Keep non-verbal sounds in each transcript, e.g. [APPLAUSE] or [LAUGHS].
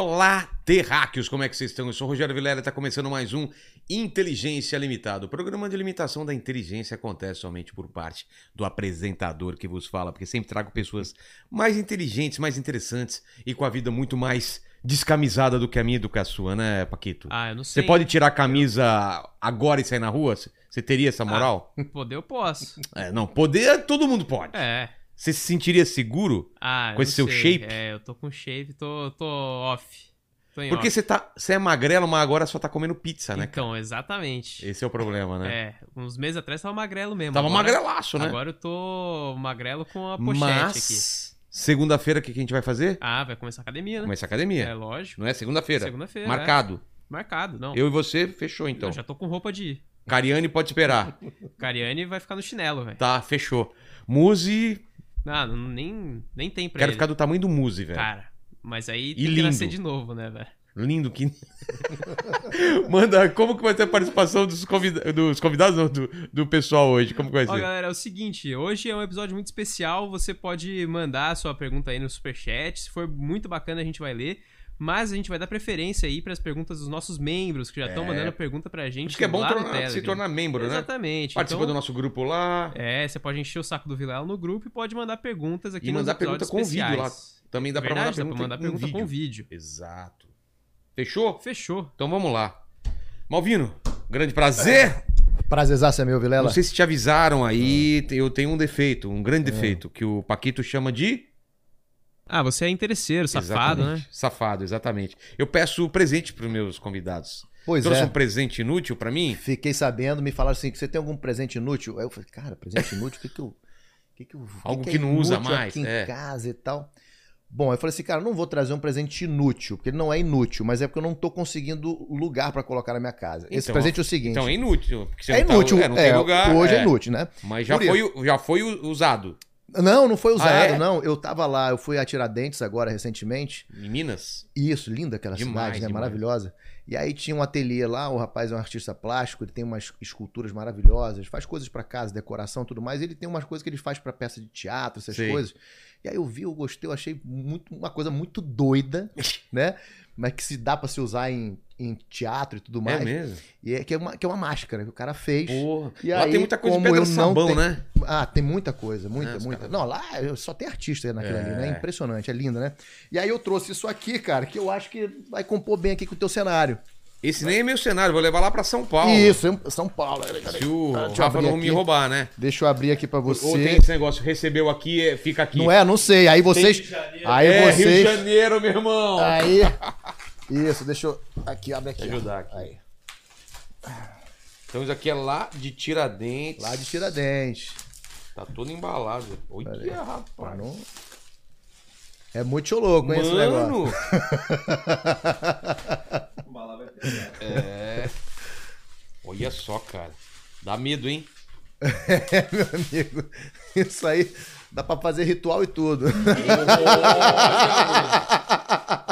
Olá, terráqueos, como é que vocês estão? Eu sou o Rogério Vilela e está começando mais um Inteligência Limitada. O programa de limitação da inteligência acontece somente por parte do apresentador que vos fala, porque sempre trago pessoas mais inteligentes, mais interessantes e com a vida muito mais descamisada do que a minha e do que a sua, né, Paquito? Ah, eu não sei. Você pode tirar a camisa agora e sair na rua? Você teria essa moral? Ah, [LAUGHS] poder eu posso. É, não, poder todo mundo pode. É. Você se sentiria seguro Ah, com esse seu sei. shape? É, eu tô com shape, tô, tô off. Tô Porque off. você tá, você é magrelo, mas agora só tá comendo pizza, né? Então, exatamente. Esse é o problema, né? É, uns meses atrás tava magrelo mesmo. Tava agora, magrelaço, né? Agora eu tô magrelo com a pochete aqui. Mas segunda-feira o que que a gente vai fazer? Ah, vai começar a academia, né? Começar a academia. É lógico. Não é segunda-feira? Segunda-feira. Marcado. é. Marcado, não. Eu e você, fechou então. Eu já tô com roupa de ir. Cariane pode esperar. [LAUGHS] Cariane vai ficar no chinelo, velho. tá, fechou. Ah, não, nem, nem tem pra quero ele. ficar do tamanho do Muzi, velho. Cara, mas aí E tem que lindo. nascer de novo, né, velho? Lindo que. [LAUGHS] Manda, como que vai ter a participação dos, convida- dos convidados, não, do, do pessoal hoje? Como que vai Ó, ser? galera, é o seguinte, hoje é um episódio muito especial, você pode mandar a sua pergunta aí no superchat, se for muito bacana a gente vai ler, mas a gente vai dar preferência aí para as perguntas dos nossos membros, que já estão É. mandando pergunta pra gente Acho que é bom tornar- se tornar membro, né? Exatamente. Participa então, do nosso grupo lá. É, você pode encher o saco do Vilela no grupo e pode mandar perguntas aqui E nos mandar pergunta com vídeo lá. especiais. Também dá pra Verdade, mandar dá pergunta, mandar em pergunta vídeo. com vídeo. Exato. Fechou? Fechou. Então vamos lá. Malvino, grande prazer. Prazerzaço é meu, Vilela. Não sei se te avisaram aí, eu tenho um defeito, um grande defeito, que o Paquito chama de. Ah, você é interesseiro, safado, Exatamente. né? Safado, exatamente. Eu peço presente pros meus convidados. Pois Trouxe é. um presente inútil pra mim? Fiquei sabendo, me falaram assim, que você tem algum presente inútil? Aí eu falei, cara, presente inútil? O que que eu... o Que que eu o Algo é que não usa mais, Aqui em é. casa e tal. Bom, eu falei assim, cara, eu não vou trazer um presente inútil, porque ele não é inútil, mas é porque eu não tô conseguindo lugar pra colocar na minha casa. Esse Então, presente é o seguinte. Então é inútil. Porque você é não tá- inútil, é, não tem é, lugar. hoje é. é. inútil, né? Mas já Por foi, já foi usado. Não, não foi usado, Ah, é? não. Eu tava lá, eu fui a Tiradentes agora recentemente. Em Minas? Isso, linda aquela Demais, cidade, né? demais. Maravilhosa. E aí tinha um ateliê lá, o rapaz é um artista plástico, ele tem umas esculturas maravilhosas, faz coisas pra casa, decoração e tudo mais. Ele tem umas coisas que ele faz pra peça de teatro, essas Sei. coisas. E aí eu vi, eu gostei, eu achei muito, uma coisa muito doida, [LAUGHS] né? Mas que se dá pra se usar em, em teatro e tudo mais. É mesmo? E é, que, é uma, que é uma máscara que o cara fez. Porra. E Lá aí, tem muita coisa de como pedra eu sabão, tenho- né? Ah, tem muita coisa, muita, É, os muita. caras- Não, lá só tem artista naquilo É. ali, né? Impressionante, é linda, né? E aí eu trouxe isso aqui, cara, que eu acho que vai compor bem aqui com o teu cenário. Esse nem é meu cenário, vou levar lá pra São Paulo. Isso, São Paulo. Cadê? Se o Ah, Rafa não me aqui. roubar, né? Deixa eu abrir aqui pra Ou tem você. esse negócio, recebeu aqui, é, fica aqui. Não é? Não sei. Aí vocês. Aí é, Rio de vocês. Janeiro, meu irmão. Aí. Isso, deixa eu. Aqui, abre aqui. Deixa ajudar aqui. Aí. Então isso aqui é lá de Tiradentes. Lá de Tiradentes. Tá todo embalado. Olha, rapaz. não- É muito louco, hein, esse negócio. [LAUGHS] Mano! é. Olha só, cara. Dá medo, hein? [LAUGHS] É, meu amigo. Isso aí dá pra fazer ritual e tudo.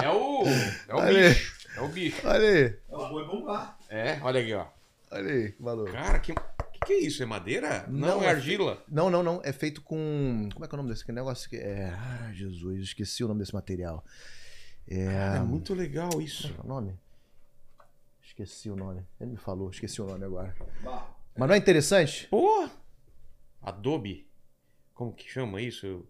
É o. É o Olha aí. bicho. É o bicho. Olha aí. É, olha aqui, ó. Olha aí, que valor. Cara, que, que, que é isso? É madeira? Não, Não, é é argila. Não, não, não. É feito com. Como é que é o nome desse negócio? que É. Ah, Jesus, esqueci o nome desse material. É. É muito legal Como isso. é que é o nome? Esqueci o nome. Ele me falou, esqueci o nome agora. Mas não é interessante? Pô! Adobe. Como que chama isso?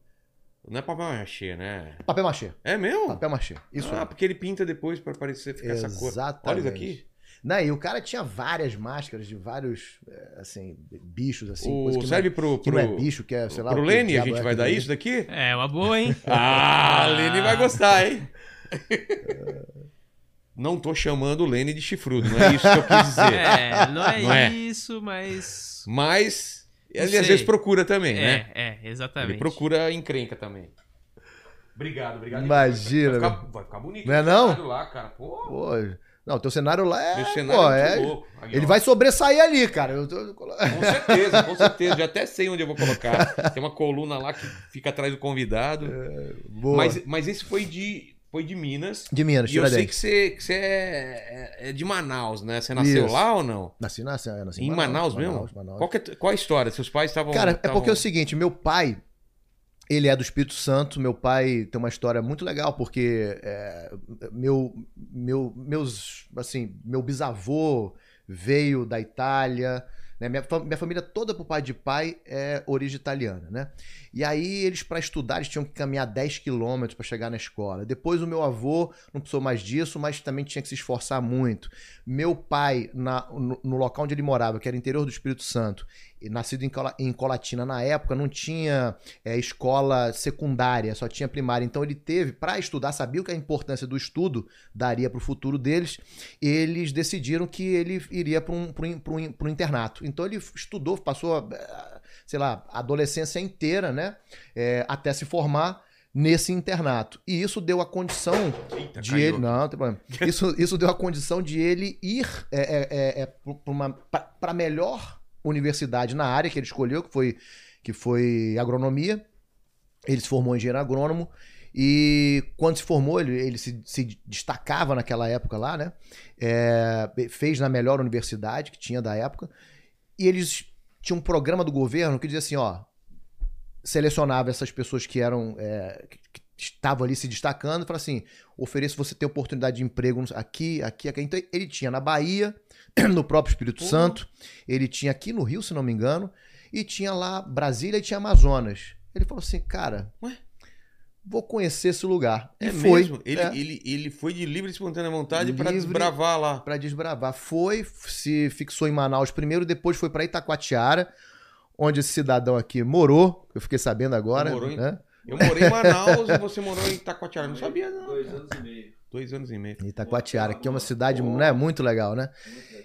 Não é papel machê, né? Papel machê. É mesmo? Papel machê. Isso ah, é. porque ele pinta depois pra parecer ficar essa cor. Olha Exatamente. isso aqui. Não, e o cara tinha várias máscaras de vários, é, assim, bichos, assim. O, coisa que, serve não pro, é, não pro, é bicho, que é, sei lá. pro Lene, a gente é vai dar isso daqui? É, uma boa, hein? [LAUGHS] Ah, a Lene vai gostar, hein? [LAUGHS] Não tô chamando o Lene de chifrudo, não é isso que eu quis dizer. É, não é Não é? isso, mas. Mas Não ele sei. às vezes procura também, né? É, é, exatamente. Ele procura encrenca também. Obrigado, obrigado. Imagina, Vai ficar, vai ficar bonito. Não é não? Lá, cara. Pô, Pô, não, teu cenário lá é. meu cenário pô, é é- louco. Aqui, Ele ó. vai sobressair ali, cara. Eu tô- Com certeza, com certeza. Já até sei onde eu vou colocar. Tem uma coluna lá que fica atrás do convidado. Boa. Mas, mas esse foi de, foi de Minas. De Minas, E eu sei que você, que você é, é- é de Manaus, né? Você nasceu Isso. lá ou não? Nasci, nasci, nasci em Manaus, mesmo? Manaus, Manaus. Qual, que é, qual a história? Seus pais estavam. Cara, é estavam- porque é o seguinte, meu pai, Ele é do Espírito Santo. Meu pai tem uma história muito legal, porque é, meu, meu, meus, assim, meu bisavô veio da Itália. Né? Minha, minha família toda por pai de pai é origem italiana, né? E aí eles, para estudar, eles tinham que caminhar 10 quilômetros para chegar na escola. Depois o meu avô não precisou mais disso, mas também tinha que se esforçar muito. Meu pai, na- no, no local onde ele morava, que era interior do Espírito Santo, nascido em, Cola- em Colatina na época, não tinha é, escola secundária, só tinha primária. Então ele teve, para estudar, sabia que a importância do estudo daria para o futuro deles, eles decidiram que ele iria para um, um, um, um internato. Então ele estudou, passou, eh, sei lá, a adolescência inteira, né? eh, até se formar nesse internato. E isso deu a condição Eita, de caiu ele. Não, não tem problema. Isso, isso deu a condição de ele ir é, para a melhor universidade na área que ele escolheu, que foi, que foi agronomia. Ele se formou em engenheiro agrônomo. E quando se formou, ele, ele se, se destacava naquela época lá, né? É, fez na melhor universidade que tinha da época. E eles tinham um programa do governo que dizia assim: ó, selecionava essas pessoas que eram. é, que, estavam ali se destacando e falava assim: ofereço você ter oportunidade de emprego aqui, aqui, aqui. Então ele tinha na Bahia, [CLEARS THROAT] no próprio Espírito Porra. Santo, ele tinha aqui no Rio, se não me engano, e tinha lá Brasília e tinha Amazonas. Ele falou assim, cara, Ué? Vou conhecer esse lugar. E É foi. mesmo? Ele, é, ele, ele foi de livre e espontânea vontade para desbravar lá. Pra desbravar. Foi, se fixou em Manaus primeiro, depois foi pra Itacoatiara, onde esse cidadão aqui morou, eu fiquei sabendo agora. Morou né? Eu morei em Manaus e você morou em Itacoatiara. Não sabia, não. Dois anos e meio. Dois anos e meio. Itacoatiara, que é uma cidade né, muito legal, né?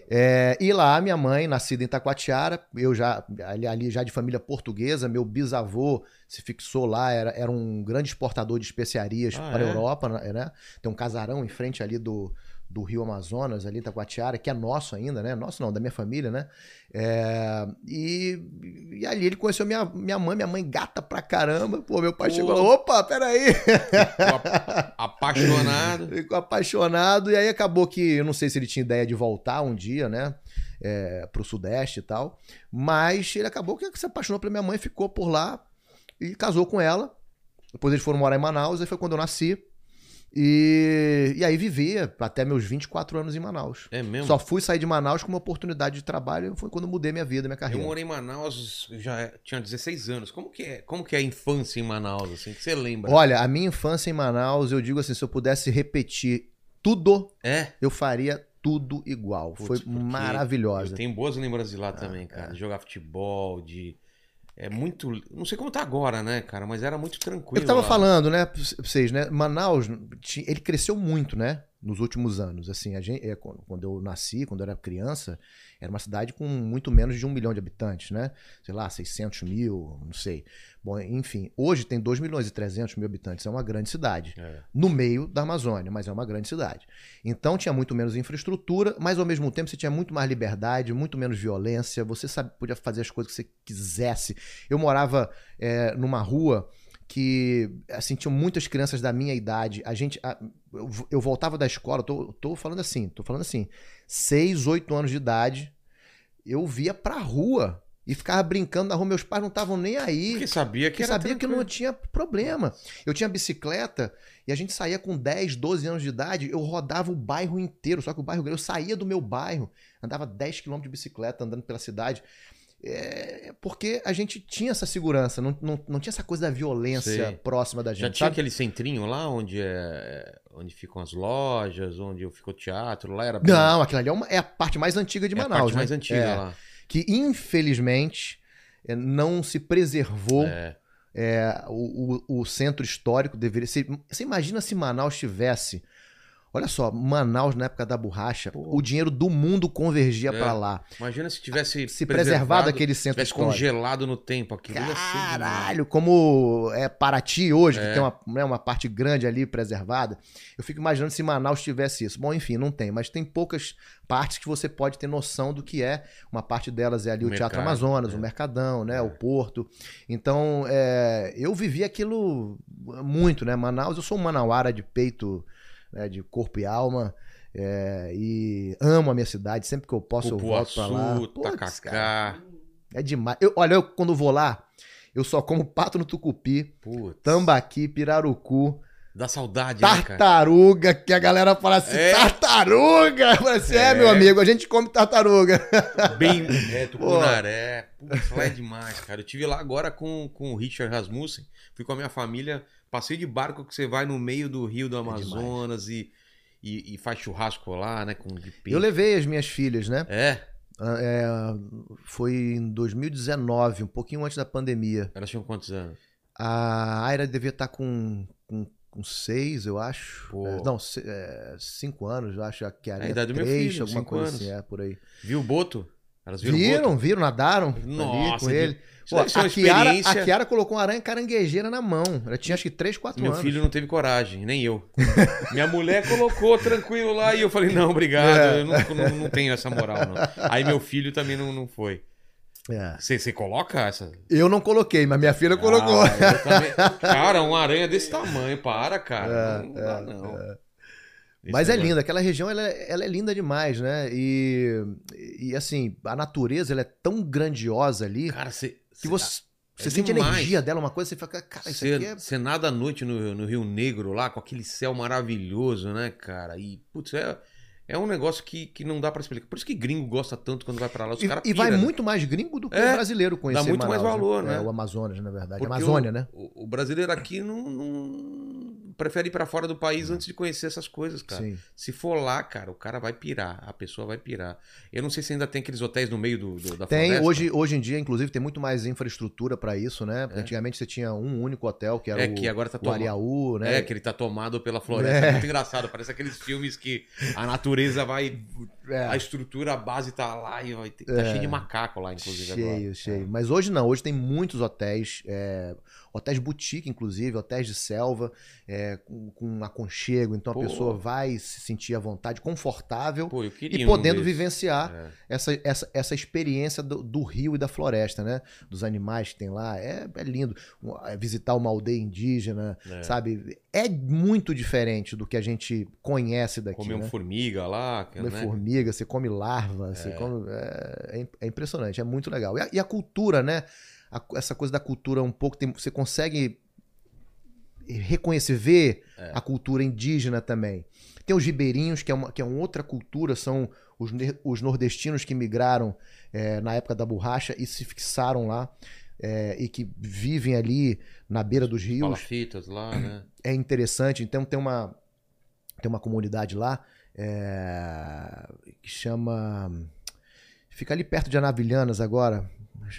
É, e lá, minha mãe, nascida em Itacoatiara, eu já, ali, ali já de família portuguesa, meu bisavô se fixou lá, era, era um grande exportador de especiarias Ah, para a é? Europa, né? Tem um casarão em frente ali do, do Rio Amazonas, ali em Itacoatiara, que é nosso ainda, né? Nosso não, da minha família, né? É, e, e ali ele conheceu minha, minha mãe, minha mãe gata pra caramba. Pô, meu pai Pô. chegou lá, opa, peraí! Ficou ap- Apaixonado. [LAUGHS] Ficou apaixonado e aí acabou que eu não sei se ele tinha ideia de voltar um dia, né? É, pro Sudeste e tal. Mas ele acabou que se apaixonou pela minha mãe, ficou por lá e casou com ela. Depois eles foram morar em Manaus, aí foi quando eu nasci. E, e aí vivia até meus 24 anos em Manaus. É mesmo? Só fui sair de Manaus com uma oportunidade de trabalho. Foi quando eu mudei minha vida, minha Eu carreira. morei em Manaus, já tinha 16 anos. Como que é, como que é a infância em Manaus, assim? Que você lembra? Olha, a minha infância em Manaus, eu digo assim, se eu pudesse repetir tudo, É? eu faria tudo igual. Putz, Foi maravilhosa. Eu tenho boas lembranças de lá Ah, também, cara. De jogar futebol, de. É muito. Não sei como tá agora, né, cara? Mas era muito tranquilo. Eu tava lá. falando, né, pra vocês, né? Manaus, ele cresceu muito, né? Nos últimos anos. Assim, a gente, é, quando eu nasci, quando eu era criança, era uma cidade com muito menos de um milhão de habitantes, né? Sei lá, 600 mil, não sei. Bom, enfim, hoje tem 2 milhões e 300 mil habitantes. É uma grande cidade. É. No meio da Amazônia, mas é uma grande cidade. Então tinha muito menos infraestrutura, mas ao mesmo tempo você tinha muito mais liberdade, muito menos violência. Você sabe, podia fazer as coisas que você quisesse. Eu morava é, numa rua que assim tinham muitas crianças da minha idade. A gente, a- eu, eu voltava da escola, tô, tô falando assim, tô falando assim, seis, oito anos de idade, eu via pra rua e ficava brincando na rua. Meus pais não estavam nem aí. Porque sabia que Porque sabia que não tranquilo. tinha problema. Eu tinha bicicleta e a gente saía com 10, 12 anos de idade, eu rodava o bairro inteiro, só que o bairro grande, eu saía do meu bairro, andava 10 km de bicicleta andando pela cidade. É, porque a gente tinha essa segurança, não, não, não tinha essa coisa da violência Sei. próxima da gente. Já tinha sabe? aquele centrinho lá onde é. Onde ficam as lojas, onde ficou o teatro, lá era bem- Não, aquilo ali é, uma- é a parte mais antiga de é a Manaus. parte né? mais antiga É, lá. Que infelizmente é, não se preservou É. É, o, o- o centro histórico deveria ser. Você imagina se Manaus tivesse. Olha só, Manaus na época da borracha, Pô. o dinheiro do mundo convergia É. pra lá. Imagina se tivesse Se preservado aquele centro tivesse histórico. congelado no tempo aquilo. Caralho, como é Paraty hoje, É. que tem uma, né, uma parte grande ali preservada. Eu fico imaginando se Manaus tivesse isso. Bom, enfim, não tem, mas tem poucas partes que você pode ter noção do que é. Uma parte delas é ali O o, Teatro mercado, Amazonas, é. o Mercadão, né, É. o Porto. Então, é, eu vivi aquilo muito, né? Manaus, eu sou um manauara de peito, né, de corpo e alma. é, e amo a minha cidade, sempre que eu posso eu volto pra lá. Cupuaçu, Putz, cara, Tacacá. é demais. Eu, olha, eu quando vou lá, Eu só como pato no tucupi, Putz, tambaqui, pirarucu, dá saudade, né, cara? tartaruga, que a galera fala assim, É. tartaruga! Eu falo assim, é. É. meu amigo, a gente come tartaruga. [LAUGHS] Bem, é, Tucunaré. Putz, lá é demais, cara. Eu tive lá agora com, com o Richard Rasmussen. Fui com a minha família. Passei de barco que você vai no meio do rio É do Amazonas e, e, e faz churrasco lá, né? Com. Eu levei as minhas filhas, né? É, Ah, é, foi em 2019, um pouquinho antes da pandemia. elas tinham quantos anos? A Aira devia estar com, com, com seis, eu acho. É, não, se- é, cinco anos, eu acho. Que a a idade do meu três, filho, alguma cinco coisa anos. assim, é, por aí. Viu o Boto? Elas viram Viram, viram, nadaram ali Nossa, com ele. Pô, a, Kiara, experiência. a Kiara colocou uma aranha caranguejeira na mão. Ela tinha acho que 3, 4 Meu anos. filho não teve coragem, nem eu. [LAUGHS] Minha mulher colocou tranquilo lá e eu falei, não, obrigado, É. eu não, não, não tenho essa moral, não. Aí meu filho também não, não foi. É. Você, você coloca essa? Eu não coloquei, mas minha filha colocou. Ah, eu [LAUGHS] também- Cara, uma aranha desse tamanho, para, cara. É, não dá, não. Mas é negócio- linda, aquela região ela, é- ela é linda demais, né? E, e assim, a natureza ela é tão grandiosa ali Cara, você. que você, é você sente a demais. energia dela, uma coisa, você fica, cara, isso aqui é. Você nada à noite no, no Rio Negro lá, com aquele céu maravilhoso, né, cara? E, putz, é, é um negócio que, que não dá pra explicar. Por isso que gringo gosta tanto quando vai pra lá. Os E, e vai né? muito mais gringo do que É, o brasileiro conhecer muito mais Manaus, valor, né? É, o Amazonas, na verdade. Porque Amazônia, o, né? O, o brasileiro aqui não, não- prefere ir pra fora do país antes de conhecer essas coisas, cara. Sim. Se for lá, cara, o cara vai pirar, a pessoa vai pirar. Eu não sei se ainda tem aqueles hotéis no meio do, do- da Tem, floresta. hoje, hoje em dia, inclusive, tem muito mais infraestrutura pra isso, né? Antigamente você tinha um único hotel, que era É o, que agora tá o. Ariaú, né? É, que ele tá tomado pela floresta. É. É muito engraçado. Parece aqueles filmes que a natureza vai. É. A estrutura, a base tá lá e vai tá cheio de macaco lá, inclusive. Cheio, agora. É. cheio. Mas hoje não, hoje tem muitos hotéis, é, hotéis boutique, inclusive, hotéis de selva, é, com, com aconchego, então a Pô. pessoa vai se sentir à vontade, confortável Pô, e um podendo desses. vivenciar É. essa, essa, essa experiência do, do rio e da floresta, né? Dos animais que tem lá. É, é lindo. Um, é Visitar uma aldeia indígena, É. sabe? É muito diferente do que a gente conhece daqui. Comer né? um formiga lá. Comer né? formiga, você come larva, você come. É, é im- é impressionante, é muito legal. E a, e a cultura, né? A- essa coisa da cultura um pouco. tem- você consegue reconhecer, ver É. a cultura indígena também. Tem os ribeirinhos, que é uma, que é uma outra cultura, são os, os nordestinos que migraram é, na época da borracha e se fixaram lá. é, e que vivem ali na beira dos rios Palafitas lá, né? é interessante. Então tem uma tem uma comunidade lá é, que chama fica ali perto de Anavilhanas agora.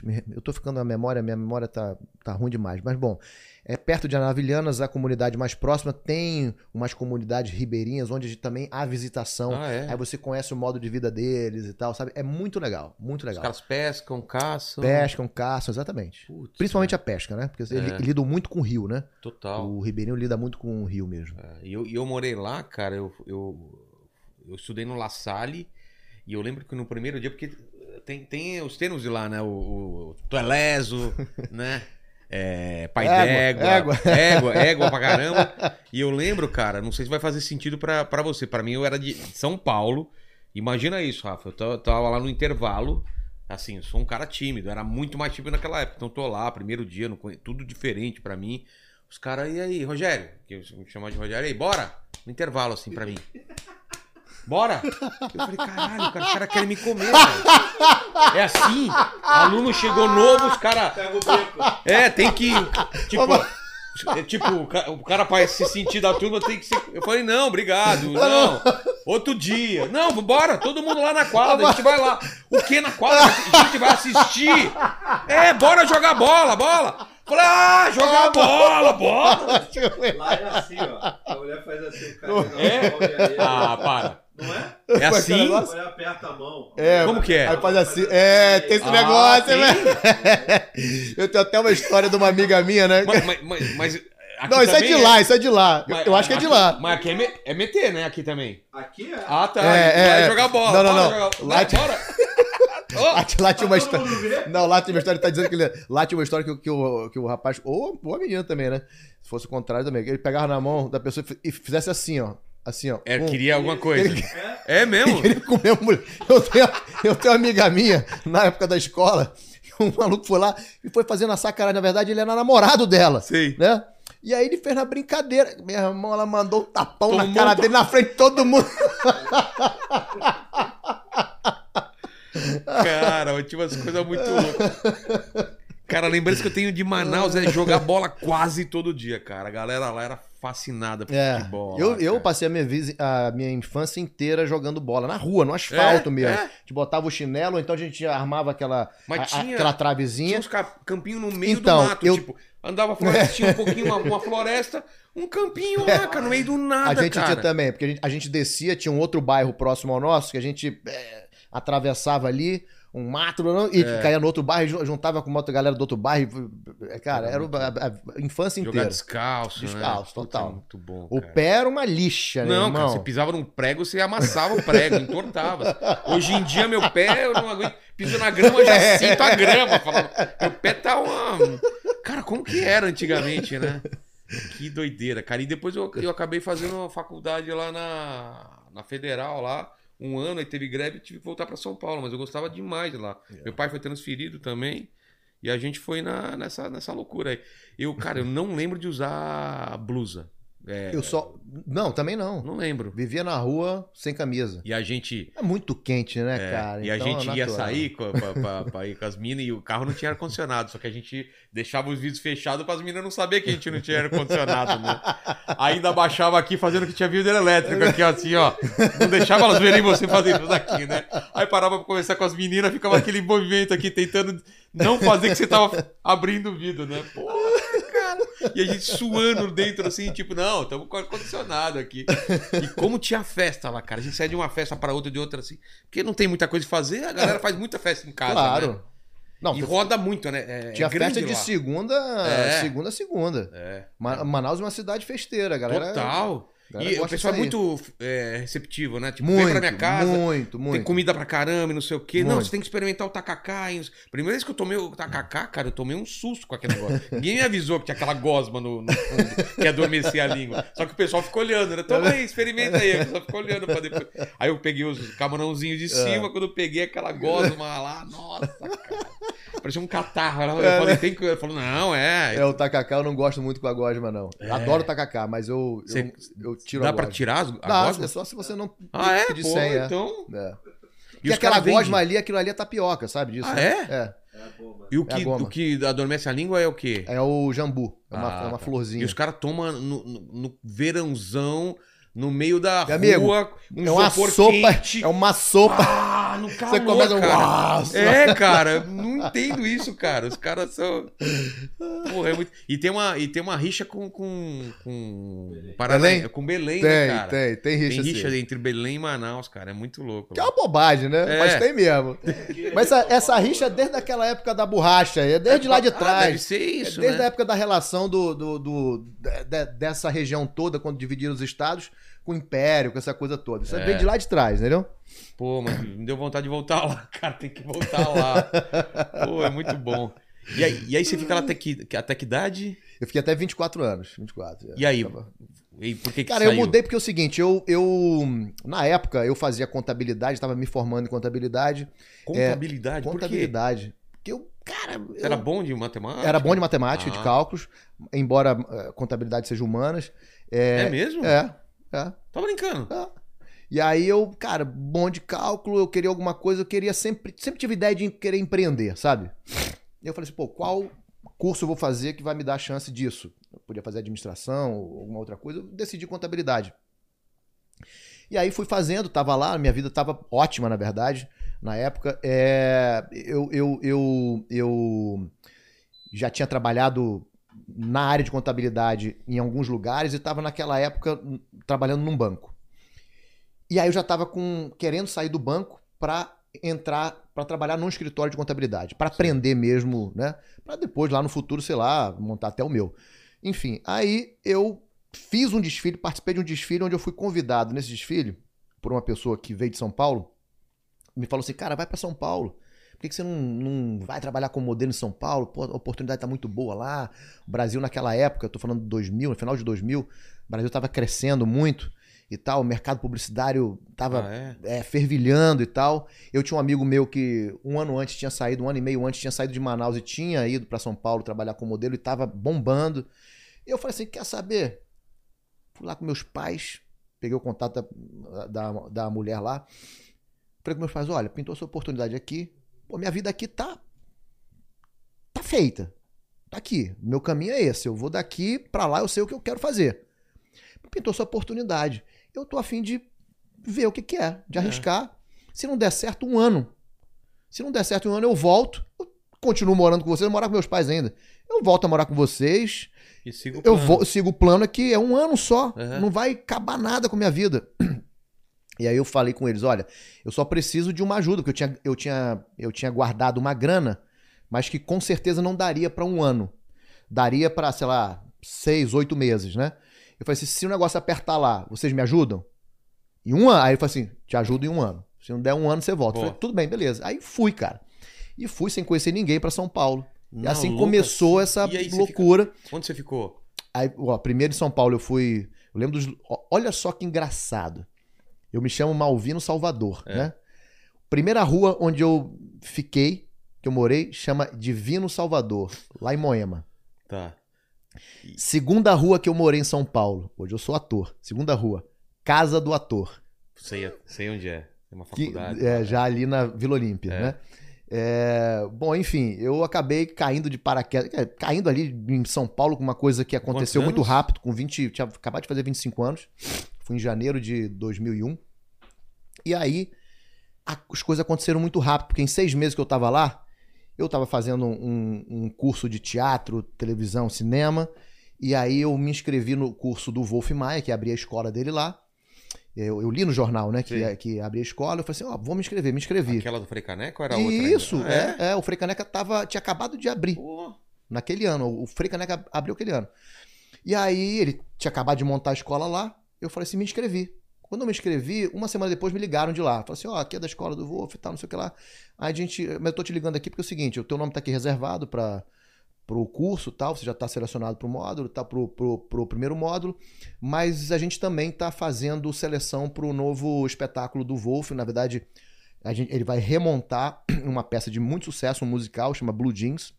Mas Eu tô ficando na memória, minha memória tá, tá ruim demais. Mas bom, é perto de Anavilhanas, a comunidade mais próxima tem umas comunidades ribeirinhas onde também há visitação. Ah, é? Aí você conhece o modo de vida deles e tal, sabe? É muito legal, muito Os legal. caras pescam, caçam. Pescam, caçam, exatamente. Putz, Principalmente a pesca, né? Porque eles É. lidam muito com o rio, né? Total. O ribeirinho lida muito com o rio mesmo. É, E eu, eu morei lá, cara, eu, eu, eu estudei no La Salle e eu lembro que no primeiro dia, porque tem, tem os termos de lá, né? O, o Tueleso, [LAUGHS] né? É, pai Égua, d'égua, égua, égua pra caramba. [LAUGHS] E eu lembro, cara, não sei se vai fazer sentido pra, pra você. Pra mim, eu era de São Paulo. Imagina isso, Rafa. Eu tava, lá no intervalo. Assim, eu sou um cara tímido. Era muito mais tímido naquela época. Então, tô lá, primeiro dia, não conhe- tudo diferente pra mim. Os caras, e aí, Rogério? Que eu me chamava de Rogério. E aí, bora? No intervalo, assim, pra mim. Bora? Eu falei, caralho, cara, os caras querem me comer, velho. É assim? Aluno chegou novo, os caras. Pega o beco. É, tem que. Tipo. é, tipo, o ca- o cara pra se sentir da turma tem que ser. Eu falei, não, obrigado. Não. Outro dia. Não, bora, todo mundo lá na quadra. A gente vai lá. O que na quadra? A gente vai assistir. É, bora jogar bola, bola. Falei, ah, jogar bola, bola. Lá é assim, ó. A mulher faz assim, o cara É? Ah, para. Não é? É assim? Mulher aperta a mão. É, Como que é? Aí faz assim. É, tem esse Ah, negócio, tem? né? [LAUGHS] Eu tenho até uma história de uma amiga minha, né? Mas, mas, mas- Não, isso é de lá, isso é de lá. Eu- Mas- Eu acho que é de aqui- lá. Mas aqui é, me- é meter, né? Aqui também. Aqui é. Ah, tá. É, vai é. jogar bola. Não, não, bora não. jogar- Lá bora. [LAUGHS] Lá, lá tinha uma Todo história. Não, lá tinha uma história, ele tá dizendo que ele. Lá tinha uma história que, que, o, que o rapaz, ou, ou a menina também, né? Se fosse o contrário também, que ele pegava na mão da pessoa e fizesse assim, ó. Assim, ó. É, Um- queria alguma [LAUGHS] coisa. Ele- É mesmo? Queria comer a mulher. Eu tenho, eu tenho uma amiga minha, na época da escola, [LAUGHS] um maluco foi lá e foi fazendo a sacanagem. Na verdade, ele era namorado dela, Sei. né? E aí ele fez na brincadeira. Minha irmã, ela mandou um tapão Tomou na cara um dele, na frente de todo mundo. [LAUGHS] Cara, tinha umas coisas muito loucas. Cara, lembrança que eu tenho de Manaus é jogar bola quase todo dia, cara. A galera lá era fascinada por É, futebol. eu, eu passei a minha, a minha infância inteira jogando bola, na rua, no asfalto É, mesmo. é. A gente botava o chinelo, então a gente armava aquela, Mas a- tinha- aquela Tinha travezinha. uns ca- campinhos no meio Então, do mato, eu- tipo, andava tinha um [LAUGHS] pouquinho uma, uma floresta, um campinho lá, cara, no meio do nada, A gente cara. tinha também, porque a gente, a gente descia, tinha um outro bairro próximo ao nosso, que a gente é, atravessava ali, um mato, e É. caía no outro bairro, ju- juntava com uma outra galera do outro bairro. e, Cara, era o- a, a infância Jogar inteira. descalço, né? Descalço, Puta, total. Muito bom, O cara. pé era uma lixa, né, Não, cara, irmão? você pisava num prego, você amassava o prego, entortava. Hoje em dia, meu pé, eu não aguento. Piso na grama, eu já sinto a grama. Falando, meu pé tá uma. Cara, como que era antigamente, né? Que doideira, cara. E depois eu, eu acabei fazendo uma faculdade lá na, na Federal, lá. Um ano, aí teve greve e tive que voltar pra São Paulo, mas eu gostava demais de lá. Meu pai foi transferido também. E a gente foi na, nessa, nessa loucura aí. Eu, cara, eu não lembro de usar blusa. É, Eu só. Não, também não. Não lembro. Vivia na rua sem camisa. E a gente. É muito quente, né, é, cara? e a Então, gente é ia sair com, pra, pra- pra ir com as minas e o carro não tinha ar-condicionado. Só que a gente deixava os vidros fechados para as minas não saber que a gente não tinha ar-condicionado, né? Ainda baixava aqui fazendo que tinha vidro elétrico aqui, assim, ó. Não deixava elas verem você fazer isso daqui, né? Aí parava pra conversar com as meninas, ficava aquele movimento aqui tentando não fazer que você tava abrindo o vidro, né? Porra. E a gente suando dentro, assim, tipo, não, estamos com ar-condicionado aqui. E como tinha festa lá, cara. A gente sai de uma festa para outra, de outra, assim. Porque não tem muita coisa de fazer, a galera faz muita festa em casa, Claro. né? Não, E roda muito, né? É, tinha é festa de lá. segunda, É. segunda a segunda. É. Ma- Manaus é uma cidade festeira, galera. Total. E o pessoal é muito é, receptivo, né? Tipo, Muito, vem pra minha casa, muito, muito. tem comida pra caramba e não sei o quê. Não, Muito. você tem que experimentar o tacacá. e não Primeira vez que eu tomei o tacacá, cara, eu tomei um susto com aquele negócio. [LAUGHS] Ninguém me avisou que tinha aquela gosma no, no fundo, que adormecia a língua. Só que o pessoal ficou olhando, né? Toma aí, experimenta aí. O pessoal ficou olhando pra depois. Aí eu peguei os camarãozinhos É. de cima, quando eu peguei aquela gosma lá, nossa, cara. Parecia um catarro. Eu É, falei, tem que... Ele falou, não, é. É, o tacacá eu não gosto muito com a gosma, não. Eu Adoro o tacacá, mas eu, eu, eu tiro Dá a pra gosma. tirar as, a Dá, gosma? é só se você não Ah, é? Pô, senha. então... É. E E aquela gosma ali, aquilo ali é tapioca, sabe disso? Ah, é? É. É. E o É que, goma. o que adormece a língua é o quê? É o jambu. É uma, Ah, é uma tá. florzinha. E os caras tomam no, no- no verãozão, no meio da Meu amigo, rua, um é uma sopa. quente. É uma sopa. Ah, no calor, Você começa cara. Nossa. É, cara, não entendo isso, cara. Os caras são. Porra, é muito... E tem uma, e tem uma rixa com. com, com Paraná, Belém? com Belém, tem, né, cara? tem, tem rixa, Tem rixa assim. entre Belém e Manaus, cara. É muito louco. Que é uma bobagem, né? É. Mas tem mesmo. Mas essa, essa rixa é desde aquela época da borracha, é desde lá de Ah, deve trás. ser isso, é desde né? a época da relação do, do, do- de- de- dessa região toda, quando dividiram os estados, com o império, com essa coisa toda. Isso É. vem de lá de trás, entendeu? Pô, mas me deu vontade de voltar lá, [LAUGHS] cara. Tem que voltar lá. Pô, é muito bom. E aí, e aí você fica lá até que, até que idade? Eu fiquei até 24 anos. 24. é. E aí? Tava- E por que que Cara, eu saiu? mudei porque é o seguinte, eu, eu na época eu fazia contabilidade, estava me formando em contabilidade. Contabilidade? Por quê? contabilidade. Porque eu, cara, eu era bom de matemática? era bom de matemática, de Ah. cálculos, embora eh, contabilidade seja humanas. É, É, mesmo? é, é. Tá brincando? E aí eu, cara, bom de cálculo, eu queria alguma coisa, eu queria sempre, sempre tive ideia de querer empreender, sabe? E eu falei assim, pô, qual curso eu vou fazer que vai me dar a chance disso? Eu podia fazer administração ou alguma outra coisa, eu decidi contabilidade. E aí fui fazendo, tava lá, minha vida tava ótima, na verdade, na época. É, eu, eu, eu, eu já tinha trabalhado na área de contabilidade em alguns lugares e estava naquela época trabalhando num banco. E aí eu já estava com querendo sair do banco para entrar para trabalhar num escritório de contabilidade, para aprender mesmo, né? Para depois lá no futuro, sei lá, montar até o meu. Enfim, aí eu fiz um desfile, participei de um desfile onde eu fui convidado nesse desfile por uma pessoa que veio de São Paulo, me falou assim: "Cara, vai para São Paulo. Por que, você não, não vai trabalhar como modelo em São Paulo? Pô, a oportunidade tá muito boa lá. O Brasil naquela época, eu tô falando de 2000, no final de 2000, o Brasil tava crescendo muito. e tal. O mercado publicitário tava Ah, é? é, fervilhando e tal. Eu tinha um amigo meu que um ano antes tinha saído, um ano e meio antes tinha saído de Manaus e tinha ido para São Paulo trabalhar como modelo e tava bombando. E eu falei assim: quer saber? Fui lá com meus pais, peguei o contato da, da, da mulher lá. Falei com meus pais: olha, pintou essa oportunidade aqui. Pô, minha vida aqui tá. tá feita. Tá aqui. Meu caminho é esse. Eu vou daqui pra lá, eu sei o que eu quero fazer. Pintou essa oportunidade. Eu tô afim de ver o que, que é, de É. arriscar. Se não der certo, um ano. Se não der certo um ano, eu volto. Eu continuo morando com vocês, eu morar com meus pais ainda. Eu volto a morar com vocês. E siga o Eu plano. vou, eu sigo o plano aqui, é um ano só. Uhum. Não vai acabar nada com a minha vida. E aí eu falei com eles: olha, eu só preciso de uma ajuda, porque eu tinha, eu tinha, eu tinha guardado uma grana, mas que com certeza não daria para um ano. Daria para, sei lá, seis, oito meses, né? Eu falei assim: se o negócio apertar lá, vocês me ajudam? Em um ano? Aí ele falou assim: te ajudo em um ano. Se não der um ano, você volta. Eu falei, tudo bem, beleza. Aí fui, cara. E fui sem conhecer ninguém para São Paulo. E Na assim começou assim. essa E loucura. fica- Onde você ficou? Aí, ó, primeiro em São Paulo eu fui. Eu lembro dos. Olha só que engraçado. Eu me chamo Malvino Salvador, É. né? Primeira rua onde eu fiquei, que eu morei, chama Divino Salvador, lá em Moema. Tá. Segunda rua que eu morei em São Paulo. Hoje eu sou ator. Segunda rua, Casa do Ator. Sei, sei onde é. Tem uma Que, faculdade. é, já ali na Vila Olímpia, É. né? É, bom, enfim, eu acabei caindo de paraquedas, é, caindo ali em São Paulo com uma coisa que aconteceu muito rápido, com 20, tinha acabado de fazer 25 anos, fui em janeiro de 2001. E aí a- as coisas aconteceram muito rápido, porque em seis meses que eu tava lá, eu tava fazendo um, um curso de teatro, televisão, cinema, e aí eu me inscrevi no curso do Wolf Maia, que abria a escola dele lá. Eu, eu li no jornal, né, que, Sim. que abria a escola, eu falei assim, ó, vou me inscrever, me inscrevi. Aquela do Frei Caneca ou era outra? ainda? Isso, Ah, é, é, o Frei Caneca tava, tinha acabado de abrir Pô, naquele ano. O Frei Caneca abriu aquele ano. E aí ele tinha acabado de montar a escola lá. Eu falei assim, me inscrevi. Quando eu me inscrevi, uma semana depois me ligaram de lá. Falaram assim, ó, aqui é da escola do Wolf e tal, não sei o que lá. Aí a gente, mas eu tô te ligando aqui porque é o seguinte, o teu nome tá aqui reservado para pro curso tal, você já está selecionado pro módulo, tá pro, pro, pro primeiro módulo, mas a gente também tá fazendo seleção pro novo espetáculo do Wolf, na verdade, gente, ele vai remontar [CLEARS THROAT] uma peça de muito sucesso, um musical, chama Blue Jeans,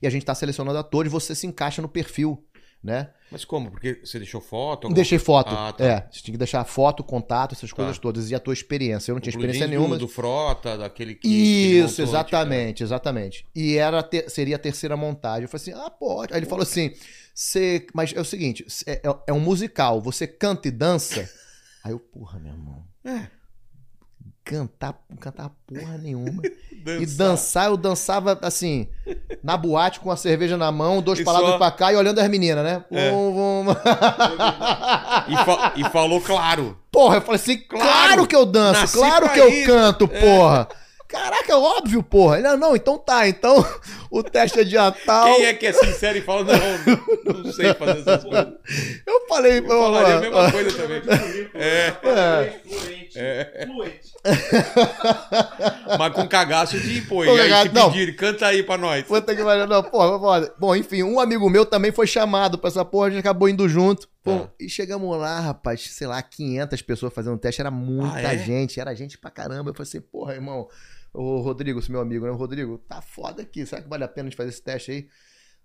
e a gente tá selecionando atores, você se encaixa no perfil, né? Mas como? Porque você deixou foto? alguma- Deixei foto. Ah, tá. É, você tinha que deixar foto, contato, essas Tá. coisas todas. E a tua experiência. Eu não tinha O Blue experiência nenhuma. Do, do Frota, daquele que. que ele Isso, montou exatamente, exatamente. E era ter- seria a terceira montagem. Eu falei assim, ah, pode. Aí ele falou assim, você, mas é o seguinte, é, é- é um musical, você canta e dança. [LAUGHS] Aí eu, porra, meu irmão. É. Cantar, cantar porra nenhuma. [LAUGHS] antigamente. E dançar, eu dançava assim, na boate com a cerveja na mão, dois E palavras só- pra cá e olhando as meninas, né? É. Vum, vum. [LAUGHS] E, fa- e falou claro. Porra, eu falei assim, claro, Claro, que eu danço, nasci claro que eu isso. canto, porra. Caraca, é óbvio, porra. Ele, "Ah, não, então tá, então [LAUGHS] o teste é dia tal. Quem é que é sincero e fala, não, não sei fazer essas coisas. Eu falei, Eu falaria a mesma porra, coisa também. É. É. Fluente. É. Fluente. [LAUGHS] Mas com cagaço de, pô, e aí cagaço- se não. pedir, canta aí pra nós. Puta que pariu, não, porra, foda. Bom, enfim, um amigo meu também foi chamado pra essa porra, a gente acabou indo junto. Pô, Tá. E chegamos lá, rapaz, sei lá, 500 pessoas fazendo teste, era muita Ah, é? gente, era gente pra caramba. Eu falei assim, porra, irmão, o Rodrigo, esse meu amigo, né? O Rodrigo, tá foda aqui, será que vale a pena a gente fazer esse teste aí?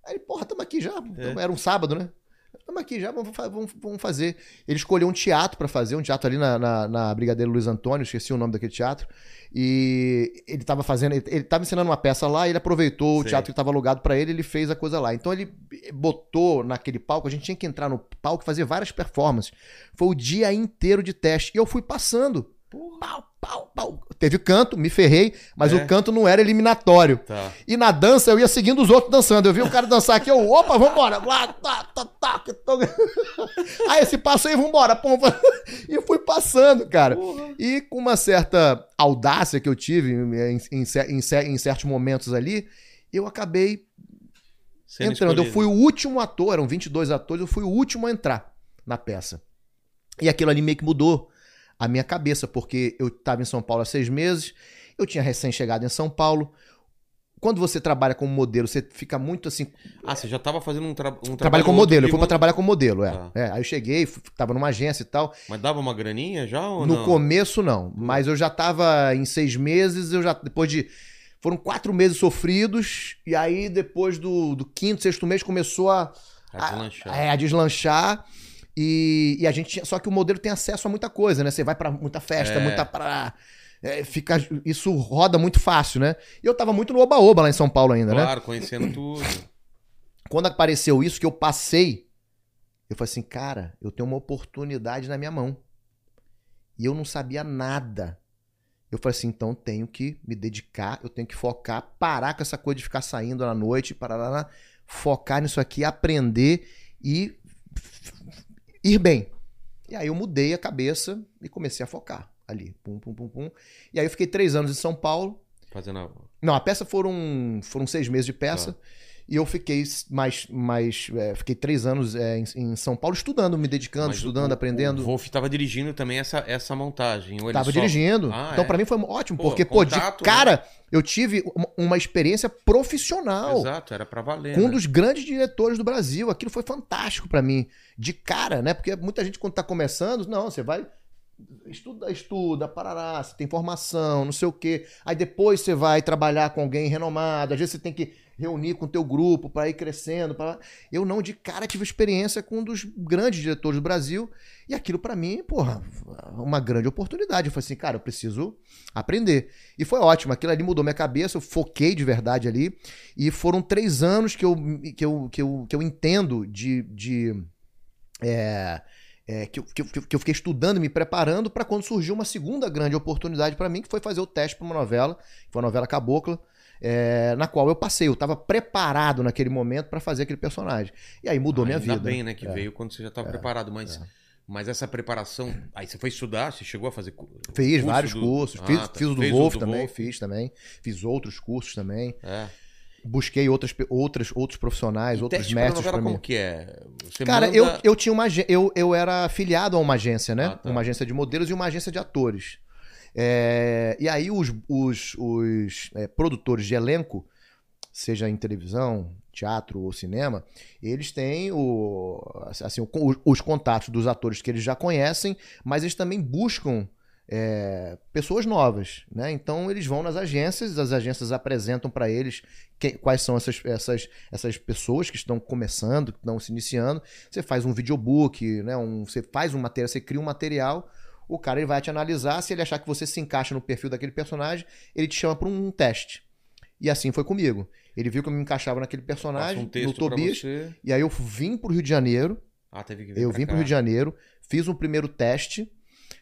Aí porra, tamo aqui já. É. Era um sábado, né? Tamo aqui já, vamos, vamos, vamos fazer. Ele escolheu um teatro pra fazer, um teatro ali na, na, na Brigadeiro Luiz Antônio, esqueci o nome daquele teatro. E ele tava fazendo, ele, ele tava ensinando uma peça lá, ele aproveitou o Sei. teatro que tava alugado pra ele, ele fez a coisa lá. Então ele botou naquele palco, a gente tinha que entrar no palco e fazer várias performances. Foi o dia inteiro de teste. E eu fui passando. Pau, pau, pau. Teve canto, me ferrei, mas É. o canto não era eliminatório. Tá. E na dança eu ia seguindo os outros dançando. Eu vi o cara dançar aqui, eu, opa, vambora. Lá, tá, tá, tá. [LAUGHS] Aí esse passo aí, vambora. Pum. E fui passando, cara. E com uma certa audácia que eu tive em, em, em cer- em certos momentos ali, eu acabei Sendo entrando. Eu escolhido. fui o último ator, eram 22 atores, eu fui o último a entrar na peça. E aquilo ali meio que mudou a minha cabeça, porque eu estava em São Paulo há seis meses, eu tinha recém chegado em São Paulo, quando você trabalha como modelo, você fica muito assim. Ah, você já tava fazendo um, tra um trabalho. Trabalho como modelo. Eu fui mo- trabalhar como modelo, é. Tá. É, Aí eu cheguei, f- tava numa agência e tal. Mas dava uma graninha já ou No não? começo, não. Mas eu já tava em seis meses, eu já. Depois de. Foram quatro meses sofridos, e aí depois do, do quinto, sexto mês começou a. A deslanchar. É, a deslanchar. E, e a gente. tinha- Só que o modelo tem acesso a muita coisa, né? Você vai pra muita festa, É. muita pra. é, fica, isso roda muito fácil, né? E eu tava muito no Oba-Oba lá em São Paulo ainda, né? Claro, conhecendo tudo. Quando apareceu isso que eu passei, eu falei assim, cara, eu tenho uma oportunidade na minha mão. E eu não sabia nada. Eu falei assim, então eu tenho que me dedicar, eu tenho que focar, parar com essa coisa de ficar saindo na noite, parar, focar nisso aqui, aprender e ir bem. E aí eu mudei a cabeça e comecei a focar ali. Pum, pum, pum, pum. E aí eu fiquei três anos em São Paulo. Fazendo a... Não, a peça foram, foram seis meses de peça. Tá. E eu fiquei mais. mais é, fiquei três anos é, em, em São Paulo estudando, me dedicando, Mas estudando, o- aprendendo. O Wolf tava dirigindo também essa, essa montagem. ou ele Tava só- dirigindo. Ah, então, é? pra mim foi ótimo, Pô, porque, pô, de contato, né? cara, eu tive uma, experiência profissional Exato, era pra valer. com um né? dos grandes diretores do Brasil. Aquilo foi fantástico pra mim. De cara, né? Porque muita gente, quando tá começando, não, você vai. Estuda, estuda, parará, você tem formação, não sei o quê. Aí depois você vai trabalhar com alguém renomado. Às vezes você tem que reunir com o teu grupo para ir crescendo. Pra... Eu não, de cara, tive experiência com um dos grandes diretores do Brasil. E aquilo pra mim, porra, uma grande oportunidade. Eu falei assim, cara, eu preciso aprender. E foi ótimo. Aquilo ali mudou minha cabeça. Eu foquei de verdade ali. E foram três anos que eu, que eu, que eu, que eu entendo de. de é, é, que, que, eu, que eu fiquei estudando, me preparando para quando surgiu uma segunda grande oportunidade para mim, que foi fazer o teste para uma novela, que foi a novela Cabocla, é, na qual eu passei. Eu estava preparado naquele momento para fazer aquele personagem. E aí mudou Ah, minha ainda vida. bem, né? Que É. veio quando você já estava preparado. Mas, mas essa preparação. Aí você foi estudar, você chegou a fazer. Fiz curso vários do- cursos. Ah, fiz, tá. fiz o do Fez Wolf do também, Wolf. fiz também. Fiz outros cursos também. É. Busquei outras, outras, outros profissionais, E outros teste mestres para mim. como que é? Você Cara, manda- eu, eu tinha uma eu, eu era afiliado a uma agência, né? Ah, tá. Uma agência de modelos e uma agência de atores. É, e aí os, os, os é, produtores de elenco, seja em televisão, teatro ou cinema, eles têm o, assim, o- os, os contatos dos atores que eles já conhecem, mas eles também buscam é, pessoas novas, né? Então eles vão nas agências, as agências apresentam para eles que- quais são essas, essas, essas pessoas que estão começando, que estão se iniciando. Você faz um videobook, né? Um, você faz um material, você cria um material. O cara ele vai te analisar, se ele achar que você se encaixa no perfil daquele personagem, ele te chama para um teste. E assim foi comigo. Ele viu que eu me encaixava naquele personagem, um no Tobias, e aí eu vim pro Rio de Janeiro, Ah, teve que vir eu vim cá. pro Rio de Janeiro, fiz um primeiro teste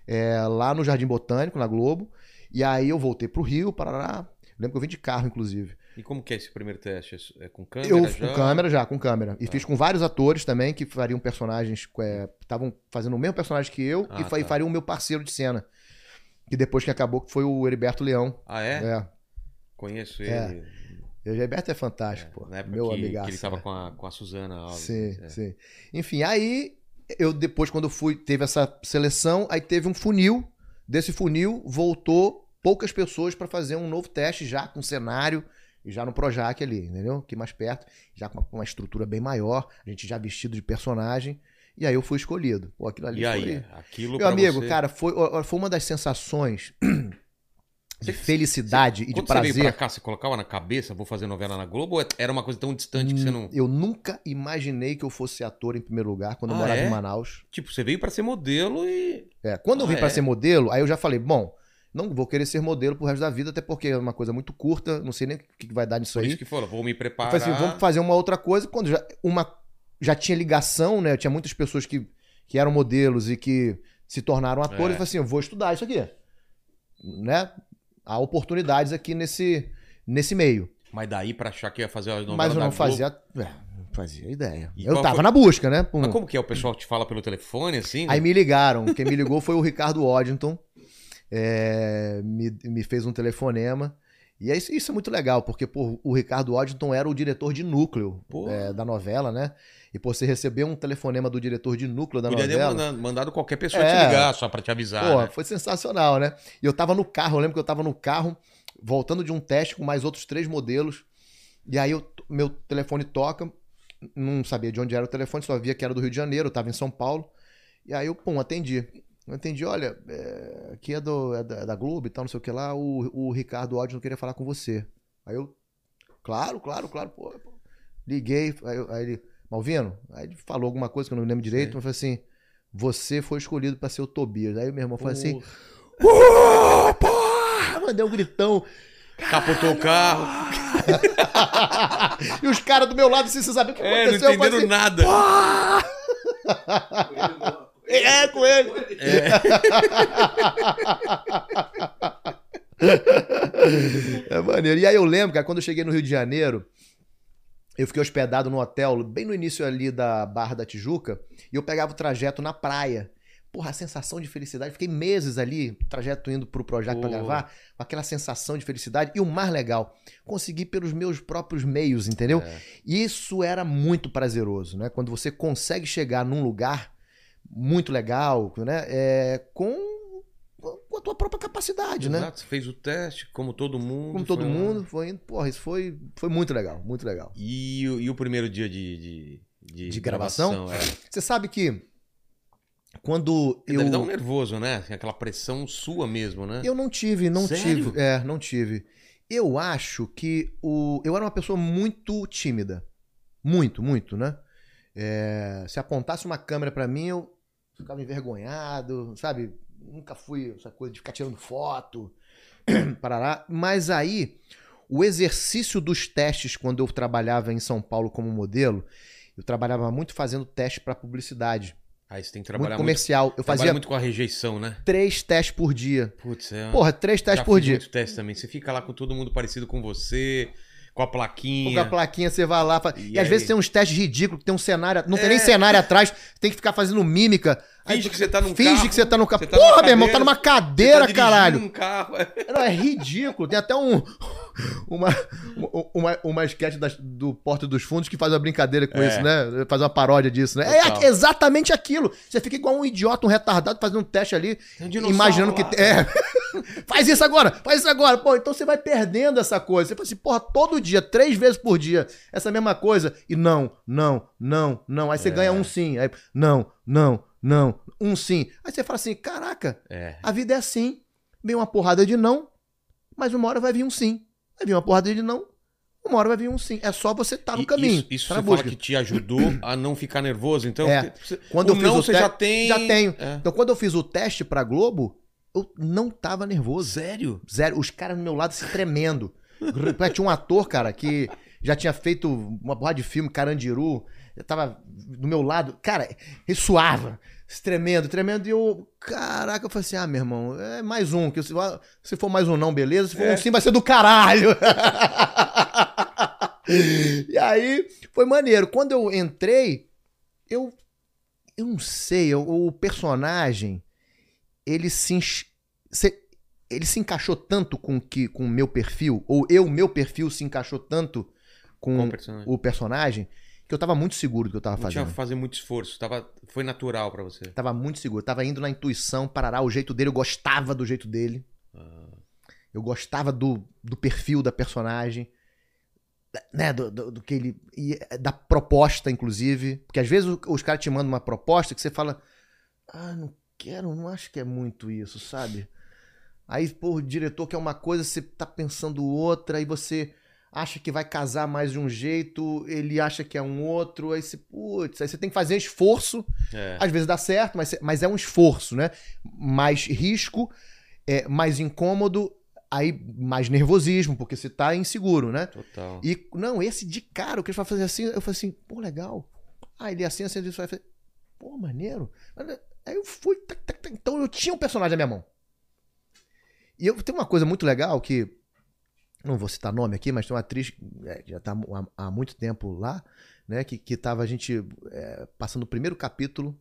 é, lá no Jardim Botânico, na Globo, e aí eu voltei pro Rio, Parará. Lembro que eu vim de carro, inclusive. E como que é esse primeiro teste? É com câmera Eu já? com câmera já, com câmera. E Tá. fiz com vários atores também que fariam personagens, é, estavam fazendo o mesmo personagem que eu Ah, e, e tá. fariam o meu parceiro de cena. Que depois que acabou, que foi o Heriberto Leão. Ah, é? É. Conheço É. ele. O Heriberto é fantástico, pô. Na época Meu que, amigaço. que ele tava né? com a, com a Suzana Alves. Sim, é. sim. Enfim, aí eu depois, quando fui, teve essa seleção, aí teve um funil. Desse funil, voltou poucas pessoas para fazer um novo teste já com cenário e já no Projac ali, entendeu? Aqui mais perto, já com uma, uma estrutura bem maior, a gente já vestido de personagem. E aí eu fui escolhido. Pô, aquilo ali E aí, aquilo Meu amigo, você... cara, foi, foi uma das sensações [CLEARS THROAT] de Você- felicidade e de Quando você veio pra prazer. cá, você colocava na cabeça, vou fazer novela na Globo, ou era uma coisa tão distante que você não... Eu nunca imaginei que eu fosse ator em primeiro lugar quando eu Ah, morava é? em Manaus. Tipo, você veio pra ser modelo e... É, quando eu Ah, vim pra é? ser modelo, aí eu já falei, bom, não vou querer ser modelo pro resto da vida, até porque é uma coisa muito curta, não sei nem o que vai dar nisso Por aí. isso que falou, vou me Eu preparar. falei assim, vamos fazer uma outra coisa. Quando já, uma, já tinha ligação, né? Tinha muitas pessoas que, que eram modelos e que se tornaram atores. É. Eu falei assim, eu vou estudar isso aqui. Né? Há oportunidades aqui nesse, nesse meio. Mas daí pra achar que ia fazer a novela Mas eu não fazia, é, fazia ideia. E eu tava foi- na busca, né? Mas como que é? O pessoal te fala pelo telefone, assim? Aí me ligaram. Quem me ligou foi o Ricardo Waddington. É, me, me fez um telefonema. E é isso, isso é muito legal, porque pô, o Ricardo Waddington era o diretor de núcleo é, da novela, né? E pô, você receber um telefonema do diretor de núcleo da Podia novela. mandado, mandado qualquer pessoa É. te ligar, só pra te avisar, Pô, né? foi sensacional, né? E eu tava no carro, eu lembro que eu tava no carro voltando de um teste com mais outros três modelos. E aí eu- meu telefone toca, não sabia de onde era o telefone, só via que era do Rio de Janeiro, eu tava em São Paulo. E aí eu, pum, atendi. Eu atendi, olha, é, aqui é, do, é da, é da Globo e tal, não sei o que lá, o, o Ricardo Ódio não queria falar com você. Aí eu, claro, claro, claro, pô. pô. Liguei, aí, aí ele, Malvino, aí ele falou alguma coisa que eu não lembro direito, mas falou assim, você foi escolhido pra ser o Tobias. Aí meu irmão falou assim, "Uou, porra! Mandei um gritão. Capotou o carro. [LAUGHS] e os caras do meu lado, assim, você sabe o que É, não aconteceu? Eu falei entenderam assim, nada. [LAUGHS] É, com ele. [LAUGHS] É maneiro. E aí eu lembro, cara, quando eu cheguei no Rio de Janeiro, eu fiquei hospedado no hotel, bem no início ali da Barra da Tijuca, e eu pegava o trajeto na praia. Porra, a sensação de felicidade. Fiquei meses ali, trajeto indo pro Projac pra gravar, com aquela sensação de felicidade. E o mais legal, consegui pelos meus próprios meios, entendeu? É. Isso era muito prazeroso, né? Quando você consegue chegar num lugar muito legal, né? É, com, com a tua própria capacidade, né? Exato, você fez o teste, como todo mundo. Como todo foi mundo, foi indo. Porra, isso foi, foi muito legal, muito legal. E, o- e o primeiro dia de, de, de, De gravação? é. Você sabe que quando eu. Deve dar um nervoso, né? Aquela pressão sua mesmo, né? Eu não tive, não Sério? tive. É, não tive. Eu acho que o, eu era uma pessoa muito tímida. Muito, muito, né? É, se apontasse uma câmera pra mim, eu ficava envergonhado, sabe? Nunca fui essa coisa de ficar tirando foto, [CLEARS THROAT] parará. Mas aí, o exercício dos testes, quando eu trabalhava em São Paulo como modelo, eu trabalhava muito fazendo teste pra publicidade. Aí você tem que Muito trabalhar muito, comercial. eu trabalha fazia muito com a rejeição, né? três testes por dia. Putz, é. Porra, três testes por dia. muito teste também. Você fica lá com todo mundo parecido com você, com a Com plaquinha. a plaquinha, você vai lá. E, E às vezes tem uns testes ridículos, que tem um cenário. Não tem É. nem cenário atrás, tem que ficar fazendo mímica. Finge que você tá num Finge carro, que você tá no carro. tá Porra, numa meu irmão, tá cadeira, numa Você cadeira, tá caralho. um carro. [LAUGHS] Não, é ridículo. Tem até um. [LAUGHS] Uma, uma, uma sketch das- do Porta dos Fundos que faz uma brincadeira com É. isso, né? Faz uma paródia disso, né? É Total. a- exatamente aquilo. Você fica igual um idiota, um retardado, fazendo um teste ali, Tem um imaginando que. lá. É. [LAUGHS] faz isso agora, faz isso agora. Pô, então você vai perdendo essa coisa. Você fala assim, porra, todo dia, três vezes por dia, essa mesma coisa. E não, não, não, não. Aí você É. ganha um sim. Aí, não, não, não, um sim. Aí você fala assim, caraca, É. a vida é assim. Vem uma porrada de não, mas uma hora vai vir um sim. Vai vir uma porrada de não, uma hora vai vir um sim. É só você estar no E caminho. Isso, isso tá você na fala busca. que te ajudou a não ficar nervoso, então? É. Quando o eu fiz não o você já tem. Já tenho. É. Então, quando eu fiz o teste pra Globo, eu não tava nervoso. Sério? Zero. Os caras do meu lado se tremendo. Tinha um ator, cara, que já tinha feito uma porra de filme, Carandiru. Eu tava do meu lado. Cara, ele suava. se Tremendo, tremendo. E eu, caraca, eu falei assim: ah, meu irmão, é mais um. Que se, se for mais um, não, beleza. Se for um sim, vai ser do caralho. [LAUGHS] e aí, foi maneiro. Quando eu entrei, eu. Eu não sei, o, o personagem, ele se, se- ele se encaixou tanto com que com o meu perfil, ou eu, meu perfil, se encaixou tanto com, Com o personagem. o personagem, que eu tava muito seguro do que eu tava Não tinha fazendo. que fazer muito esforço. Tava, foi natural pra você. Tava muito seguro. Tava indo na intuição, parará, o jeito dele, eu gostava do jeito dele. Ah, Eu gostava do, do perfil da personagem. Né, do, do, do que ele. e, é, da proposta, inclusive. Porque às vezes o- os caras te mandam uma proposta que você fala. Ah, não quero, não acho que é muito isso, sabe? Aí, pô, o diretor quer uma coisa, você tá pensando outra, aí você acha que vai casar mais de um jeito, ele acha que é um outro, aí você, putz, aí você tem que fazer esforço é. às vezes dá certo, mas, mas é um esforço, né? Mais risco, é, mais incômodo, aí mais nervosismo, porque você tá inseguro, né? Total. E, não, esse de cara, o que ele vai fazer assim, eu falei assim, pô, legal. Ah, ele é assim, assim, isso vai fazer. Pô, maneiro. Aí eu fui, tac, tac, tac. então eu tinha um personagem na minha mão. E eu tem uma coisa muito legal que, não vou citar nome aqui, mas tem uma atriz é, que já tá há, há muito tempo lá, né, que, que tava a gente é, passando o primeiro capítulo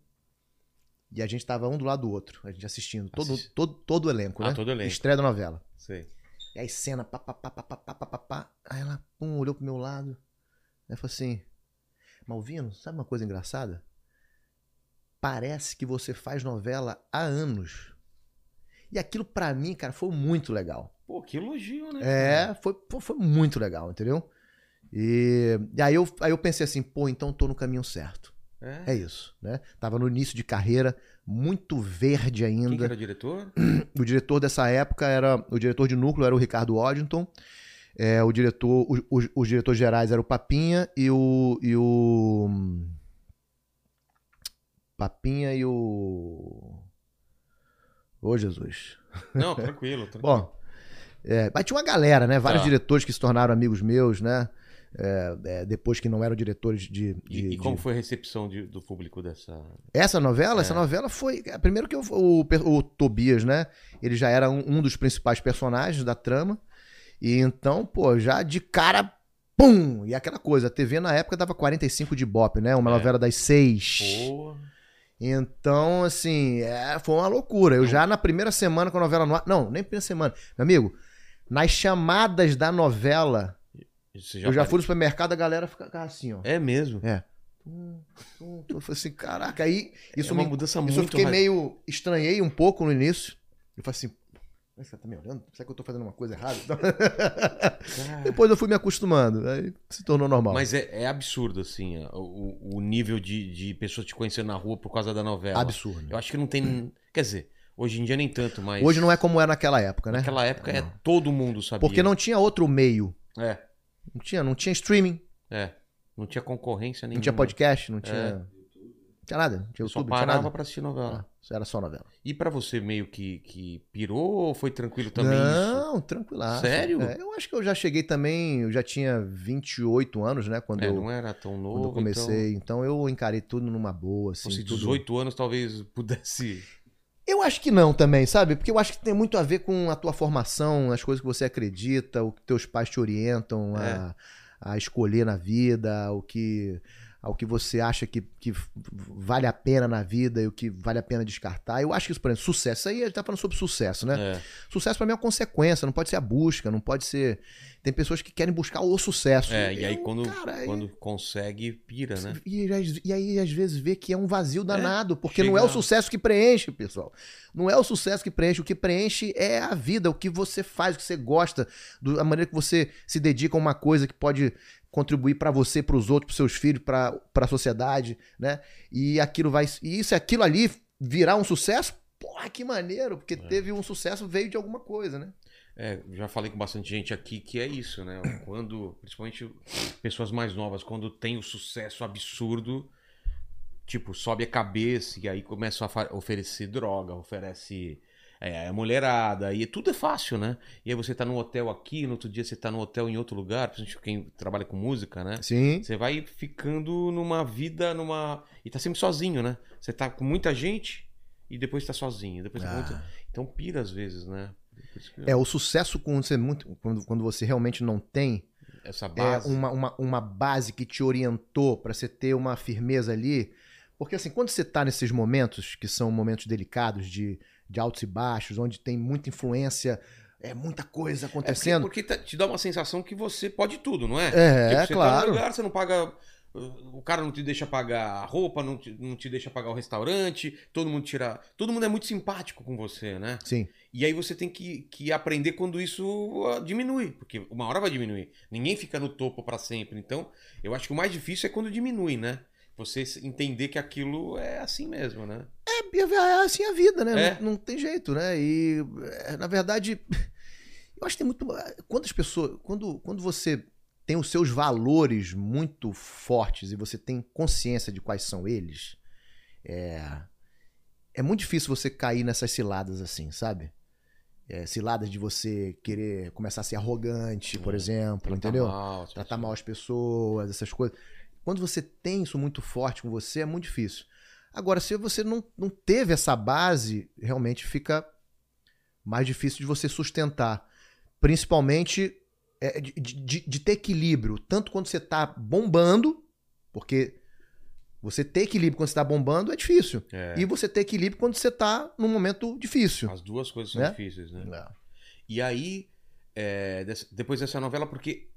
e a gente tava um do lado do outro, a gente assistindo, todo, Assist- todo, todo o elenco, Ah, né? todo elenco. Estreia da novela. Sei. E aí cena, pá, pá, pá, pá, pá, pá, pá, pá. Aí ela, pum, olhou pro meu lado. Aí falou assim, Malvino, sabe uma coisa engraçada? Parece que você faz novela há anos. E aquilo pra mim, cara, foi muito legal. Pô, que elogio, né? É, foi, pô, foi muito legal, entendeu? E, e aí, eu, aí eu pensei assim, pô, então tô no caminho certo. É. É isso, né? Tava no início de carreira, muito verde Quem que ainda. era o diretor? [CLEARS THROAT] O diretor dessa época era. O diretor de núcleo era o Ricardo Waddington. É, o diretor. o- o- os diretores gerais eram o Papinha e o. E o. Papinha e o. Ô, Jesus. Não, tranquilo. [LAUGHS] tranquilo. Bom, é, mas tinha uma galera, né? Vários Tá. diretores que se tornaram amigos meus, né? É, é, depois que não eram diretores de. de- e, e de- como foi a recepção de- do público dessa. Essa novela, É. essa novela foi. é, Primeiro que eu- o, o Tobias, né? Ele já era um, um dos principais personagens da trama. E então, pô, já de cara. Pum! E aquela coisa, a TV na época dava 45 de Bop, né? Uma É. novela das seis. Pô. Então, assim, é, foi uma loucura. Eu já na primeira semana com a novela no ar. Não, nem primeira semana. Meu amigo, nas chamadas da novela, Você eu já tá- fui no supermercado, a galera ficava assim, ó. É mesmo. É. Eu falei assim, caraca, aí isso é uma me mudança isso eu muito fiquei radi- meio. Estranhei um pouco no início. Eu falei assim. "Mas Você tá me olhando? Será que eu tô fazendo uma coisa errada? [LAUGHS] Depois eu fui me acostumando. Aí se tornou normal. Mas é, é absurdo, assim, o, o nível de, de pessoas te conhecendo na rua por causa da novela. Absurdo. Eu acho que não tem. Quer dizer, hoje em dia nem tanto, mas. Hoje não é como era naquela época, né? Naquela época é Não. todo mundo sabia. Porque não tinha outro meio. É, Não tinha, não tinha streaming, é. Não tinha concorrência nenhuma. não tinha podcast, não tinha. Não tinha nada. Não tinha Eu só YouTube, tinha parava pra assistir novela. Ah, isso era só novela. E pra você meio que, que pirou ou foi tranquilo também isso? não, tranquilaço. Sério? É, eu acho que eu já cheguei também, eu já tinha 28 anos, né? Quando, É, eu, não era tão novo. quando eu comecei. Então... eu encarei tudo numa boa, assim. Então, se tudo... 18 anos talvez pudesse. Eu acho que não também, sabe? Porque eu acho que tem muito a ver com a tua formação, as coisas que você acredita, o que teus pais te orientam a, a escolher na vida, o que, ao que você acha que, que vale a pena na vida e o que vale a pena descartar. Eu acho que isso, por exemplo, sucesso. Aí a gente tá falando sobre sucesso, né? É. Sucesso pra mim é uma consequência, não pode ser a busca, não pode ser. Tem pessoas que querem buscar o sucesso. É, e aí Eu, quando, cara, aí- quando consegue, pira, né? e, e aí, às vezes, vê que é um vazio danado, porque chega- não é o sucesso que preenche, pessoal. Não é o sucesso que preenche. O que preenche é a vida, o que você faz, o que você gosta, a maneira que você se dedica a uma coisa que pode contribuir pra você, pros outros, pros seus filhos, pra pra sociedade, né? E aquilo vai. E isso, aquilo ali virar um sucesso, porra, que maneiro, porque teve um sucesso, veio de alguma coisa, né? É, já falei com bastante gente aqui que é isso, né? Quando, principalmente pessoas mais novas, quando tem o sucesso absurdo, tipo, sobe a cabeça e aí começa a oferecer droga, oferece é, mulherada, e tudo é fácil, né? E aí você tá num hotel aqui, no outro dia você tá num hotel em outro lugar, principalmente quem trabalha com música, né? Sim. Você vai ficando numa vida, numa. E tá sempre sozinho, né? Você tá com muita gente e depois tá sozinho. Depois tá Ah. muita... Então pira às vezes, né? É, o sucesso quando você, muito, quando, quando você realmente não tem, Essa é base. uma, uma, uma base que te orientou pra você ter uma firmeza ali. Porque assim, quando você tá nesses momentos, que são momentos delicados de, de altos e baixos, onde tem muita influência, é muita coisa É porque, acontecendo. porque tá- te dá uma sensação que você pode tudo, não é? É, Tipo, você tá claro. num lugar, você não paga. O cara não te deixa pagar a roupa, não te, não te deixa pagar o restaurante, todo mundo tira. Todo mundo é muito simpático com você, né? Sim. E aí você tem que, que aprender quando isso ah, diminui, porque uma hora vai diminuir. Ninguém fica no topo pra sempre. Então, eu acho que o mais difícil é quando diminui, né? Você entender que aquilo é assim mesmo, né? É, é assim a vida, né? É. Não, não tem jeito, né? E, é, na verdade, [LAUGHS] eu acho que tem muito. Quantas pessoas. Quando, quando você tem os seus valores muito fortes e você tem consciência de quais são eles, é, é muito difícil você cair nessas ciladas assim, sabe? É, ciladas de você querer começar a ser arrogante, por É, exemplo, Tratar entendeu? mal, tratar mal as pessoas, essas coisas. Quando você tem isso muito forte com você, é muito difícil. Agora, se você não, não teve essa base, realmente fica mais difícil de você sustentar. Principalmente é, de, de- de ter equilíbrio, tanto quando você tá bombando, porque você ter equilíbrio quando você tá bombando é difícil. É, E você ter equilíbrio quando você tá num momento difícil. As duas coisas são Né? difíceis, né? É. E aí, é, depois dessa novela, porque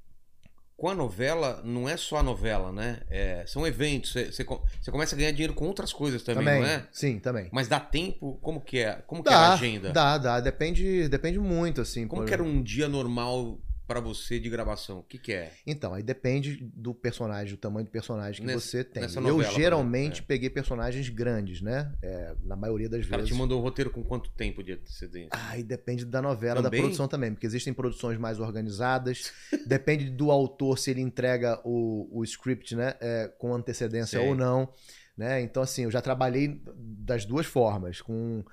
com a novela, não é só a novela, né? É, são eventos. Você, você co- você começa a ganhar dinheiro com outras coisas também, Também, não é? sim, também. Mas dá tempo? Como que é? Como que é a Dá, agenda? dá, dá. Depende, depende muito, assim. Como por- que era um dia normal pra você de gravação? O que que é? Então, aí depende do personagem, do tamanho do personagem que Nessa- você tem. Eu novela, por geralmente exemplo, peguei personagens grandes, né? É, na maioria das O cara vezes. te mandou o roteiro com quanto tempo de antecedência? Aí depende da novela, Também? da produção também, porque existem produções mais organizadas. [LAUGHS] depende do autor se ele entrega o, o script, né, é, com antecedência Sei. ou não, né? Então assim, eu já trabalhei das duas formas, com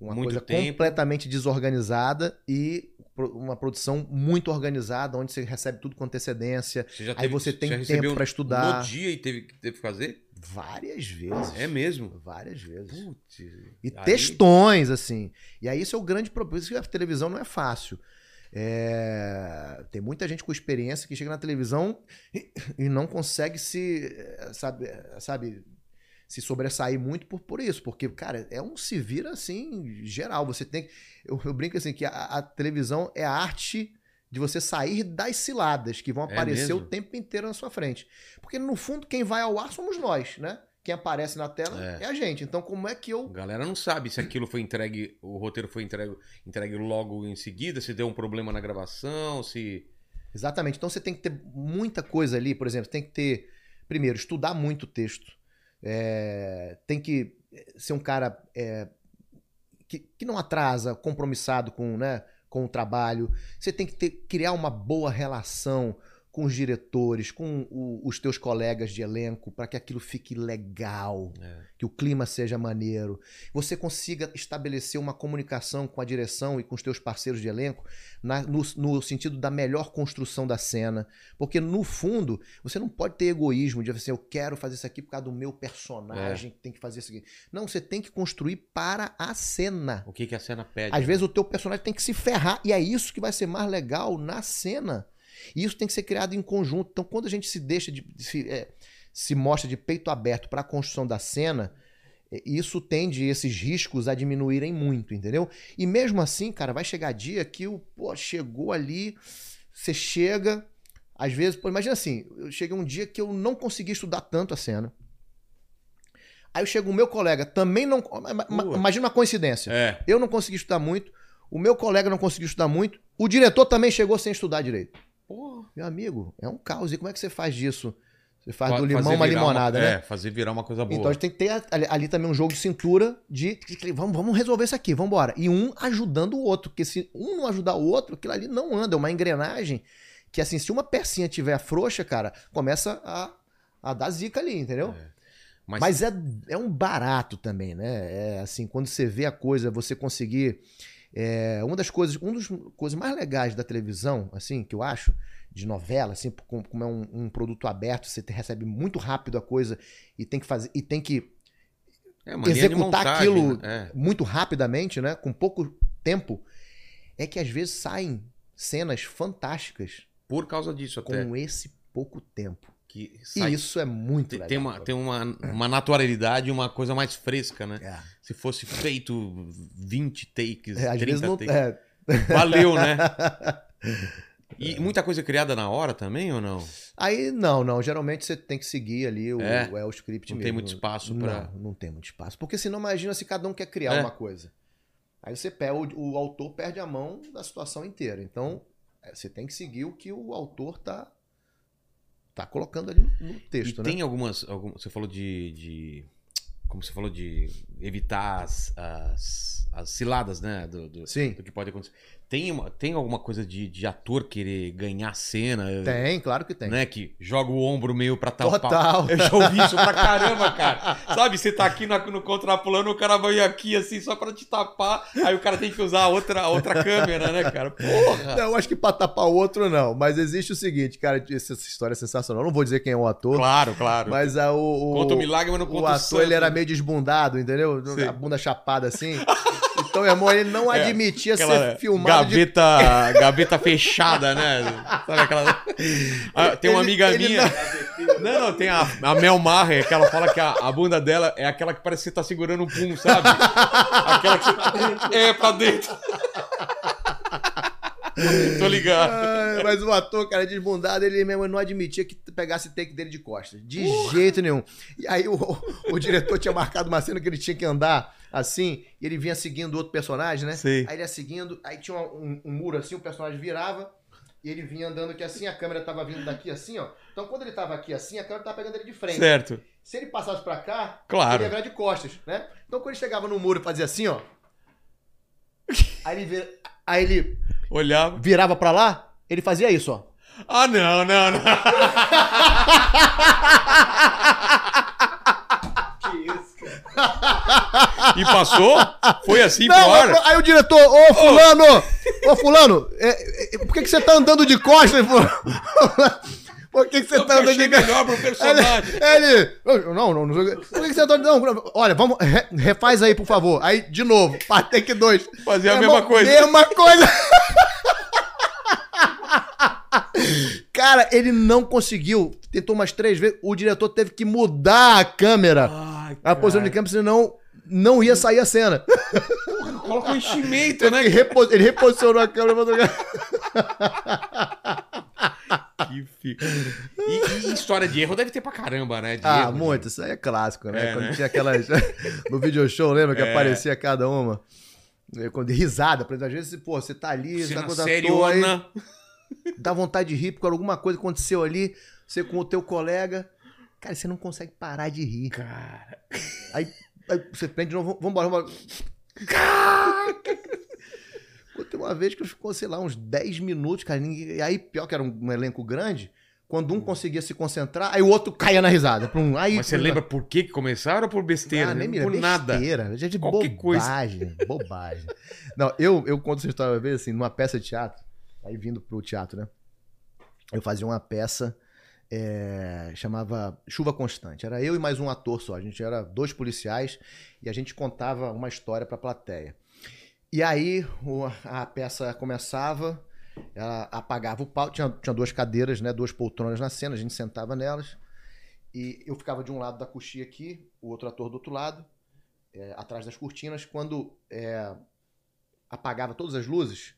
uma Muito coisa tempo. completamente desorganizada e uma produção muito organizada, onde você recebe tudo com antecedência, Você já aí você tem já tempo pra estudar. No dia e teve, teve que fazer? várias vezes. É mesmo? Várias vezes. Putz. E aí- textões, assim. E aí isso é o grande problema. Por isso que a televisão não é fácil. É, Tem muita gente com experiência que chega na televisão e, e não consegue se, eh, sabe, sabe, se sobressair muito por, por isso. Porque, cara, é um se vira assim, geral. Você tem que. Eu, eu brinco assim, que a, a televisão é a arte de você sair das ciladas que vão É aparecer o mesmo? tempo inteiro na sua frente. Porque, no fundo, quem vai ao ar somos nós, né? Quem aparece na tela É. é a gente. Então, como é que eu A galera não sabe se aquilo foi entregue, o roteiro foi entregue, entregue logo em seguida, se deu um problema na gravação, se. Exatamente. Então você tem que ter muita coisa ali, por exemplo, tem que ter, primeiro, estudar muito o texto. É, tem que ser um cara é, que, que não atrasa, compromissado com, né, com o trabalho. Você tem que ter, criar uma boa relação com os diretores, com o- os teus colegas de elenco, para que aquilo fique legal É. que o clima seja maneiro, você consiga estabelecer uma comunicação com a direção e com os teus parceiros de elenco na- no, no sentido da melhor construção da cena. Porque, no fundo, você não pode ter egoísmo de assim, eu quero fazer isso aqui por causa do meu personagem, que tem que fazer isso aqui. Não, você tem que construir para a cena. O que, que a cena pede? Às vezes o teu personagem tem que se ferrar, e é isso que vai ser mais legal na cena. E isso tem que ser criado em conjunto. Então, quando a gente se deixa de. se, é, se mostra de peito aberto para a construção da cena, é, isso tende esses riscos a diminuírem muito, entendeu? E mesmo assim, cara, vai chegar dia que o pô, chegou ali, você chega, às vezes, pô, imagina assim, eu cheguei um dia que eu não consegui estudar tanto a cena. Aí eu chego o meu colega, também não. Imagina uma coincidência. É. Eu não consegui estudar muito, o meu colega não conseguiu estudar muito, o diretor também chegou sem estudar direito. Pô, Meu amigo, é um caos. E como é que você faz disso? Você faz do limão uma limonada, né? É, fazer virar uma coisa boa. Então a gente tem que ter ali, ali também um jogo de cintura de vamos, vamos resolver isso aqui, vamos embora. E um ajudando o outro, porque se um não ajudar o outro, aquilo ali não anda, é uma engrenagem que assim, se uma pecinha tiver frouxa, cara, começa a, a dar zica ali, entendeu? Mas, Mas é, é um barato também, né? É assim, quando você vê a coisa, você conseguir. É, uma das coisas, uma das coisas mais legais da televisão, assim, que eu acho, de novela, assim, como, é um, um produto aberto, você te- recebe muito rápido a coisa e tem que fazer. E tem que é, executar montagem, aquilo né? muito rapidamente, né? Com pouco tempo, é que às vezes saem cenas fantásticas É, por causa disso até. com esse pouco tempo. Que E sai- isso é muito legal. tem uma, tem uma, uma naturalidade, uma coisa mais fresca, né? É. Se fosse feito 20 takes, É, às 30 vezes não. takes. é, Valeu, né? [LAUGHS] E muita coisa criada na hora também ou não? Aí não, não. Geralmente você tem que seguir ali o, É? o, é, o script Não mesmo. tem muito espaço pra- Não, não tem muito espaço. Porque senão imagina se cada um quer criar É. uma coisa. Aí você pega, o, o autor perde a mão da situação inteira. Então, é, você tem que seguir o que o autor tá, tá colocando ali no, no texto, e né? tem algumas, algum- Você falou de, de- Como você falou de evitar as, as, as ciladas, né? Do, do, Sim. do que pode acontecer. Tem, uma, tem alguma coisa de, de ator querer ganhar cena? Tem, claro que tem. Né? Que joga o ombro meio pra tampar. Total. Eu já ouvi isso pra caramba, cara. Sabe, você tá aqui na- no contrapulando, o cara vai aqui assim só pra te tapar. Aí o cara tem que usar outra, outra câmera, né, cara? Porra! Não, eu acho que pra tapar o outro, não. Mas existe o seguinte, cara, essa história é sensacional. Eu não vou dizer quem é o ator, Claro, claro. mas a, o, o, Conta o milagre, mas não o conta o ator santo. ele era meio desbundado, entendeu? Sim. A bunda chapada assim. [LAUGHS] Então, meu irmão, ele não É, admitia ser filmado de gaveta, gaveta fechada, né? Sabe aquela. Ah, tem uma Ele- amiga ele minha. Não, não, tem a, a Mel Maher, que ela fala que a, a bunda dela é aquela que parece que você tá segurando um pum, sabe? Aquela que você. É, pra dentro. [LAUGHS] Tô ligado. Ai, Mas o ator, cara, desbundado, ele mesmo não admitia que pegasse take dele de costas. De jeito nenhum. E aí o, o diretor tinha marcado uma cena que ele tinha que andar assim, e ele vinha seguindo outro personagem, né? Sei. Aí ele ia seguindo, aí tinha um, um muro assim, o personagem virava, e ele vinha andando aqui assim, a câmera tava vindo daqui assim, ó. Então quando ele tava aqui assim, a câmera tava pegando ele de frente. Certo. Se ele passasse pra cá, Claro. ele ia virar de costas, né? Então quando ele chegava no muro e fazia assim, ó. [LAUGHS] Aí ele, vira- aí ele Olhava. virava pra lá, ele fazia isso, ó. Ah, não, não, não. Que isso, cara. E passou? Foi assim Não, pro ar? aí- aí o diretor, ô fulano, ô fulano, é- é- por que, que você tá andando de costas, fulano? Por que, que você Eu tá andando de melhor pro personagem. Ele, ele, não, não, não, por que, que você tá andando? Não, olha, vamos, re- refaz aí, por favor. Aí, de novo, para take 2. Fazia a mesma coisa. Mesma coisa. Cara, ele não conseguiu. Tentou umas três vezes. O diretor teve que mudar a câmera. Ai, A posição de câmera, senão não ia sair a cena. Coloca um enchimento, Ele, né? repo- ele reposicionou a câmera. [LAUGHS] Que fi- E, e história de erro deve ter pra caramba, né? De Ah, erro, muito. Isso aí é clássico, né? É, Quando né? tinha aquelas. [LAUGHS] no video show, lembra que É. aparecia cada uma? Quando risada, por exemplo, às vezes, pô, você tá ali, você tá com a toa aí, seriona. [LAUGHS] dá vontade de rir porque alguma coisa aconteceu ali, você com o teu colega, cara, você não consegue parar de rir. Cara. Aí, aí você prende de novo, vambora, vambora. Pô, Tem uma vez que ficou, sei lá, uns 10 minutos, cara. E aí, pior que era um, um elenco grande, quando um conseguia se concentrar, aí o outro caía na risada. Pum, aí, Mas você lembra por que que começaram ou por besteira? Ah, nem me por lembro. nada. Besteira, gente, Qualquer coisa. bobagem, bobagem. Não, eu, eu conto essa história uma vez, assim, numa peça de teatro, aí vindo pro teatro, né? Eu fazia uma peça, é, chamava Chuva Constante. Era eu e mais um ator só. A gente era dois policiais e a gente contava uma história pra plateia. E aí o- a peça começava, ela apagava o pau, tinha, tinha duas cadeiras, né? Duas poltronas na cena, a gente sentava nelas. E eu ficava de um lado da coxia aqui, o outro ator do outro lado, é, atrás das cortinas. Quando é, apagava todas as luzes,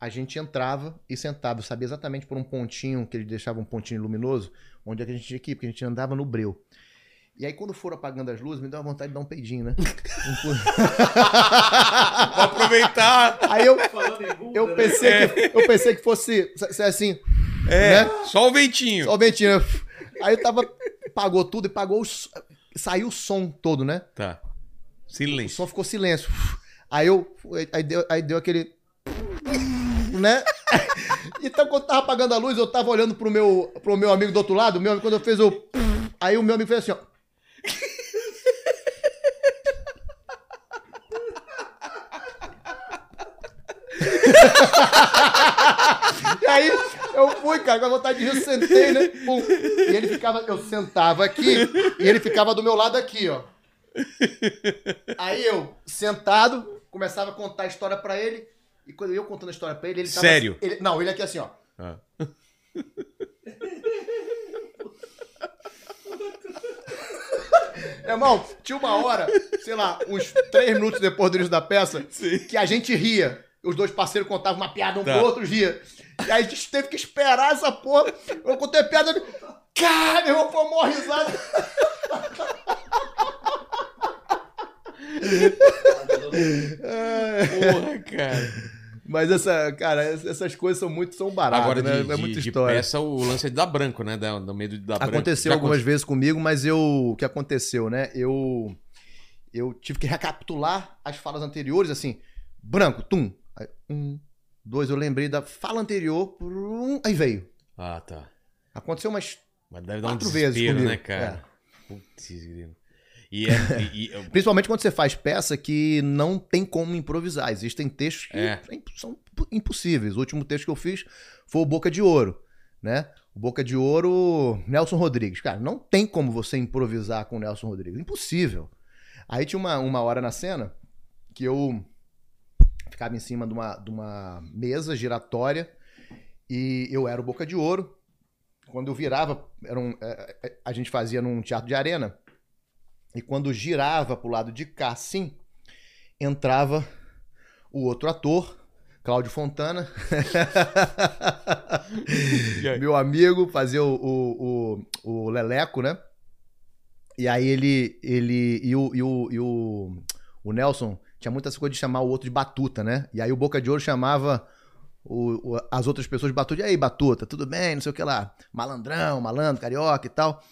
a gente entrava e sentava. Eu sabia exatamente por um pontinho, que ele deixava um pontinho luminoso, onde é que a gente tinha que ir, porque a gente andava no breu. E aí, quando foram apagando as luzes, me deu uma vontade de dar um peidinho, né? [LAUGHS] Vou aproveitar. Aí eu, bunda, eu, né? pensei, que, eu pensei que fosse se- assim, É, né? só o ventinho. Só o ventinho. né? Aí eu tava. Pagou tudo e pagou o. Saiu o som todo, né? Tá. O Silêncio. som ficou silêncio. Aí eu. Aí deu, aí deu aquele. Né? [LAUGHS] Então, quando tava apagando a luz, eu tava olhando pro meu, pro meu amigo do outro lado. o Meu, amigo, quando eu fiz o. Aí o meu amigo fez assim, ó. E aí eu fui, cara, com a vontade de rir, eu sentei, né? Pum. E ele ficava, eu sentava aqui e ele ficava do meu lado aqui, ó. Aí eu, sentado, começava a contar a história pra ele. E quando eu contando a história pra ele, ele tava. Sério? ele- não, ele aqui assim, ó. Ah. [LAUGHS] [LAUGHS] Irmão, tinha uma hora, sei lá, uns três minutos depois do início da peça, que a gente ria. Os dois parceiros contavam uma piada um Tá. pro outro, ria. E aí a gente teve que esperar essa porra. Eu contei piada. ele, Cara, meu irmão, foi uma risada. [LAUGHS] Porra, cara. Mas essa, cara, essas coisas são muito, são baratas, Agora, né? de, é de, muita de história. peça, o lance é de dar branco, né? Da- Do medo de dar branco. Aconteceu algumas vezes comigo, mas eu. O que aconteceu, né? Eu. Eu tive que recapitular as falas anteriores, assim. Branco, tum. Aí, um, dois, eu lembrei da fala anterior, aí veio. Ah, tá. Aconteceu umas. Mas deve dar um Quatro vezes desespero, comigo, né, cara? Putz, grilo. E é... e- e- [LAUGHS] Principalmente quando você faz peça que não tem como improvisar. Existem textos que É. são impossíveis. O último texto que eu fiz foi o Boca de Ouro, né? O Boca de Ouro, Nelson Rodrigues. Cara, não tem como você improvisar com o Nelson Rodrigues. Impossível. Aí tinha uma, uma hora na cena que eu ficava em cima de uma, de uma mesa giratória e eu era o Boca de Ouro. Quando eu virava, era um, é, é, a gente fazia num teatro de arena. E quando girava pro lado de cá, assim, entrava o outro ator, Cláudio Fontana, [LAUGHS] meu amigo, fazia o, o, o, o Leleco, né? E aí ele. ele e o, e o, e o, o Nelson tinha muitas coisas de chamar o outro de Batuta, né? E aí o Boca de Ouro chamava o- o- as outras pessoas de Batuta. E aí, Batuta, tudo bem? Não sei o que lá. Malandrão, malandro, carioca e tal.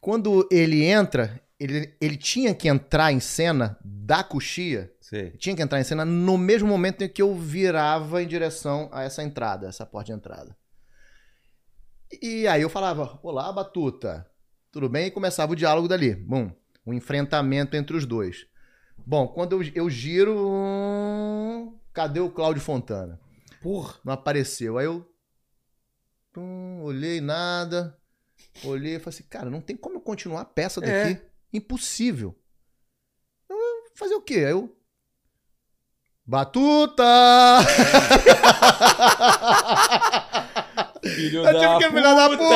Quando ele entra, ele, ele tinha que entrar em cena da coxia Sei. tinha que entrar em cena no mesmo momento em que eu virava em direção a essa entrada, essa porta de entrada. E aí eu falava, olá, Batuta, tudo bem? E começava o diálogo dali. Bom, um enfrentamento entre os dois. Bom, quando eu, eu giro, hum, cadê o Cláudio Fontana? Porra. Não apareceu. Aí eu hum, olhei nada, olhei e falei assim, cara, não tem como eu continuar a peça daqui. Impossível. Fazer o quê? Aí eu. Batuta! [LAUGHS] Filho Eu que filho da puta!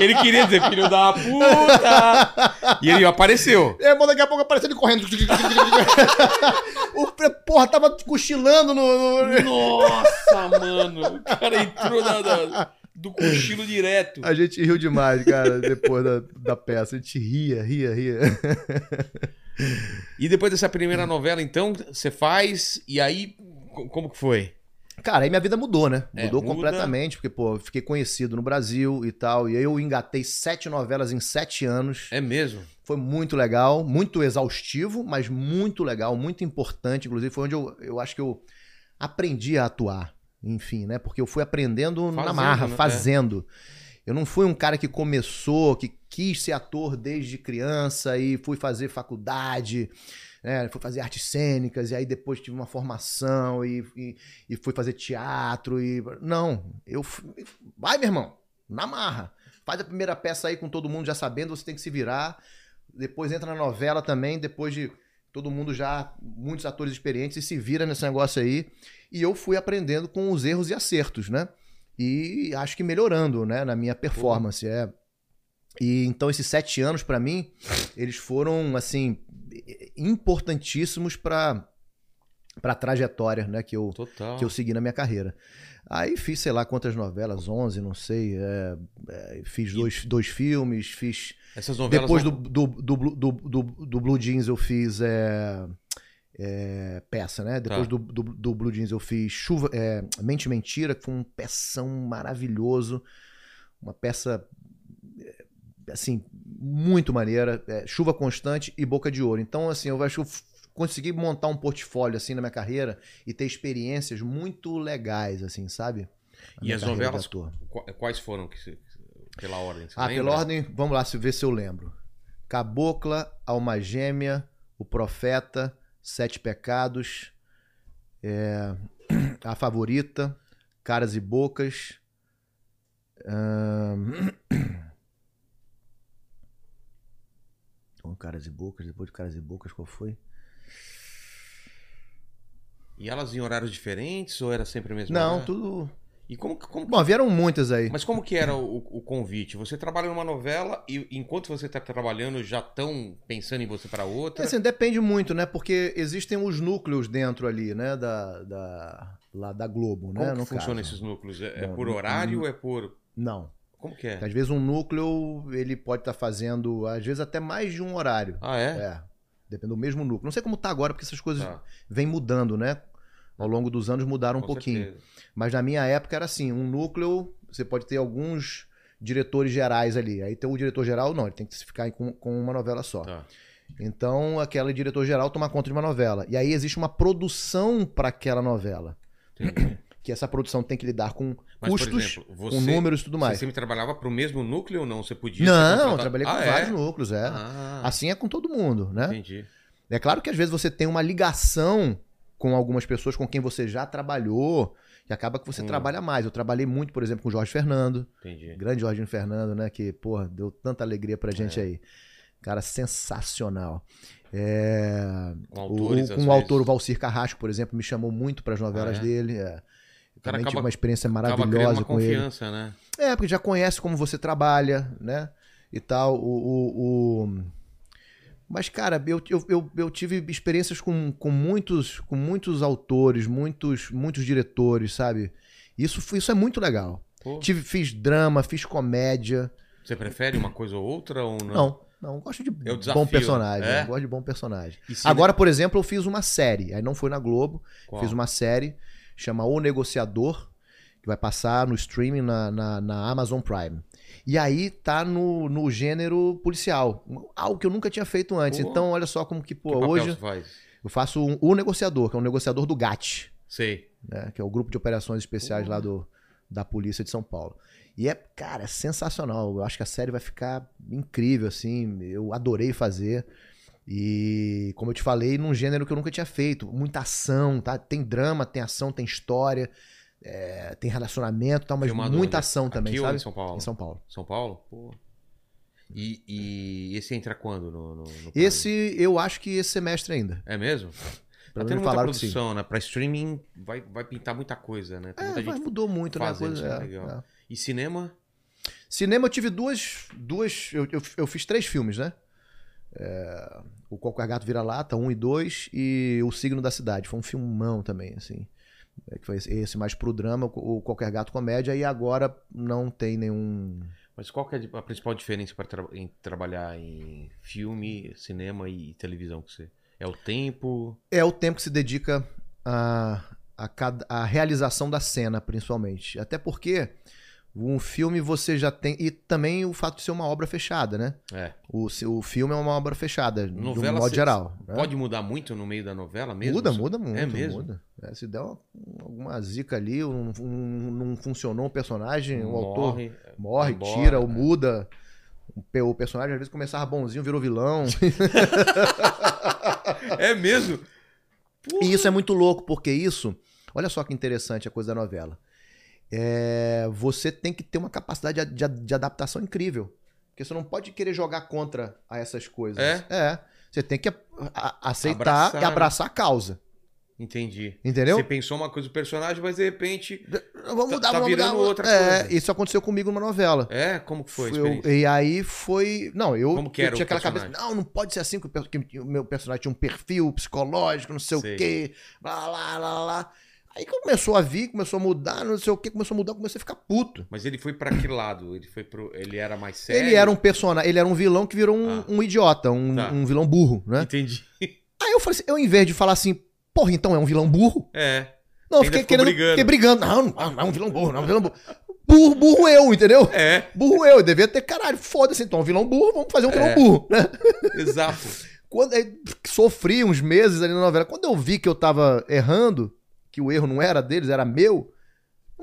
Ele queria dizer filho da puta! E ele apareceu. É, mas daqui a pouco apareceu ele correndo. o porra tava cochilando no. no- Nossa, mano. O cara entrou na, da- do cochilo direto. A gente riu demais, cara, depois da, da peça. A gente ria, ria, ria. E depois dessa primeira novela, então, você faz, e aí, co- como que foi? Cara, aí minha vida mudou, né? É, Mudou muda. completamente, porque, pô, eu fiquei conhecido no Brasil e tal. E aí eu engatei sete novelas em sete anos. É mesmo? Foi muito legal, muito exaustivo, mas muito legal, muito importante. Inclusive, foi onde eu, eu acho que eu aprendi a atuar. Enfim, né? Porque eu fui aprendendo na Fazendo, marra, né? fazendo. Eu não fui um cara que começou, que quis ser ator desde criança e fui fazer faculdade, né? Fui fazer artes cênicas e aí depois tive uma formação e, e, e fui fazer teatro e... Não, eu... fui- Vai, meu irmão, na marra. Faz a primeira peça aí com todo mundo já sabendo, você tem que se virar. Depois entra na novela também, depois de todo mundo já, muitos atores experientes, e se vira nesse negócio aí. E eu fui aprendendo com os erros e acertos, né? E acho que melhorando, né, na minha performance. É. E então esses sete anos, pra mim, eles foram, assim, importantíssimos pra para trajetória, né, que eu, Total. que eu segui na minha carreira. Aí fiz, sei lá quantas novelas, 11, não sei. é, é, fiz dois, dois filmes, fiz Essas novelas. depois do, vão- do, do, Blue- do, do, do Blue Jeans eu fiz é, é, peça, né? Depois Tá. do, do, do Blue Jeans eu fiz Chuva, é, Mente Mentira, que foi um peção maravilhoso. Uma peça, é, assim, muito maneira. é, Chuva Constante e Boca de Ouro. Então, assim, eu acho que consegui montar um portfólio, assim, na minha carreira e ter experiências muito legais, assim, sabe? Na E as novelas, quais foram que você- pela ordem? Você Ah, lembra? pela ordem, vamos lá, se ver se eu lembro. Cabocla, Alma Gêmea, O Profeta, Sete Pecados, é, [CLEARS THROAT] A Favorita, Caras e Bocas. ahn, [CLEARS THROAT] Então, Caras e Bocas, depois de Caras e Bocas, qual foi? E elas em horários diferentes ou era sempre a mesma Não, hora? tudo. E como, como, Bom, vieram muitas aí. mas como que era o, o convite? Você trabalha numa novela e enquanto você está trabalhando já estão pensando em você para outra? É, assim, depende muito, né? Porque existem os núcleos dentro ali, né? Da, da, lá da Globo, como né? no funcionam esses núcleos? É, é Bom, por no- horário ou é por... Não. Como que é? Às vezes um núcleo, ele pode estar fazendo, às vezes até mais de um horário. Ah, é? É. Depende do mesmo núcleo. Não sei como tá agora, porque essas coisas Tá, vêm mudando, né? Ao longo dos anos mudaram um com pouquinho. certeza. Mas na minha época era assim, um núcleo, você pode ter alguns diretores gerais ali. Aí tem o diretor geral, não, ele tem que se ficar com, com uma novela só. Tá. Então, aquele diretor geral toma conta de uma novela. E aí existe uma produção para aquela novela. Entendi. [COUGHS] Que essa produção tem que lidar com Mas, custos, exemplo, você, com números e tudo você mais. sempre trabalhava para o mesmo núcleo ou não? Você podia Não, eu trabalhei com Ah, é? vários núcleos, é. Ah, Assim é com todo mundo, né? entendi. É claro que às vezes você tem uma ligação com algumas pessoas com quem você já trabalhou e acaba que você Hum. trabalha mais. Eu trabalhei muito, por exemplo, com o Jorge Fernando, Entendi. grande Jorge Fernando, né? Que, porra, deu tanta alegria pra gente É. aí. Cara sensacional. É, Com o- autores, o, às com o autor, o. Valcir Carrasco, por exemplo, me chamou muito para as novelas Ah, é? dele. é. Também tive acaba- uma experiência maravilhosa uma com ele. confiança, né? É, porque já conhece como você trabalha, né? E tal. O, o, o- Mas, cara, eu, eu, eu, eu tive experiências com, com, muitos, com muitos autores, muitos, muitos diretores, sabe? Isso, isso é muito legal. Pô. Tive, fiz drama, fiz comédia. Você prefere uma coisa ou outra ou não? Não, não, gosto de desafio, bom personagem. é? gosto de bom personagem. Agora, por exemplo, eu fiz uma série. Aí não foi na Globo, Qual? fiz uma série, chama O Negociador, que vai passar no streaming na, na, na Amazon Prime. E aí tá no, no gênero policial. Algo que eu nunca tinha feito antes. Pô. Então, olha só como que, Que pô, papel hoje eu faço um- o negociador, que é o negociador do GAT, Sei. né? Que é o grupo de operações especiais lá do, da Polícia de São Paulo. E é, cara, é sensacional. Eu acho que a série vai ficar incrível, assim. Eu adorei fazer. E, como eu te falei, num gênero que eu nunca tinha feito. Muita ação, tá? Tem drama, tem ação, tem história, é, tem relacionamento e tal, mas Filmado muita onde? ação também, Aqui sabe? em São Paulo? Em São Paulo. São Paulo? Pô. E, e esse entra quando no, no- no? Esse, eu acho que esse semestre ainda. É mesmo? Pelo Tá tendo muita produção, né? Pra streaming vai, vai pintar muita coisa, né? Tem É, muita gente mudou muito, né? Coisa, isso, é, legal. é. E cinema? Cinema eu tive duas. duas eu, eu, eu fiz três filmes, né? É, o Qualquer Gato Vira Lata, um e dois, e O Signo da Cidade. Foi um filmão também, assim. É, que foi esse, mais pro drama, o Qualquer Gato Comédia, e agora não tem nenhum. Mas qual que é a principal diferença para em trabalhar em filme, cinema e televisão que você? É o tempo? É o tempo que se dedica a, a, cada- a realização da cena, principalmente. Até porque um filme você já tem. E também o fato de ser uma obra fechada, né? É. O, o filme é uma obra fechada, de Novela um modo geral. né? Pode mudar muito no meio da novela mesmo? Muda, muda muito. É mesmo? Muda. É, se der uma- alguma zica ali, um- um- não funcionou o personagem, o autor Morre, embora, tira ou é. muda. O pe- O personagem às vezes começava bonzinho, virou vilão. [LAUGHS] É mesmo? e isso é muito louco, porque isso. Olha só que interessante a coisa da novela. É, você tem que ter uma capacidade de, de- de adaptação incrível. Porque você não pode querer jogar contra a essas coisas. É? Você tem que a- a- aceitar Abraçar, e abraçar a causa. Entendi. Entendeu? Você pensou uma coisa do personagem, mas de repente. Vamos Tá- mudar, tá vamos virando mudar. outra é, coisa. isso aconteceu comigo numa novela. É? Como que foi Eu- e aí foi. Não, eu, Como que eu era tinha o aquela personagem? cabeça. Não, não pode ser assim, que o meu personagem tinha um perfil psicológico, não sei, Sei. o quê. Blá, lá, lá, lá. Aí começou a vir, começou a mudar, não sei o quê, começou a mudar, comecei a ficar puto. Mas ele foi pra que lado? Ele foi pro. Ele era mais sério? Ele era um personagem, ele era um vilão que virou um, Ah. um idiota, um, Tá. um vilão burro, né? Entendi. Aí eu falei assim, eu em vez de falar assim, porra, então é um vilão burro? É. Não, eu fiquei querendo. brigando. Fiquei brigando. Não, não, não é um vilão burro, não é um vilão burro. Burro, burro eu, entendeu? É, Burro eu, eu devia ter, caralho, foda-se então, vilão burro, vamos fazer um vilão É. burro, né? [LAUGHS] exato. Quando sofri uns meses ali na novela, quando eu vi que eu tava errando, que o erro não era deles, era meu,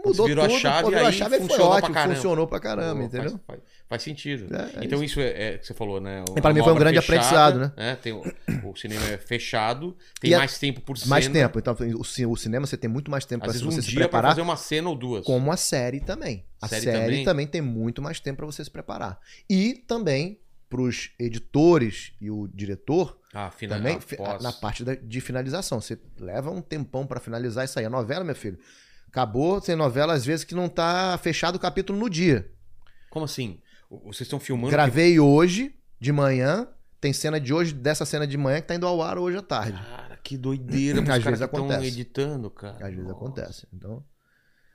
mudou virou a tudo, chave, pô, virou a chave e foi pra ótimo, caramba. funcionou pra caramba, Pô, entendeu? Faz, faz- faz sentido. É, é então isso, é, é que você falou, né? E pra mim Uma foi um grande aprendizado, né? Tem o, o cinema é fechado, [COUGHS] tem E é- mais tempo por cena. Mais tempo, então o, o cinema você tem muito mais tempo Às pra vezes você um se dia pra preparar. fazer uma cena ou duas. Como a série também. A Série série, também? também? tem muito mais tempo pra você se preparar. E também pros editores e o diretor Ah, final, também ah, na parte da- de finalização. Você leva um tempão pra finalizar isso aí. A novela, meu filho, acabou. Tem novela às vezes que não tá fechado o capítulo no dia. Como assim? Vocês estão filmando? Gravei hoje de manhã. Tem cena de hoje, dessa cena de manhã que tá indo ao ar hoje à tarde. Cara, que doideira. [CLEARS THROAT] Os Às vezes que estão acontece. editando, cara. Às vezes Nossa. acontece. Então,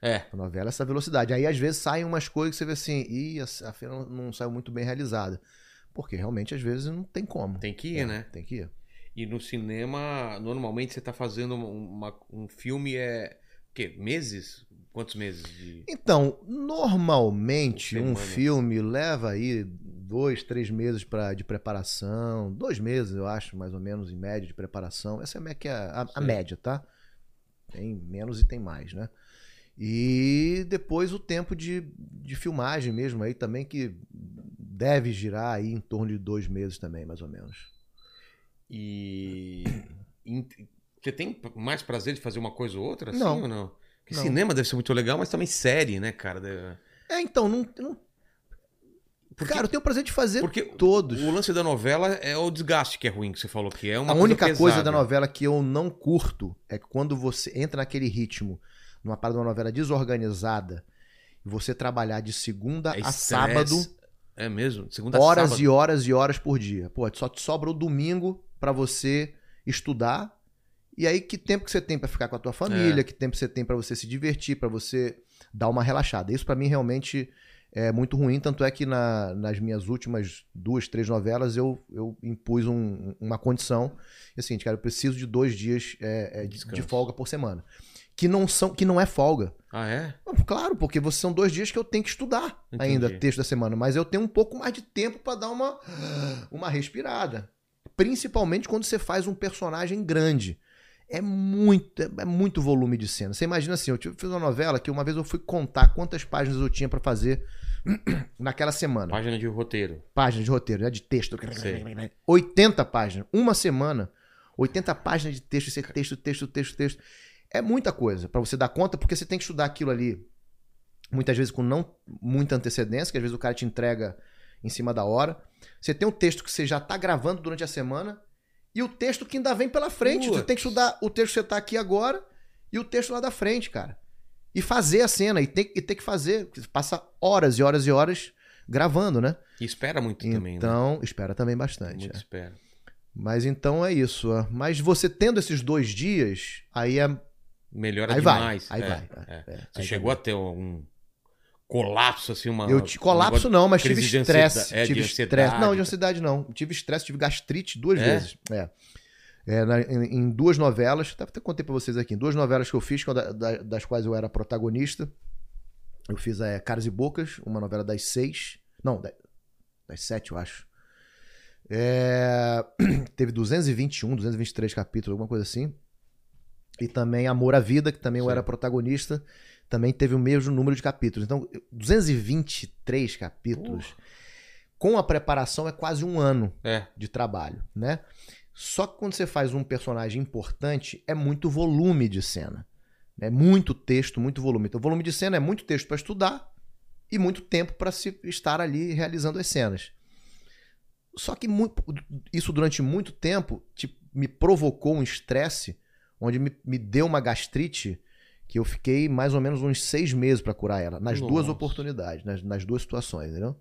É. A novela é essa velocidade. Aí às vezes saem umas coisas que você vê assim, ih, a a cena não- não saiu muito bem realizada. Porque realmente às vezes não tem como. Tem que ir, É, né? Tem que ir. E no cinema, normalmente você tá fazendo uma- um filme é. O quê? Meses? Quantos meses de. Então, normalmente um filme leva aí dois, três meses pra, de preparação. Dois meses, eu acho, mais ou menos, em média de preparação. Essa é que a, a- média, tá? Tem menos e tem mais, né? E depois o tempo de, de filmagem mesmo aí também, que deve girar aí em torno de dois meses também, mais ou menos. E. Você tem mais prazer de fazer uma coisa ou outra? Assim, Não. ou não? Porque Não. cinema deve ser muito legal, mas também série, né, cara? É, então, não. não- Porque- Cara, eu tenho o prazer de fazer Porque todos. o lance da novela é o desgaste que é ruim, que você falou que é uma a única coisa, pesada. da novela que eu não curto é quando você entra naquele ritmo, numa parada de uma novela desorganizada, e você trabalhar de segunda É a estresse. sábado, É mesmo? Segunda horas sábado. e horas e horas por dia. Pô, só te sobra o domingo pra você estudar. E aí, que tempo que você tem pra ficar com a tua família? É. Que tempo você tem pra você se divertir, pra você dar uma relaxada? Isso pra mim realmente é muito ruim. Tanto é que na- nas minhas últimas duas, três novelas eu, eu impus um- uma condição. E assim, cara, eu preciso de dois dias é, é, de folga por semana. Que não, são, que não é folga. Ah, é? Claro, porque você são dois dias que eu tenho que estudar Entendi. ainda, texto da semana. Mas eu tenho um pouco mais de tempo pra dar uma, uma respirada. Principalmente quando você faz um personagem grande. É muito, é muito volume de cena. Você imagina assim, eu fiz uma novela que uma vez eu fui contar quantas páginas eu tinha pra fazer [CLEARS THROAT] naquela semana. Página de roteiro. Páginas de roteiro, né? De texto. Sei. 80 páginas. Uma semana. 80 páginas de texto, esse texto, texto, texto, texto. É muita coisa pra você dar conta, porque você tem que estudar aquilo ali muitas vezes com não muita antecedência, que às vezes o cara te entrega em cima da hora. Você tem um texto que você já tá gravando durante a semana e o texto que ainda vem pela frente. Você tem que estudar o texto que você tá aqui agora e o texto lá da frente, cara. E fazer a cena, e tem, e tem que fazer. Você Passa horas e horas e horas gravando, né? E espera muito também, né? Então, espera também bastante. Muito é. espera. Mas então é isso. Mas você tendo esses dois dias, aí é. Melhora Aí vai, demais. aí É, vai, é. é, Você aí chegou a ter um colapso, assim, uma. Eu te, um colapso negócio- não, mas tive crise de estresse. é, de tive estresse. Não, de ansiedade não. Tive estresse, tive gastrite duas É? vezes. É. É, na- em, em duas novelas, até contei pra vocês aqui, em duas novelas que eu fiz, que eu da- da- das quais eu era protagonista. Eu fiz é, Caras e Bocas, uma novela das seis. Não, da- das sete, eu acho. É, [CLEARS THROAT] teve 221, 223 capítulos, alguma coisa assim. E também Amor à Vida, que também eu Sim. era protagonista, também teve o mesmo número de capítulos. Então, 223 capítulos. Com a preparação é quase um ano É. de trabalho, né? Só que quando você faz um personagem importante, é muito volume de cena. É muito texto, muito volume. Então, volume de cena é muito texto para estudar e muito tempo para se estar ali realizando as cenas. Só que mu- isso durante muito tempo tipo, me provocou um estresse, onde me, me deu uma gastrite que eu fiquei mais ou menos uns seis meses para curar ela, nas duas Nossa. oportunidades, nas, nas duas situações, entendeu?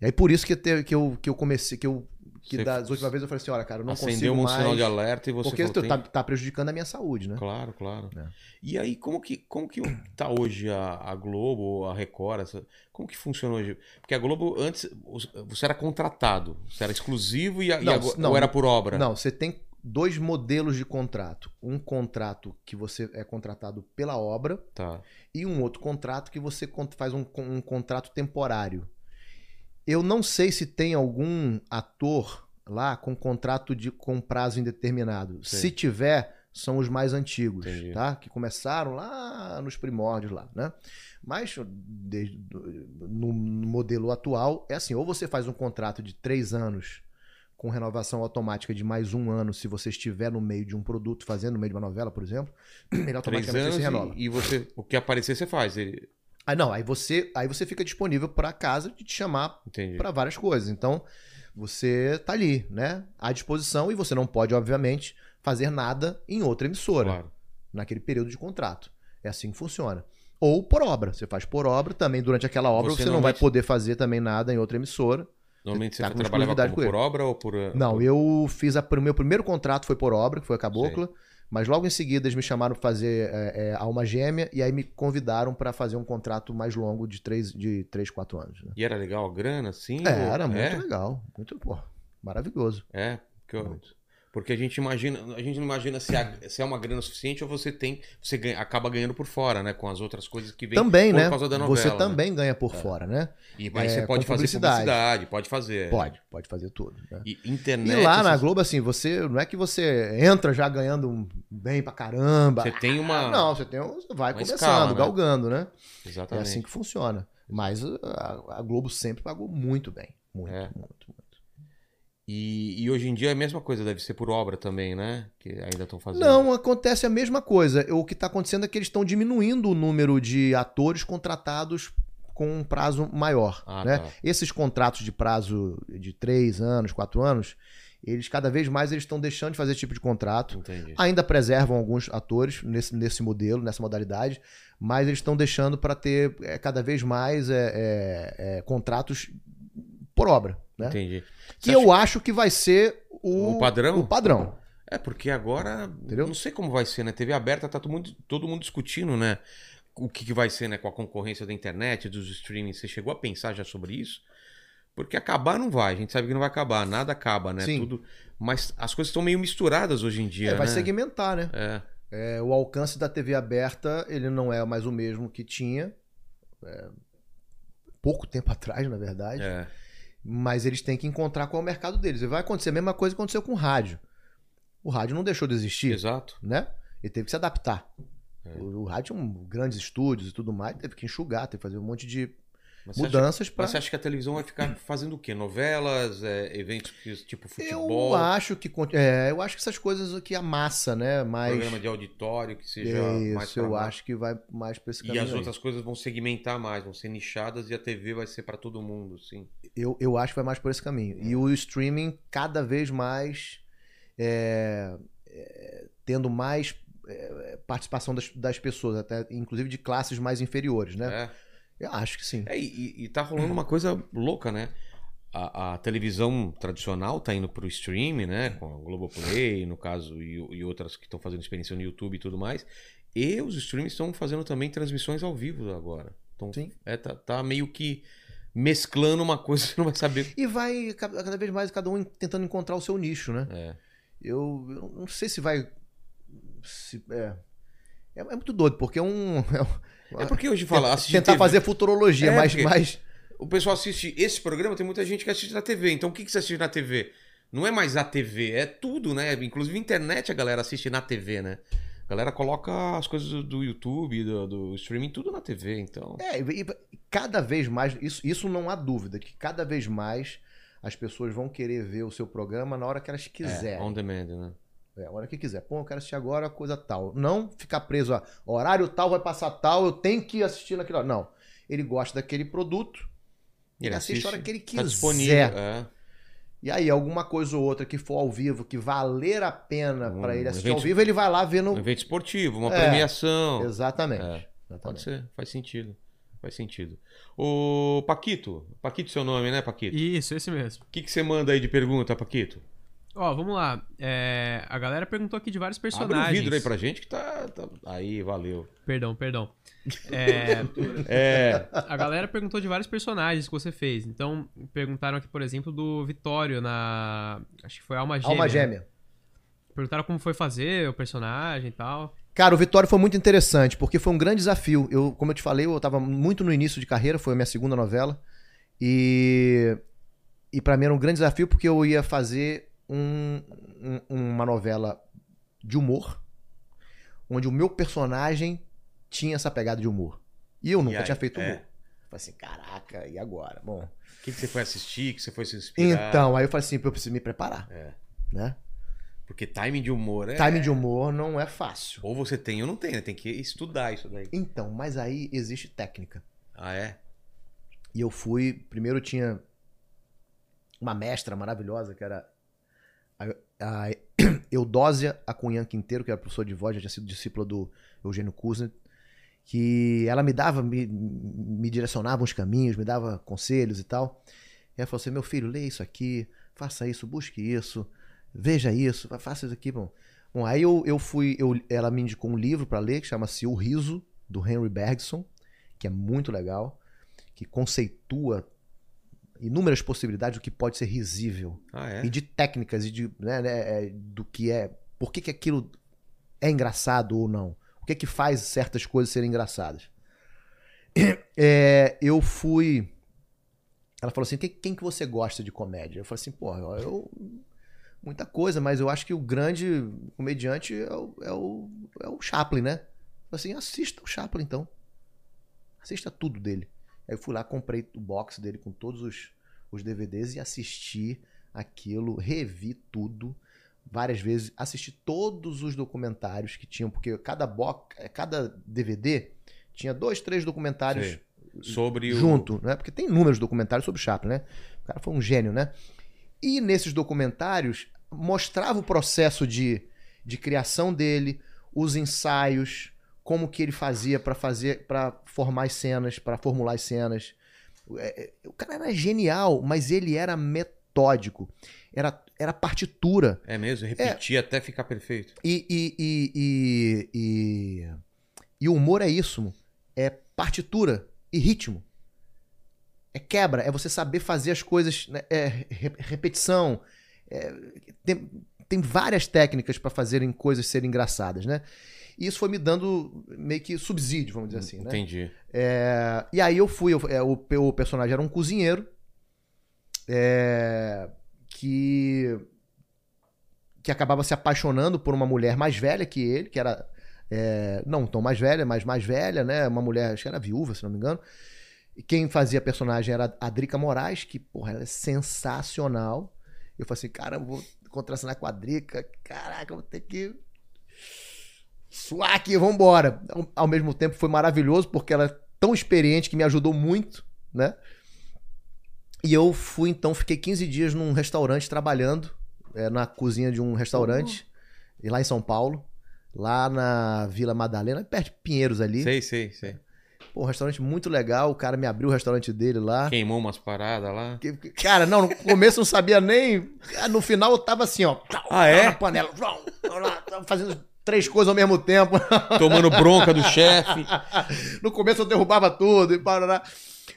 E aí por isso que, te- que, eu, que eu comecei, que eu que Você das últimas vezes eu falei assim, olha, cara, eu não Acendeu consigo um mais, sinal de alerta e você porque falou, tá, tá prejudicando a minha saúde, né? Claro, claro. É. E aí, como que, como que tá hoje a, a Globo, a Record? essa- como que funciona hoje? Porque a Globo, antes, você era contratado, você era exclusivo e, a- e Não, agora- não, ou era por obra? Não, você tem dois modelos de contrato. Um contrato que você é contratado pela obra Tá. e um outro contrato que você faz um, um contrato temporário. Eu não sei se tem algum ator lá com contrato de, com prazo indeterminado. Sei. Se tiver, são os mais antigos, Entendi. tá? Que começaram lá nos primórdios lá, né? Mas desde- no, no modelo atual é assim, ou você faz um contrato de três anos com renovação automática de mais um ano se você estiver no meio de um produto fazendo no meio de uma novela, por exemplo, [CLEARS THROAT] ele automaticamente anos se renova. e, você, o que aparecer você faz. Ele... Aí não, aí você, aí você fica disponível para casa de te chamar para várias coisas. Então, você tá ali, né, à disposição e você não pode, obviamente, fazer nada em outra emissora Claro. naquele período de contrato. É assim que funciona. Ou por obra, você faz por obra, também durante aquela obra Você você, não vai poder fazer também nada em outra emissora. Normalmente você tá trabalhava como por obra ou por... Não, por- eu fiz a, o meu primeiro contrato foi por obra, que foi a Cabocla, mas logo em seguida eles me chamaram para fazer é, é, Alma Gêmea e aí me convidaram para fazer um contrato mais longo de três, de três quatro anos. Né? E era legal a grana, assim? É, ou- era muito é? legal, muito pô, maravilhoso. É, porque, eu- Muito. Porque a gente imagina, a gente não imagina se, a- se é uma grana suficiente ou você tem, você ganha- acaba ganhando por fora, né, com as outras coisas que vem Também, por né? causa da novela. Você né? também ganha por fora, né? E aí é, você pode fazer publicidade. publicidade, pode fazer. Pode, pode fazer tudo. né? E E internet. lá na essas- Globo, assim, você não é que você entra já ganhando bem pra caramba. Você tem uma. Ah, Não, você tem um, vai uma começando, escala, né? galgando, né? É Exatamente. assim que funciona. Mas a, a Globo sempre pagou muito bem. Muito, É. muito, muito. E, e hoje em dia é a mesma coisa, deve ser por obra também, né? Que ainda estão fazendo. Não, acontece a mesma coisa. O que está acontecendo é que eles estão diminuindo o número de atores contratados com um prazo maior. Ah, né? tá. Esses contratos de prazo de três anos, quatro anos, eles cada vez mais eles estão deixando de fazer esse tipo de contrato. Entendi. Ainda preservam alguns atores nesse, nesse modelo, nessa modalidade, mas eles estão deixando para ter é, cada vez mais é, é, contratos por obra, né? Entendi. Que Você eu acho que vai ser o, O padrão? O padrão. É, porque agora. Entendeu? Não sei como vai ser, né? TV aberta, tá todo mundo, todo mundo discutindo, né? O que, que vai ser, né? Com a concorrência da internet, dos streamings. Você chegou a pensar já sobre isso? Porque acabar não vai, a gente sabe que não vai acabar, nada acaba, né? Sim. Tudo. Mas as coisas estão meio misturadas hoje em dia. É, vai né? segmentar, né? É. É, o alcance da TV aberta, ele não é mais o mesmo que tinha. é, pouco tempo [LAUGHS] atrás, na verdade. É. Mas eles têm que encontrar qual é o mercado deles. E vai acontecer a mesma coisa que aconteceu com o rádio. O rádio não deixou de existir, Exato. né? Ele teve que se adaptar. É. O, o rádio tinha um, grandes estúdios e tudo mais, teve que enxugar, teve que fazer um monte de Mas você acha- mudanças para você acha que a televisão vai ficar fazendo o quê? Novelas, é, eventos que- tipo futebol, Eu acho que é, eu acho que essas coisas que a massa, né, mais programa de auditório, que seja mais isso, pra eu acho que vai mais para esse E caminho. as aí. outras coisas vão segmentar mais, vão ser nichadas e a TV vai ser pra todo mundo, sim. Eu, eu acho que vai mais por esse caminho. É. E o streaming cada vez mais é, é, tendo mais é, participação das, das pessoas, até inclusive de classes mais inferiores, né? É. Eu acho que sim. É, e, e tá rolando uma coisa louca, né? A, a televisão tradicional tá indo pro streaming, né? Com a Globoplay, no caso, e, e outras que estão fazendo experiência no YouTube e tudo mais. E os streams estão fazendo também transmissões ao vivo agora. Então, Sim. É, tá, tá meio que mesclando uma coisa [LAUGHS] que você não vai saber. E vai cada cada vez mais cada um tentando encontrar o seu nicho, né? É. Eu, eu não sei se vai. se- é, é, é muito doido, porque é um. [LAUGHS] é um- É porque hoje fala, assistir tentar TV, fazer futurologia, É, mas, mas O pessoal assiste esse programa, tem muita gente que assiste na TV. Então o que, que você assiste na TV? Não é mais a TV, é tudo, né? Inclusive internet a galera assiste na TV, né? A galera coloca as coisas do, YouTube, do, do streaming, tudo na TV, então. É, e cada vez mais, isso, isso não há dúvida, que cada vez mais as pessoas vão querer ver o seu programa na hora que elas É, quiserem. on demand, né? É, a hora que quiser. Pô, eu quero assistir agora coisa tal. Não ficar preso a horário tal, vai passar tal, eu tenho que assistir naquilo. Não. Ele gosta daquele produto, ele, assiste a hora que ele tá quiser. disponível. É. E aí, alguma coisa ou outra que for ao vivo, que valer a pena Um pra ele assistir evento- ao vivo, ele vai lá ver Um no. evento esportivo, uma É, premiação. Exatamente. É, Pode Exatamente. ser, faz sentido. Faz sentido. Ô, Paquito, Paquito é seu nome, né, Paquito? Isso, esse mesmo. O que, que você manda aí de pergunta, Paquito? Ó, vamos lá. É, a galera perguntou aqui de vários personagens. Abre o vidro aí pra gente que tá. tá- Aí, valeu. Perdão, perdão. [LAUGHS] É, É. a galera perguntou de vários personagens que você fez. Então, perguntaram aqui, por exemplo, do Vitório na. Acho que foi Alma Gêmea. Alma Gêmea. Perguntaram como foi fazer o personagem e tal. Cara, o Vitória foi muito interessante, porque foi um grande desafio. Eu, como eu te falei, eu tava muito no início de carreira, foi a minha segunda novela. E, e para mim era um grande desafio, porque eu ia fazer um- um- uma novela de humor, onde o meu personagem tinha essa pegada de humor. E eu nunca aí? tinha feito É. humor. Falei assim, caraca, e agora? Bom, O que, que você foi assistir? Que você foi se inspirar? então, aí eu falei assim, eu preciso me preparar, É. né? Porque timing de humor é. Timing de humor não é fácil. Ou você tem ou não tem, né? Tem que estudar isso daí. Então, mas aí existe técnica. Ah, é? E eu fui. Primeiro tinha uma mestra maravilhosa, que era a, [CLEARS THROAT] Eudósia Acunhan Quinteiro, que era professora de voz, já tinha sido discípula do Eugênio Kuznet, que ela me dava, me, me direcionava uns caminhos, me dava conselhos e tal. E ela falou assim: meu filho, lê isso aqui, faça isso, busque isso, veja isso, fa- faça isso aqui. Bom, bom aí eu, eu fui, eu, ela me indicou um livro para ler que chama-se O Riso, do Henry Bergson, que é muito legal, que conceitua inúmeras possibilidades do que pode ser risível. Ah, é? e de técnicas e de né, né, é, do que é por que, que aquilo é engraçado ou não? O que que faz certas coisas serem engraçadas? [CLEARS THROAT] É, eu fui ela falou assim quem, quem que você gosta de comédia? Eu falei assim pô eu muita coisa mas eu acho que o grande comediante é o, é o, é o Chaplin né? Eu falei assim assista o Chaplin então. Assista tudo dele Aí eu fui lá, comprei o box dele com todos os, os DVDs e assisti aquilo, revi tudo várias vezes, assisti todos os documentários que tinham, porque cada box, cada DVD tinha dois, três documentários Sei. Sobre o. junto, né? Porque tem inúmeros documentários sobre Chaplin, né? O cara foi um gênio, né? E nesses documentários mostrava o processo de, de criação dele, os ensaios, como que ele fazia para fazer, para formar as cenas, para formular as cenas. É, é, O cara era genial, mas ele era metódico. Era, era partitura. É mesmo, repetir até ficar perfeito. E, e, e, e, e, o humor é isso. É partitura e ritmo. É quebra, é você saber fazer as coisas, né, é re- repetição. é, tem, tem várias técnicas para fazerem coisas serem engraçadas, né? E isso foi me dando meio que subsídio, vamos dizer assim, né? Entendi. É, e aí eu fui, eu- é, o, o personagem era um cozinheiro é, que que acabava se apaixonando por uma mulher mais velha que ele, que era é, não tão mais velha, mas mais velha, né? Uma mulher, acho que era viúva, se não me engano. E quem fazia a personagem era a Drica Moraes, que, porra, ela é sensacional. Eu falei assim, cara, eu vou contracenar com a Drica. Caraca, eu vou ter que aqui, vambora. Ao, ao mesmo tempo foi maravilhoso, porque ela é tão experiente que me ajudou muito, né? E eu fui, então, fiquei 15 dias num restaurante trabalhando, é, na cozinha de um restaurante, e lá em São Paulo, lá na Vila Madalena, perto de Pinheiros ali. Sei, sei, sei. Pô, um restaurante muito legal, o cara me abriu o restaurante dele lá. Queimou umas paradas lá. Cara, não, no começo eu não sabia nem. No final eu tava assim, ó. Ah, é? Na panela. fazendo três coisas ao mesmo tempo. [LAUGHS] Tomando bronca do chefe. No começo eu derrubava tudo e parará.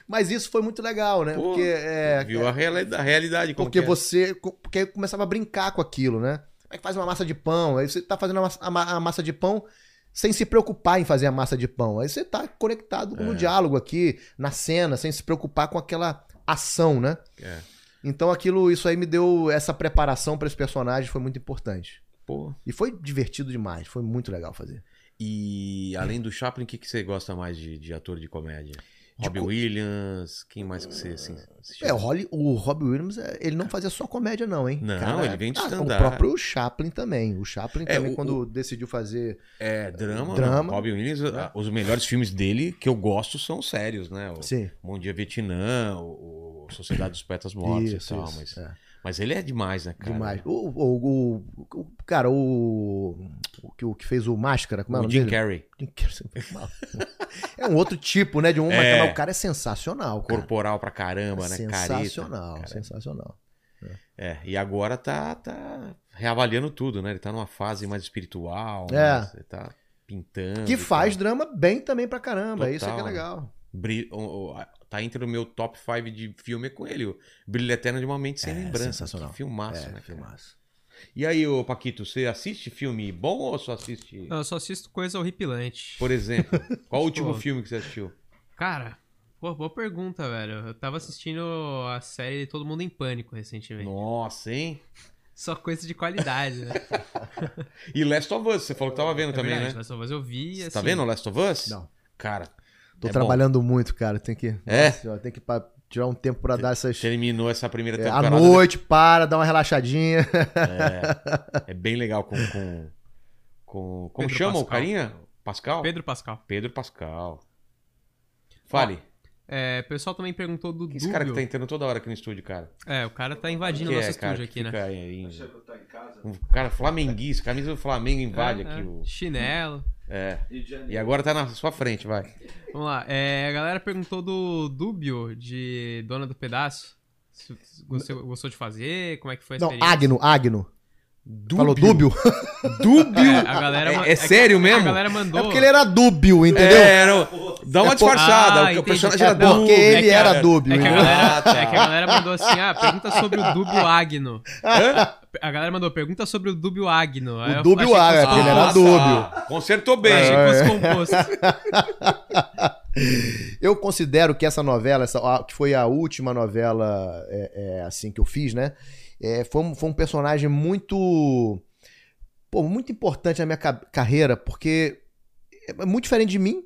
Mas isso foi muito legal, né? Pô, porque é, Viu a reali- a realidade como porque que é. você. Porque começava a brincar com aquilo, né? Como é que faz uma massa de pão? Aí você tá fazendo a massa, a ma- a massa de pão sem se preocupar em fazer a massa de pão. Aí você tá conectado no É. diálogo aqui, na cena, sem se preocupar com aquela ação, né? É. Então aquilo, isso aí me deu essa preparação para esse personagem, foi muito importante. Pô. E foi divertido demais, foi muito legal fazer. E além do Chaplin, o que, que você gosta mais de, de ator de comédia? Robbie Williams, quem mais que você assim, assistiu? É, o, Holly, o Robbie Williams, é, ele não fazia só comédia não, hein? Não, ele vem de ah, stand-up. O próprio Chaplin também. O Chaplin É, também, o- quando decidiu fazer... É, drama. Drama. Robbie Williams, ah, os melhores filmes dele que eu gosto são sérios, né? O Sim. Bom Dia Vietnã, o, o Sociedade dos Poetas Mortos Isso, e tal. isso, Mas, é. Mas ele é demais, né, cara? Demais. O, o, o- o- cara, o, o, que- o que fez o Máscara, como é o nome Jim dele? Carrey, Jim Carrey. É um outro tipo, né? De um, É. mas o cara é sensacional, cara. corporal pra caramba, É né? sensacional, Careta, cara. sensacional. É, e agora tá, tá reavaliando tudo, né? Ele tá numa fase mais espiritual, É. né? Ele tá pintando. Que faz drama bem também pra caramba. Isso é que é Total. legal. Tá entre o meu top 5 de filme é com ele. O Brilho Eterno de uma Mente Sem É, Lembrança. sensacional. Que filmaço, é, né? cara? filmaço. E aí, ô Paquito, você assiste filme bom ou só assiste. Não, eu só assisto coisa horripilante. Por exemplo, [LAUGHS] qual o último Pô. filme que você assistiu? Cara, pô, boa pergunta, velho. Eu tava assistindo a série Todo Mundo em Pânico recentemente. Nossa, hein? Só coisa de qualidade, né? [LAUGHS] E Last of Us, você falou que tava vendo É também, verdade, né? Last of Us eu vi, Você assim... tá vendo Last of Us? Não. Cara, Tô É trabalhando muito, cara. Tem que. É? Tem que tirar um tempo pra dar essas. terminou essa primeira É, temporada. à noite, para, dá uma relaxadinha. É, é bem legal com. com, com como Pedro chama o Pascal. carinha? Pascal? Pedro Pascal. Pedro Pascal. Fale. É, o pessoal também perguntou do é Dúbio. esse cara que tá entrando toda hora aqui no estúdio, cara? É, o cara tá invadindo Que o nosso é, cara, estúdio que aqui, né? aí, tô em casa. um cara flamenguista, camisa do Flamengo invade É, aqui. é. O... Chinelo. É. E agora tá na sua frente, vai. Vamos lá. É, a galera perguntou do Dúbio, de Dona do Pedaço. Você gostou de fazer, como é que foi a Não, experiência? Agno, Agno. Falou dúbio? [LAUGHS] Dúbio? É, a galera ma- É- é sério mesmo? A galera mandou. É porque ele era dúbio, entendeu? É, era- dá uma É disfarçada. Ah, o- personagem É era porque dúbio. ele que a- era dúbio. É que, a galera, Ah, tá. é que a galera mandou assim, ah, pergunta sobre o Dúbio Agno. Hã? [LAUGHS] A galera mandou, pergunta sobre o Dúbio Agno. O Dúbio Agno, fosse ele era dúbio. Consertou bem. Achei É. que fosse composto. [LAUGHS] Eu considero que essa novela, essa, a- que foi a última novela é, é, assim que eu fiz, né? É, foi, um, foi um personagem muito. pô, muito importante na minha ca- carreira, porque é muito diferente de mim.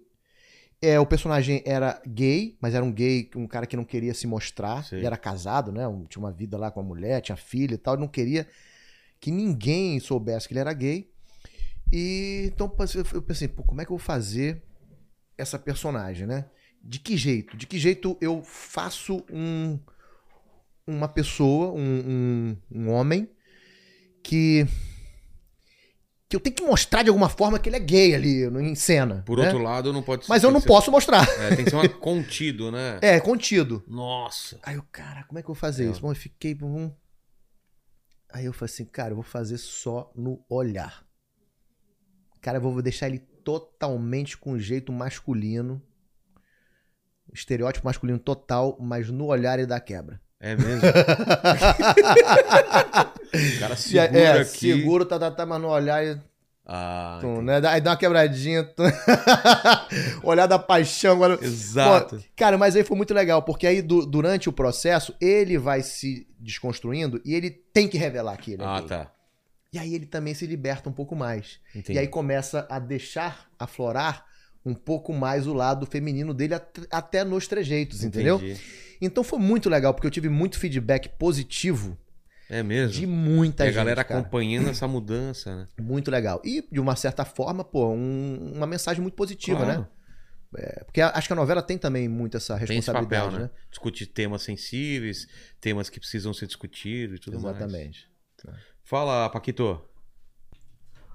É, o personagem era gay, mas era um gay, um cara que não queria se mostrar. Ele era casado, né? Um- tinha uma vida lá com a mulher, tinha filha e tal. Ele não queria que ninguém soubesse que ele era gay. E então eu pensei, pô, como é que eu vou fazer essa personagem, né? De que jeito? De que jeito eu faço um, uma pessoa, um, um, um homem que que eu tenho que mostrar de alguma forma que ele é gay ali em cena. Por né? outro lado, não pode Mas eu não ser- posso mostrar. É, tem que ser uma [LAUGHS] contido, né? É, contido. Nossa. Aí eu, cara, como é que eu vou fazer É. isso? Bom, eu fiquei. hum. Aí eu falei assim, cara, eu vou fazer só no olhar. Cara, eu vou deixar ele totalmente com jeito masculino. Estereótipo masculino total, mas no olhar ele dá quebra. É mesmo. o [LAUGHS] cara E segura é, aqui. seguro, tá, tá, tá, mas no olhar ele. Ah, tum, né? Aí dá uma quebradinha. tum. [LAUGHS] olhar da paixão. Agora, Exato. Pô, cara, mas aí foi muito legal, porque aí du- durante o processo ele vai se desconstruindo e ele tem que revelar que ele é ah, tá. E aí ele também se liberta um pouco mais. Entendi. E aí começa a deixar aflorar um pouco mais o lado feminino dele at- até nos trejeitos, entendeu? Entendi. Então foi muito legal, porque eu tive muito feedback positivo É mesmo. de muita e a gente. galera cara. acompanhando essa mudança, né? Muito legal. E, de uma certa forma, pô, um- uma mensagem muito positiva, Claro. né? É, porque a- acho que a novela tem também muito essa Tem esse responsabilidade, papel, né? né? Discutir temas sensíveis, temas que precisam ser discutidos e tudo mais. Exatamente. Fala, Paquito.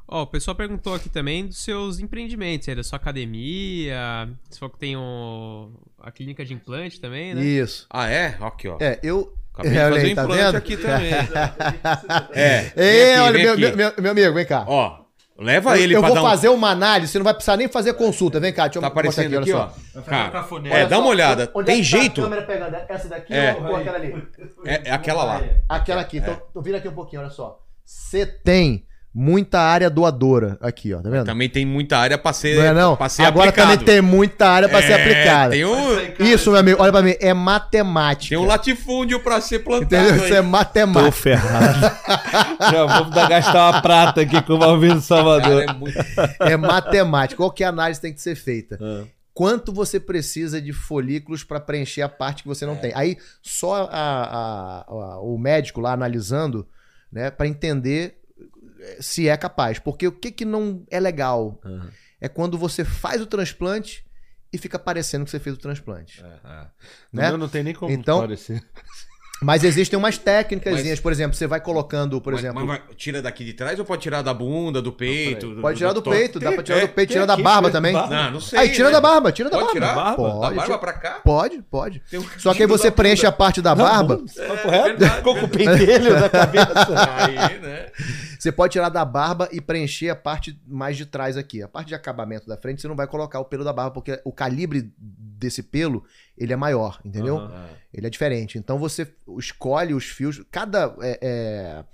Ó, o pessoal perguntou aqui também dos seus empreendimentos, da sua academia. Você falou que tem o... a clínica de implante também, né? Isso. Ah, é? Aqui, ó. É, eu. Acabei de Olha fazer aí, um tá implante vendo? aqui também. [LAUGHS] É. Ei, aqui, olha, meu, aqui. meu, meu- amigo, vem cá. Ó, leva eu ele eu pra vou dar um... fazer uma análise, você não vai precisar nem fazer consulta. Vem cá, deixa eu Tá mostrar aparecendo aqui, olha ó. só. Vai fazer Cara, é, dá uma olhada. Onde Tem é que tá jeito? A câmera pegando essa daqui É. ou, aquela ali? É, é aquela lá. Aquela aqui. Então, então vira aqui um pouquinho, olha só. Você tem muita área doadora aqui, ó, tá vendo? Também tem muita área pra ser, não é não? pra ser Agora aplicado. também tem muita área pra ser É, aplicada. Tem um, Isso, meu amigo, olha pra mim, é matemática. tem um latifúndio pra ser plantado Entendeu? Isso é Tô matemática. ferrado. [LAUGHS] Já vou dar, gastar uma prata aqui com o Valvino Salvador. Cara, é muito... É matemática. Qual que é a análise tem que ser feita? Ah. Quanto você precisa de folículos para preencher a parte que você não tem? Aí só a- a- a- o médico lá analisando, né, para entender se é capaz. Porque o que, que não é legal Aham. é quando você faz o transplante e fica parecendo que você fez o transplante. No Né? meu não tem nem como Então- parecer. Mas existem umas técnicas, por exemplo, você vai colocando, por Mas- exemplo. mas vai- tira daqui de trás ou pode tirar da bunda, do peito? Pode tirar do to- peito, dá pra tirar do peito, tira da barba também. barba. Não, não sei. Aí tira né? da barba, tira da Pode barba. tirar? Barba? Da Pode, barba tira- pra cá? pode, pode. Um Só que aí você da preenche a bunda. parte da barba. Ficou com o pentelho da cabeça. [LAUGHS] Aí, né? Você pode tirar da barba e preencher a parte mais de trás aqui. A parte de acabamento da frente você não vai colocar o pelo da barba, porque o calibre desse pelo, ele é maior, entendeu? Aham. Ele é diferente. Então você escolhe os fios. Cada é, é-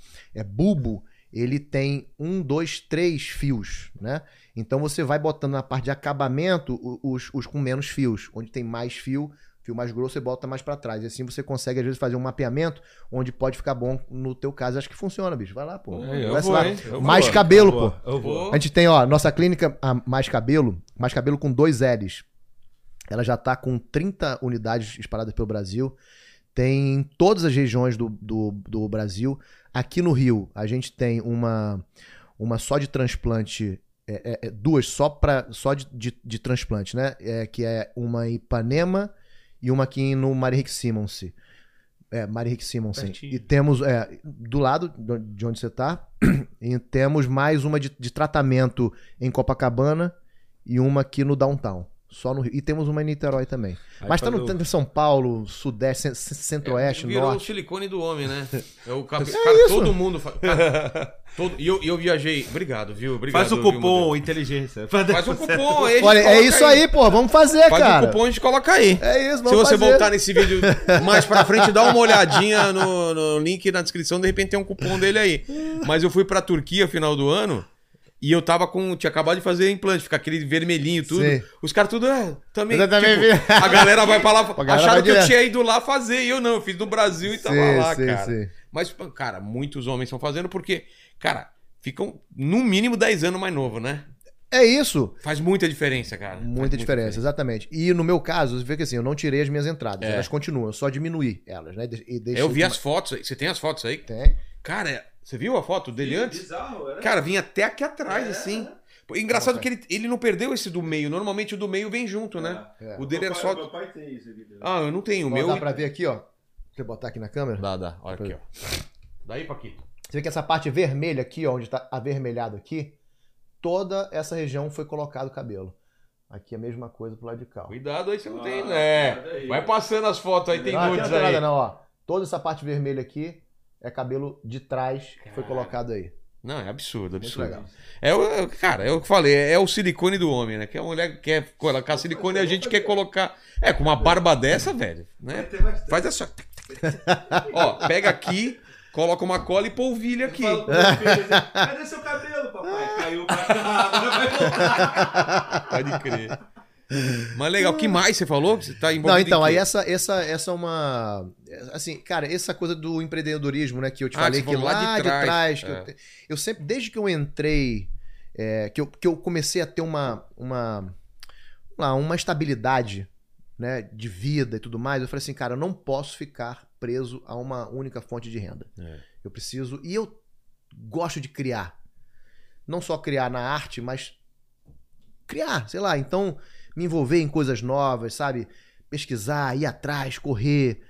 é bulbo, ele tem um, dois, três fios, né? Então você vai botando na parte de acabamento os, os com menos fios. Onde tem mais fio, fio mais grosso, você bota mais pra trás. E assim você consegue, às vezes, fazer um mapeamento onde pode ficar bom no teu caso. Acho que funciona, bicho. Vai lá, pô. É, eu vou, lá. Eu Mais vou. cabelo, Eu vou. pô. Eu vou. A gente tem, ó, nossa clínica a Mais Cabelo, Mais Cabelo com dois L's. Ela já tá com 30 unidades espalhadas pelo Brasil. Tem em todas as regiões do, do, do Brasil. Aqui no Rio, a gente tem uma, uma só de transplante, é, é, é, duas só, pra, só de, de, de transplante, né? É, que é uma em Ipanema e uma aqui no Maria Henrique Simonsen. É, Simonsen. Pertinho. E temos, é, do lado de onde você tá, [CLEARS THROAT] e temos mais uma de, de tratamento em Copacabana e uma aqui no Downtown. Só no Rio. E temos uma em Niterói também. Aí Mas tá no tanto São Paulo, Sudeste, cen- cen- Centro-Oeste, É, Virou o Norte. silicone do homem, né? É o cabe... [LAUGHS] É cara, isso. todo mundo. Cara, [LAUGHS] todo... E eu, eu viajei. Obrigado, viu? Obrigado, Faz o viu, cupom Modelo? inteligência. Faz o cupom aí. gente Olha, é isso aí, pô. Vamos fazer, Faz cara. o cupom a gente coloca aí. É isso, Se vamos você fazer. voltar nesse vídeo [LAUGHS] mais pra frente, dá uma olhadinha no, no link na descrição, de repente tem um cupom dele aí. Mas eu fui pra Turquia final do ano e eu tava com. Tinha acabado de fazer implante, ficar aquele vermelhinho tudo. Sim. Os caras tudo. É, também. Eu também tipo, vi. a galera vai pra lá. [LAUGHS] Acharam que eu tinha ido lá fazer e eu não. Eu fiz no Brasil e tava Sim, lá, sim, cara. sim. Mas, cara, muitos homens estão fazendo porque, cara, ficam no mínimo 10 anos mais novo, né? É isso. Faz muita diferença, cara. Faz Muita diferença, exatamente. E no meu caso, você vê que assim, eu não tirei as minhas entradas. É. Elas continuam, eu só diminuí elas, né? E Eu vi com- as fotos aí. Você tem as fotos aí? Tem. Cara, você viu a foto dele antes? Bizarro, era? Cara, vinha até aqui atrás, assim. Pô, Engraçado que ele, ele não perdeu esse do meio. Normalmente o do meio vem junto, né? É. O dele era só. Meu pai tem isso aqui. Ah, eu não tenho. O meu. Dá pra ver aqui, ó. Você botar aqui na câmera? Dá, dá. Olha aqui, ó. Daí, Paquito. Você vê que essa parte vermelha aqui, ó, onde tá avermelhado aqui, toda essa região foi colocado cabelo. Aqui é a mesma coisa pro lado de cá. ó. Cuidado aí, você não Ah, tem, né? aí. Vai passando as fotos aí, tem Não, aqui não aí. nada não, ó. Toda essa parte vermelha aqui é cabelo de trás que foi colocado aí. Não, é absurdo, Muito absurdo. legal. É o, é- cara, é o que eu falei, é o silicone do homem, né? Que a mulher quer colocar silicone e a gente quer colocar. É, com uma barba dessa, velho, Vai né? Faz essa. [LAUGHS] Ó, pega aqui, coloca uma cola e polvilha aqui. Assim, Cadê seu cabelo, papai? Caiu pra [LAUGHS] cá, agora vai voltar. Pode crer. Mas legal, o que mais você falou? Você tá envolvido Não, então, aí essa, essa, essa é uma. Assim, cara, essa coisa do empreendedorismo, né, que eu te Ah, falei que lá lá de de trás, trás. que é. eu, eu sempre, desde que eu entrei, é, que, eu, que eu comecei a ter uma. uma lá, uma estabilidade né, de vida e tudo mais, eu falei assim, cara, eu não posso ficar preso a uma única fonte de renda. É. Eu preciso. E eu gosto de criar. Não só criar na arte, mas criar, sei lá. Então, me envolver em coisas novas, sabe? Pesquisar, ir atrás, correr.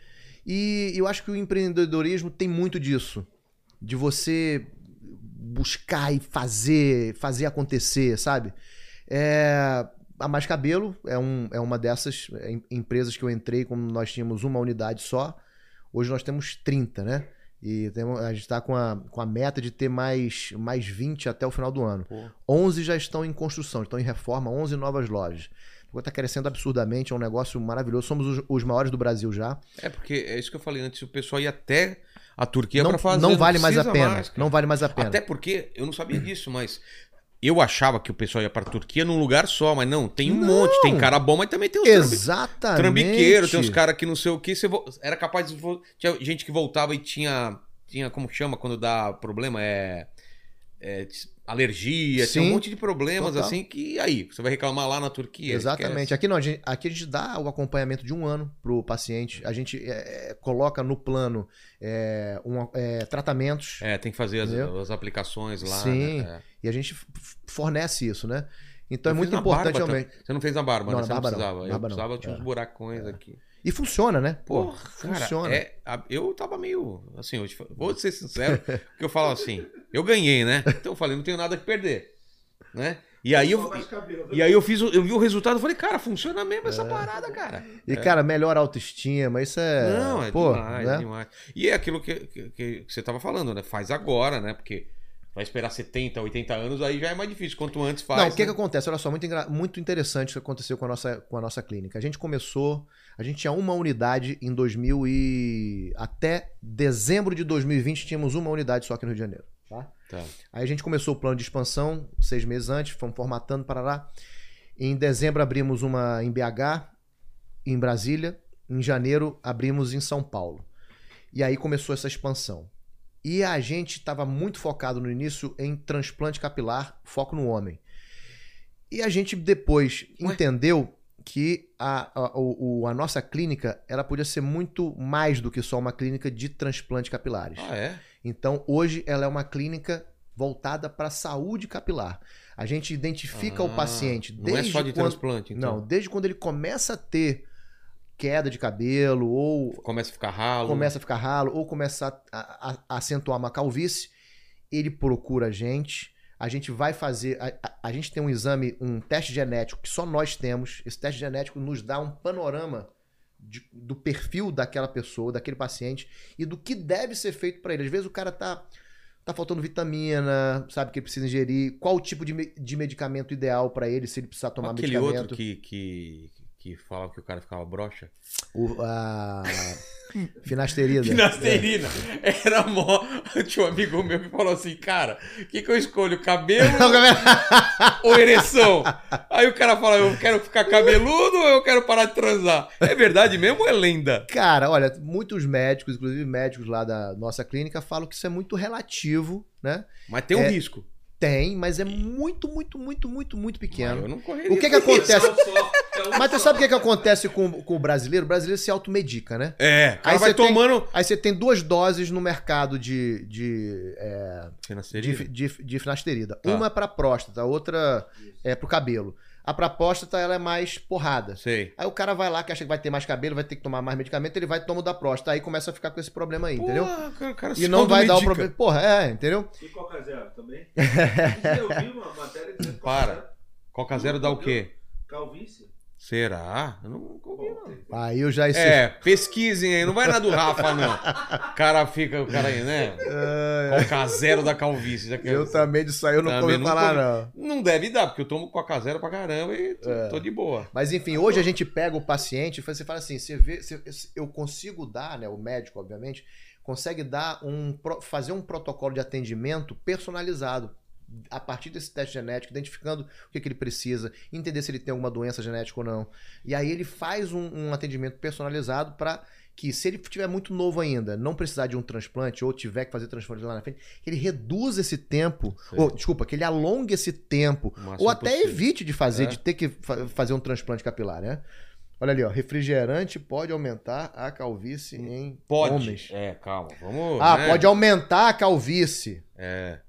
E eu acho que o empreendedorismo tem muito disso. De você buscar e fazer, fazer acontecer, sabe? É, a Mais Cabelo é, um, é uma dessas em- empresas que eu entrei, como nós tínhamos uma unidade só. Hoje nós temos 30, né? E temos, a gente está com a, com a meta de ter mais, mais 20 até o final do ano. Pô. 11 já estão em construção, estão em reforma, 11 novas lojas. Está crescendo absurdamente, é um negócio maravilhoso. Somos os, os maiores do Brasil já. É porque é isso que eu falei antes, o pessoal ia até a Turquia não, pra fazer. não vale mais a pena. mais, não vale mais a pena. Até porque eu não sabia disso, mas eu achava que o pessoal ia pra Turquia num lugar só, mas não, tem um Não. monte, tem cara bom, mas também tem os Exatamente. trambiqueiros, tem uns caras que não sei o que, você vo- era capaz de tinha gente que voltava e tinha tinha como chama quando dá problema é, é, alergia, tinha um Sim, monte de problemas total. assim que aí você vai reclamar lá na Turquia. Exatamente. Aqui não, a gente, aqui a gente dá o acompanhamento de um ano pro paciente. A gente é, é, coloca no plano é, um, é, tratamentos É, tem que fazer as, as aplicações lá. Sim. né? É. e a gente fornece isso, né? Então Eu é muito importante barba, realmente. Você não fez na barba, Não, né? na não barba não. precisava. Eu Barba não. precisava, tinha uns É. buracões aqui. E funciona, né? Pô, cara, funciona. é, a- eu tava meio. Assim, eu te fa- vou ser sincero, [LAUGHS] porque eu falo assim, eu ganhei, né? Então eu falei, não tenho nada que perder. Né? E aí eu. E aí eu fiz eu vi o resultado e falei, cara, funciona mesmo essa parada, cara. E, cara, melhor autoestima, isso é. Não, é pô, demais, né? é demais. E é aquilo que, que, que você tava falando, né? Faz agora, né? Porque vai esperar 70, 80 anos, aí já é mais difícil. Quanto antes faz. Não, o que, né? que acontece? Olha só, muito, muito interessante o que aconteceu com a, nossa, com a nossa clínica. A gente começou, a gente tinha uma unidade em 2000 e... Até dezembro de 2020 tínhamos uma unidade só aqui no Rio de Janeiro, tá? Tá. Aí a gente começou o plano de expansão seis meses antes, fomos formatando, parará. Em dezembro abrimos uma em BH, em Brasília. Em janeiro abrimos em São Paulo. E aí começou essa expansão. E a gente estava muito focado no início em transplante capilar, foco no homem. E a gente depois Ué? entendeu que a, a, o- o- a nossa clínica ela podia ser muito mais do que só uma clínica de transplante capilares. Ah, é? Então, hoje ela é uma clínica voltada para saúde capilar. A gente identifica o Ah, paciente Não desde é só de quando... transplante, então. Não, desde quando ele começa a ter queda de cabelo ou Começa a ficar ralo. começa a ficar ralo ou começa a, a- a acentuar uma calvície, ele procura a gente. A gente vai fazer. A, a- a gente tem um exame, um teste genético que só nós temos. Esse teste genético nos dá um panorama de- do perfil daquela pessoa, daquele paciente e do que deve ser feito para ele. Às vezes o cara tá. Tá faltando vitamina, sabe que ele precisa ingerir, qual o tipo de, de medicamento ideal para ele, se ele precisar tomar Aquele medicamento. outro que, que, que falava que o cara ficava broxa. O, a [LAUGHS] finasterida. Finasterina. Era mó. [LAUGHS] Tinha um amigo meu que falou assim, cara, o que, que eu escolho? Cabelo [LAUGHS] ou ereção? Aí o cara fala, eu quero ficar cabeludo ou eu quero parar de transar? É verdade mesmo ou é lenda? Cara, olha, muitos médicos, inclusive médicos lá da nossa clínica, falam que isso é muito relativo, né? Mas tem um É, risco. Tem, mas é muito, muito, muito, muito, muito Mas pequeno. eu não correria. O que que acontece? É Mas tu sabe o que, que acontece com, com o brasileiro? O brasileiro se automedica, né? É, Aí vai você tem- tomando. Aí você tem duas doses no mercado de, de, é, de, de, de finasterida. Tá. Uma é pra próstata, a outra é pro cabelo. A próstata, ela é mais porrada. Sei. Aí o cara vai lá, que acha que vai ter mais cabelo, vai ter que tomar mais medicamento, ele vai e toma o da próstata. Aí começa a ficar com esse problema aí, entendeu? Porra, cara, o cara E não vai dar o problema. Porra, é, entendeu? E é zero também? [LAUGHS] Eu vi uma matéria Para. Coca Zero dá o quê? Calvície. Será? Eu não comi, não. Aí eu já... É, pesquisem aí, não vai na do Rafa, não. O cara fica, o cara aí, né? [LAUGHS] Coca Zero da calvície. Já que Eu também disso aí eu não não falar, comi. não. Não deve dar, porque eu tomo Coca Zero pra caramba e tô, É. tô de boa. Mas enfim, hoje a gente pega o paciente e você fala assim, você vê, você- eu consigo dar, né, o médico, obviamente, consegue dar um, fazer um protocolo de atendimento personalizado a partir desse teste genético, identificando o que, que ele precisa, entender se ele tem alguma doença genética ou não. E aí ele faz um, um atendimento personalizado para que, se ele estiver muito novo ainda, não precisar de um transplante ou tiver que fazer transplante lá na frente, que ele reduza esse tempo, Sei. ou desculpa, que ele alongue esse tempo ou até possível. evite de fazer, É. de ter que fa- fazer um transplante capilar, né? Olha ali, ó. Refrigerante pode aumentar a calvície em Pode. homens. É, calma. Vamos. Ah, né? pode aumentar a calvície. É.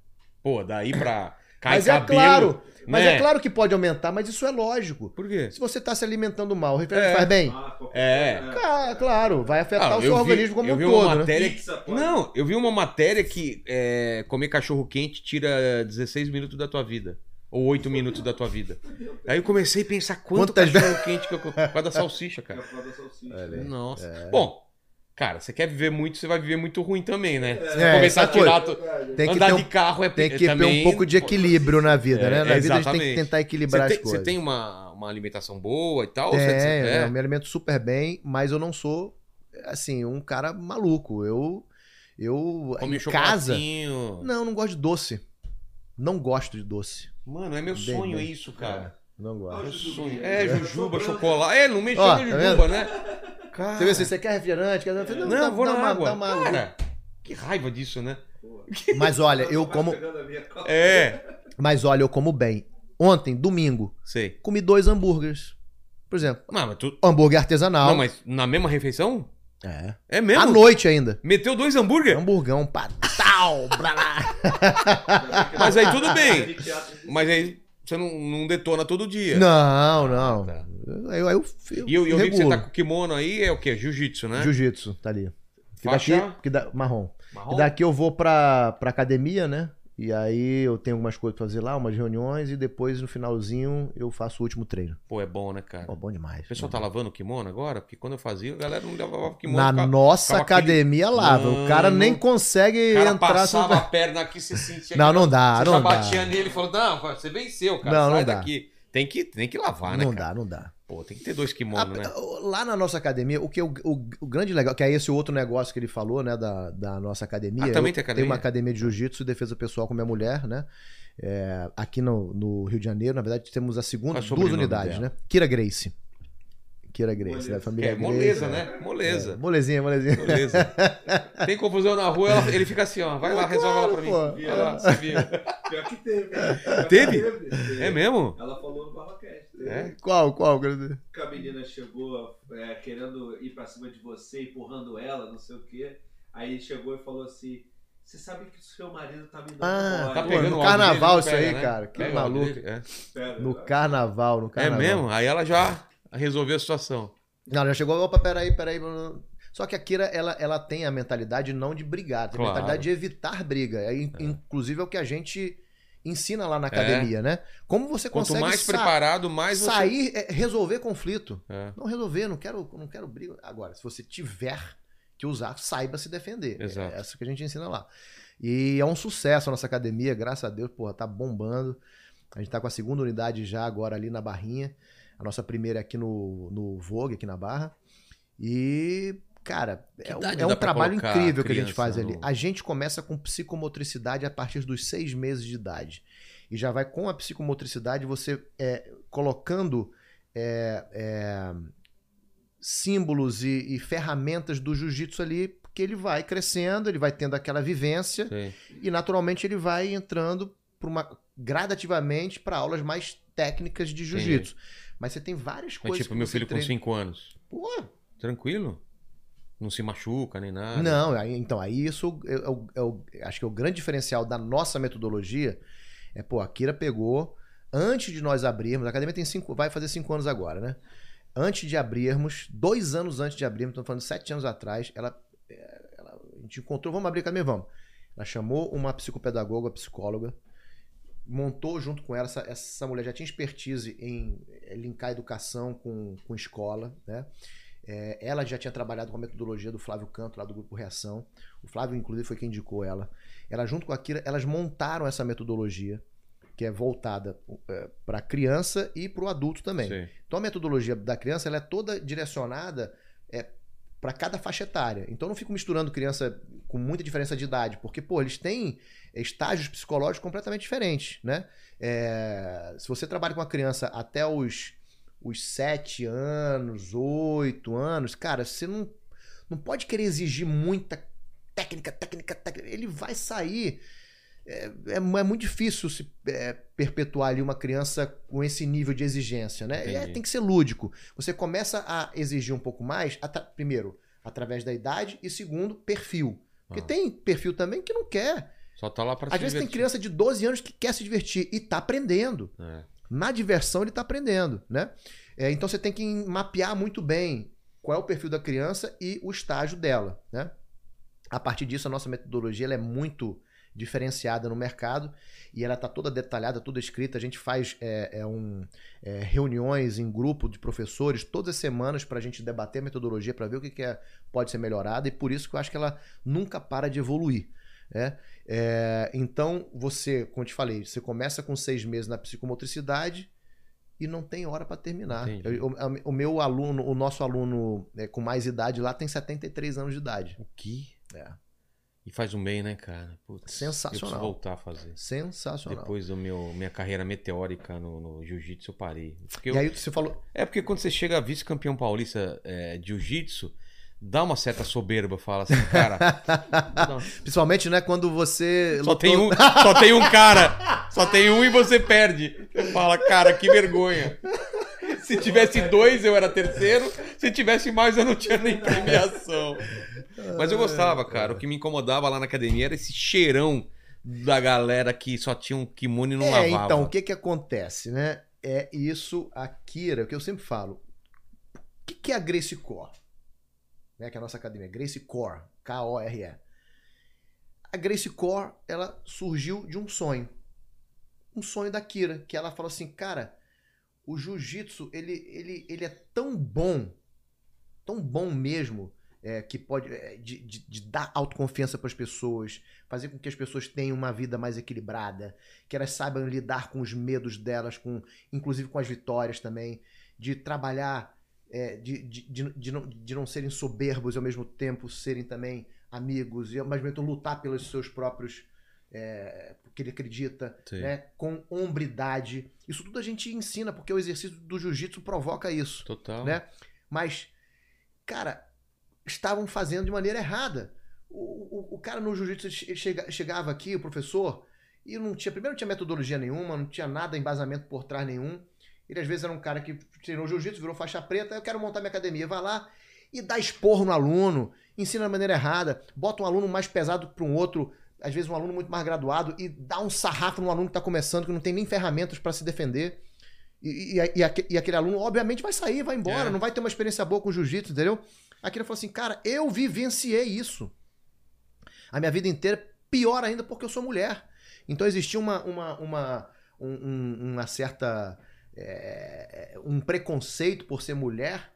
Pô, daí pra. [COUGHS] Cai mas é cabelo, claro. Mas né? é claro que pode aumentar, mas isso é lógico. Por quê? Se você está se alimentando mal, o refrigerante É. faz bem? Ah, É. Claro, vai afetar Ah, o seu eu vi- organismo como eu um vi todo, uma né? matéria Pizza pode. Não, eu vi uma matéria que é, comer cachorro quente tira 16 minutos da tua vida. Ou 8 minutos da tua vida. Aí eu comecei a pensar quanto Quantas cachorro quente que eu por causa da salsicha, É cara. por causa da salsicha. Nossa. É. Bom, cara, você quer viver muito, você vai viver muito ruim também, né? Se É, começar a tirar. tu- Tem que andar ter um, de carro é tem que ter também... um pouco de equilíbrio na vida, É, né? Na vida a gente tem que tentar equilibrar Você as tem, coisas. você tem uma, uma alimentação boa e tal? Tem, Você- você- é? eu me alimento super bem, mas eu não sou, assim, um cara maluco. Eu, eu Come um em casa... Não, não gosto de doce. Não gosto de doce. Mano, é meu Bem, sonho bem. isso, cara. Não gosto. Meu jujuba. sonho. É, jujuba, chocolate. É, não mexeu Ó, na tá jujuba, né? Cara. Você vê assim, você quer refrigerante? Quer... Não, dá- vou dá na uma- água. dá uma água. Cara, que raiva disso, né? [LAUGHS] Mas olha, eu como. É. Mas olha, eu como bem. Ontem, domingo, Sei. comi dois hambúrgueres. Por exemplo, Não, mas tu... hambúrguer artesanal. Não, mas na mesma refeição? É. É mesmo? À noite ainda. Meteu dois hambúrguer? Hamburgão, patal, blá, blá. [LAUGHS] Mas aí tudo bem. De. [LAUGHS] Mas aí você não, não detona todo dia. Não, não. Tá. Aí eu, eu, eu, E eu, eu vi que você tá com o kimono aí, é o quê? Jiu-jitsu, né? Jiu-jitsu, tá ali. Que Faixa? daqui, que da, marrom. Marrom? E daqui eu vou pra, pra academia, né? E aí eu tenho algumas coisas pra fazer lá, umas reuniões, e depois no finalzinho eu faço o último treino. Pô, é bom, né, cara? Pô, bom demais. O pessoal tá lavando o kimono agora? Porque quando eu fazia, a galera não lavava o kimono. Na ficava- nossa ficava aquele- academia lava. O cara Mano, nem consegue O cara entrar. sem- passava a perna aqui, você sentia Não, que- não dá, Você não já dá. batia nele e falou: Não, você venceu, cara. Não, sai não dá. daqui. Tem que, tem que lavar, né? Não cara? dá, não dá. Pô, tem que ter dois kimonos, A- né? Lá na nossa academia, o que o, o- o grande legal, que é esse outro negócio que ele falou, né, da, da nossa academia. Ah, também Eu tem academia? tenho uma academia de jiu-jitsu e defesa pessoal com minha mulher, né? É, aqui no, no Rio de Janeiro, na verdade, temos a segunda, é duas unidades, dela? né? Kira Grace. Kira Grace, Moleza. da Que família é Grace. moleza, é. né? Moleza. É, molezinha, molezinha. Moleza. [LAUGHS] Tem confusão na rua, ela- ele fica assim, ó. Vai lá, resolve lá pra mim. Vai lá, você viu. Pior que teve. né? Pior que Teve? É mesmo? Ela falou no Barracast. É? [LAUGHS] Qual, qual? Que a menina chegou é, querendo ir pra cima de você, empurrando ela, não sei o quê. Aí chegou e falou assim: Você sabe que o seu marido tá me dando Ah. Tá Pô, pegando no o carnaval isso aí, né? cara. Que Pega o áudio maluco. dele, é. Pera, No carnaval, no É carnaval. mesmo? Aí ela já resolveu a situação. Não, já chegou, opa, peraí, peraí. Só que a Kira, ela, ela tem a mentalidade não de brigar, tem Claro. a mentalidade de evitar briga. É, in- Inclusive é o que a gente ensina lá na academia, né? Como você Quanto consegue mais preparado, mais você... sair, é, resolver conflito. É, Não resolver, não quero, não quero briga. Agora, se você tiver que usar, saiba se defender. Exato. É essa que a gente ensina lá. E é um sucesso a nossa academia, graças a Deus, porra, tá bombando. A gente tá com a segunda unidade já agora ali na Barrinha. A nossa primeira é aqui no, no Vogue, aqui na Barra. E, cara, é um, é um pra trabalho incrível que a gente faz no- ali. A gente começa com psicomotricidade a partir dos seis meses de idade. E já vai com a psicomotricidade você é, colocando é, é, símbolos e, e ferramentas do jiu-jitsu ali, porque ele vai crescendo, ele vai tendo aquela vivência sei. e naturalmente ele vai entrando uma, gradativamente para aulas mais técnicas de jiu-jitsu. Mas você tem várias Mas coisas tipo, que meu filho com treina. 5 anos. Pô, Tranquilo? Não se machuca nem nada. Não, aí- então, aí isso é, é é acho que é o grande diferencial da nossa metodologia. É, pô, a Kira pegou, antes de nós abrirmos, a academia tem cinco, vai fazer cinco anos agora, né? Antes de abrirmos, dois anos antes de abrirmos, estamos falando sete anos atrás, ela, é, ela- a gente encontrou, vamos abrir a academia, vamos. Ela chamou uma psicopedagoga, psicóloga, montou junto com ela, essa, essa mulher já tinha expertise em eh, linkar educação com, com escola, né? É, ela já tinha trabalhado com a metodologia do Flávio Canto, lá do Grupo Reação. O Flávio, inclusive, foi quem indicou ela. Ela, junto com a Kira, elas montaram essa metodologia, que é voltada para a criança e para o adulto também. Sim. Então, a metodologia da criança ela é toda direcionada é, para cada faixa etária. Então, eu não fico misturando criança com muita diferença de idade, porque, pô, eles têm estágios psicológicos completamente diferentes, né? É, se você trabalha com uma criança até os os sete anos, oito anos, cara, você não, não pode querer exigir muita técnica, técnica, técnica. Ele vai sair. É, é, é muito difícil se é, perpetuar ali uma criança com esse nível de exigência, né? É, tem que ser lúdico. Você começa a exigir um pouco mais, primeiro, através da idade, e segundo, perfil. Porque Ah. tem perfil também que não quer. Só tá lá pra Às vezes tem divertir. criança de 12 anos que quer se divertir e tá aprendendo É. na diversão ele está aprendendo, né? É, então você tem que mapear muito bem qual é o perfil da criança e o estágio dela, né? A partir disso, a nossa metodologia é muito diferenciada no mercado e ela está toda detalhada, toda escrita. A gente faz é, é um, é, reuniões em grupo de professores todas as semanas para a gente debater a metodologia, para ver o que, que é, pode ser melhorado e por isso que eu acho que ela nunca para de evoluir. Né? É, então, você, como eu te falei, você começa com seis meses na psicomotricidade e não tem hora para terminar. Entendi. Eu- o, meu aluno, o nosso aluno é, com mais idade lá tem 73 anos de idade. O quê? É. E faz um bem, né, cara? Putz, Sensacional. Eu preciso voltar a fazer. Sensacional. Depois meu minha carreira meteórica no, no jiu-jitsu, eu parei. Porque E eu- aí você falou, É porque quando você chega vice-campeão paulista é, de jiu-jitsu, dá uma certa soberba, fala assim, cara. [LAUGHS] não, principalmente, né, quando você só lutou- tem um, só tem um cara, só tem um e você perde. Você fala, cara, que vergonha. Se tivesse dois, eu era terceiro. Se tivesse mais, eu não tinha nem premiação. Mas eu gostava, cara. O que me incomodava lá na academia era esse cheirão da galera que só tinha um kimono e não É, lavava. então, o que que acontece, né? É isso, a Kira, o que eu sempre falo. O que, que é a Grace Core? Né, que é a nossa academia, Grace Core, K-O-R-E. A Grace Core, ela surgiu de um sonho. Um sonho da Kira, que ela falou assim, cara, o jiu-jitsu, ele, ele, ele é tão bom, tão bom mesmo, é, que pode é, de, de, de dar autoconfiança para as pessoas, fazer com que as pessoas tenham uma vida mais equilibrada, que elas saibam lidar com os medos delas, com inclusive com as vitórias também, de trabalhar, é, de, de, de, de não, de não serem soberbos e ao mesmo tempo serem também amigos, e ao mesmo tempo lutar pelos seus próprios. É, que ele acredita, Sim. né, com hombridade. Isso tudo a gente ensina, porque o exercício do jiu-jitsu provoca isso Total. né? Mas, cara, estavam fazendo de maneira errada. O, o, o cara no jiu-jitsu che- chega- chegava aqui, o professor, e não tinha, primeiro não tinha metodologia nenhuma, não tinha nada, embasamento por trás nenhum. Ele às vezes era um cara que treinou jiu-jitsu, virou faixa preta, eu quero montar minha academia, vai lá e dá esporro no aluno, ensina da maneira errada, bota um aluno mais pesado para um outro, às vezes um aluno muito mais graduado, e dá um sarrafo no aluno que está começando, que não tem nem ferramentas para se defender. E, e, e aque- aquele aluno, obviamente, vai sair, vai embora, É. não vai ter uma experiência boa com jiu-jitsu, entendeu? Aquele falou assim, cara, eu vivenciei isso. A minha vida inteira, pior ainda porque eu sou mulher. Então existia uma, uma, uma, um- um- uma certa. É, um preconceito por ser mulher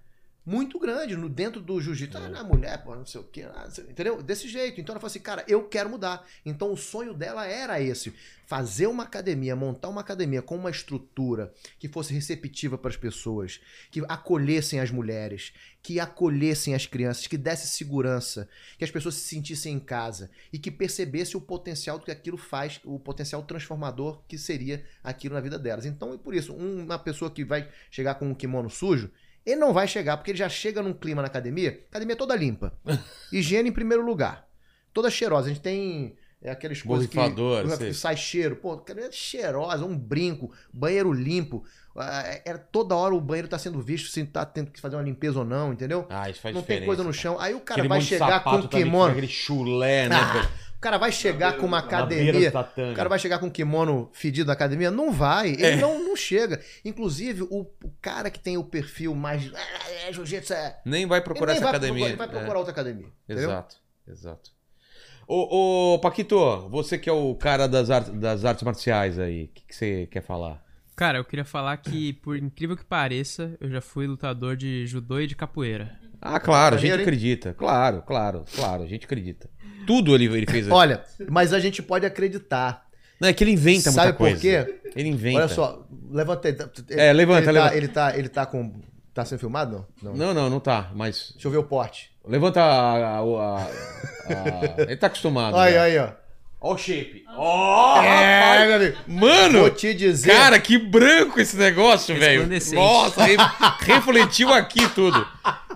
muito grande no, dentro do jiu-jitsu. Ah, não é mulher, pô, não sei o quê. ah, não sei- entendeu? Desse jeito. Então ela falou assim, cara, eu quero mudar. Então o sonho dela era esse: fazer uma academia, montar uma academia com uma estrutura que fosse receptiva para as pessoas, que acolhessem as mulheres, que acolhessem as crianças, que desse segurança, que as pessoas se sentissem em casa e que percebesse o potencial do que aquilo faz, o potencial transformador que seria aquilo na vida delas. Então, e por isso, um- uma pessoa que vai chegar com um kimono sujo, ele não vai chegar, porque ele já chega num clima na academia, academia toda limpa. [LAUGHS] Higiene em primeiro lugar. Toda cheirosa. A gente tem é, aquelas coisas que, que sai cheiro. Pô, academia cheirosa, um brinco, banheiro limpo. Ah, Era toda hora o banheiro tá sendo visto se tá tendo que fazer uma limpeza ou não, entendeu? Ah, isso faz não tem coisa no chão. Aí o cara Aquele vai chegar com um também, que kimono. Aquele chulé, né? Ah, o cara vai chegar com uma academia. O cara vai chegar com um kimono fedido na academia? Não vai. Ele É. não, não chega. Inclusive, o, o cara que tem o perfil mais. "Ah, É, jiu-jitsu é. Nem vai procurar nem essa vai academia. procurar, ele vai procurar outra academia. É, Entendeu? Exato, exato. Ô, ô, Paquito, você que é o cara das, ar- das artes marciais aí, o que, que você quer falar? Cara, eu queria falar que, por incrível que pareça, eu já fui lutador de judô e de capoeira. Ah, claro, a gente acredita. Claro, claro, claro, a gente acredita. Tudo ele, ele fez. [LAUGHS] Olha, mas a gente pode acreditar. Não, é que ele inventa muita Sabe coisa. por quê? Ele inventa. Olha só, levanta aí. tá- É, levanta, ele tá, levanta. Ele tá, ele tá com. Tá sendo filmado? Não? não. Não, não, não tá, mas... Deixa eu ver o porte. Levanta a... a- a- a- Ele tá acostumado. Aí, aí, ó. Ó o shape. Ó, É, rapaz. meu amigo. Mano, Vou te dizer. cara, que branco esse negócio, velho. Nossa, re- refletiu aqui tudo.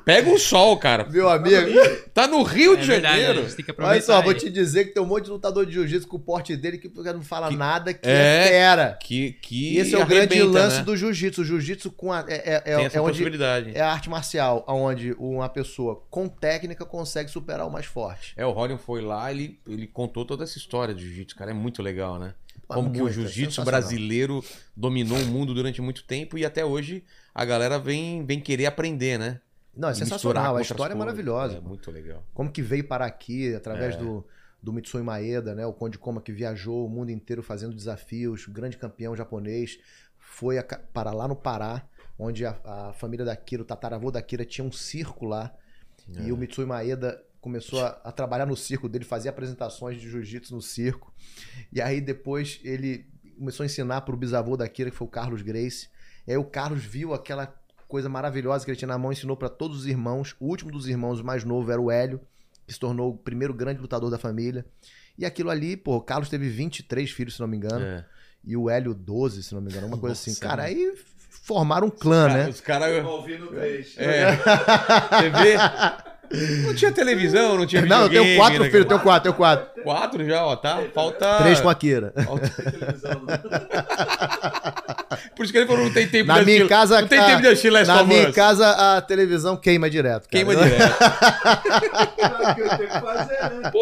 Pega o sol, cara. Meu amigo. Tá no Rio É de verdade, Janeiro. gente tem que aproveitar. Olha só, vou aí. te dizer que tem um monte de lutador de jiu-jitsu com o porte dele que não fala nada, que É. é, fera. Que, que E esse é o grande lance né? do jiu-jitsu. O jiu-jitsu com a, é, é, Tem é, essa é onde possibilidade. é a arte marcial, onde uma pessoa com técnica consegue superar o mais forte. É, o Rorion foi lá, ele, ele contou toda essa história de jiu-jitsu, cara, é muito legal, né? Pô, Como que o muito, é jiu-jitsu sensacional. brasileiro dominou o mundo durante muito tempo e até hoje a galera vem, vem querer aprender, né? Não, é sensacional. A história é maravilhosa. É muito legal. Como que veio parar aqui, É. através do, do Mitsui Maeda, né? O Conde Koma que viajou o mundo inteiro fazendo desafios, grande campeão japonês, foi a para lá no Pará, onde a, a família da Kira, o tataravô da Kira, tinha um circo lá. É. E o Mitsui Maeda começou a, a trabalhar no circo dele, fazia apresentações de jiu-jitsu no circo. E aí depois ele começou a ensinar para o bisavô da Kira, que foi o Carlos Grace. E aí o Carlos viu aquela coisa maravilhosa que ele tinha na mão, ensinou para todos os irmãos. O último dos irmãos, o mais novo, era o Hélio, que se tornou o primeiro grande lutador da família. E aquilo ali, pô, o Carlos teve 23 filhos, se não me engano, É. e o Hélio 12, se não me engano, uma coisa Nossa, assim. Cara, mano. aí formaram um clã, né? Os caras. Ouvindo três. É. Você vê? Não tinha televisão, não tinha Não, eu tenho quatro né, filhos, eu tenho quatro, eu tenho quatro. Quatro já, ó, tá? Falta. Três com a Kira. falta- televisão. [LAUGHS] Por isso que ele falou: não tem tempo Na de minha assistir- casa, Não tem a- tempo de assistir Last na minha casa a televisão queima direto. Cara. Queima direto. Claro que eu tenho que fazer, né?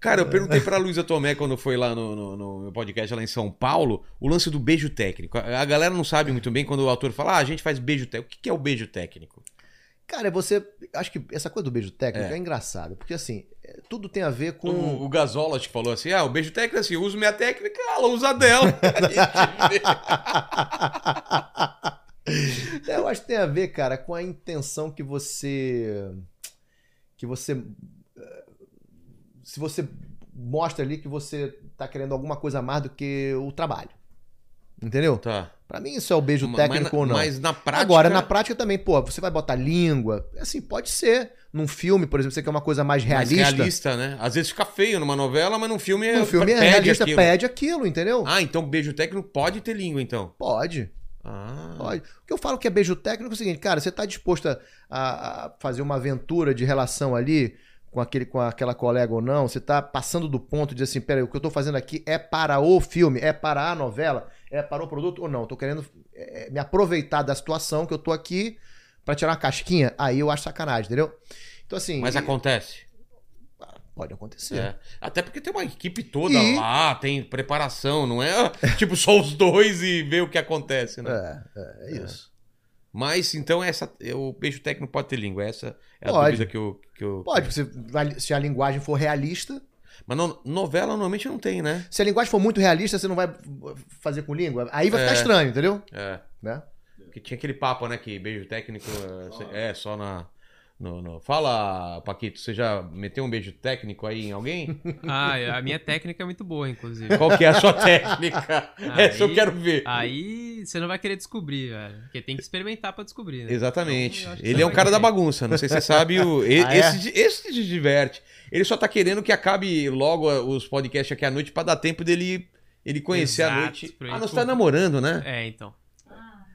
Cara, eu perguntei pra Luísa Tomé quando foi lá no, no, no meu podcast lá em São Paulo, o lance do beijo técnico. A galera não sabe muito bem quando o autor fala, ah, a gente faz beijo técnico. O que é o beijo técnico? Cara, você. Acho que essa coisa do beijo técnico É. é, engraçada, porque assim, é, tudo tem a ver com. O, o Gasola que falou assim, ah, o beijo técnico é assim, eu uso minha técnica, ela usa a dela. [LAUGHS] É, Eu acho que tem a ver, cara, com a intenção que você. Que você. eh, Se você mostra ali que você tá querendo alguma coisa a mais do que o trabalho. Entendeu? tá. Pra mim isso é o beijo Mas técnico na- ou não. Mas na prática... Agora, na prática também, pô, você vai botar língua. Assim, pode ser. Num filme, por exemplo, você quer uma coisa mais mais realista. realista, né? Às vezes fica feio numa novela, mas num filme, Um filme é pede realista, aquilo. pede aquilo, entendeu? Ah, então beijo técnico pode ter língua, então. Pode. Ah, Pode. O que eu falo que é beijo técnico é o seguinte, cara, você tá disposto a, a fazer uma aventura de relação ali com, aquele, com aquela colega ou não? Você tá passando do ponto de assim, peraí, o que eu tô fazendo aqui é para o filme, é para a novela, é para o produto ou não? Tô querendo é, me aproveitar da situação que eu tô aqui pra tirar uma casquinha, aí eu acho sacanagem, entendeu? Então assim, mas e- acontece. pode acontecer. É. Até porque tem uma equipe toda E- lá, tem preparação, não é [LAUGHS] tipo só os dois e ver o que acontece, né? É, é, é isso. Mas então essa, o beijo técnico pode ter língua, essa é a Pode. dúvida que eu, que eu. Pode, se, se a linguagem for realista, Mas no- novela normalmente não tem, né? se a linguagem for muito realista, você não vai fazer com língua, aí vai ficar É. estranho, entendeu? É. Né? Que tinha aquele papo, né? Que beijo técnico é, é só na. No, no- Fala, Paquito, você já meteu um beijo técnico aí em alguém? [LAUGHS] Ah, a minha técnica é muito boa, inclusive. Qual que é a sua técnica? [LAUGHS] Essa eu Aí- quero ver. Aí você não vai querer descobrir, velho. Porque tem que experimentar pra descobrir, né? Exatamente. Então, Ele é um cara da bagunça. Não sei se você sabe. O, [LAUGHS] Ah, é? esse, esse te diverte. Ele só tá querendo que acabe logo os podcasts aqui à noite pra dar tempo dele ele conhecer a Exato, noite. pra Ah, você tá namorando, né? É, então.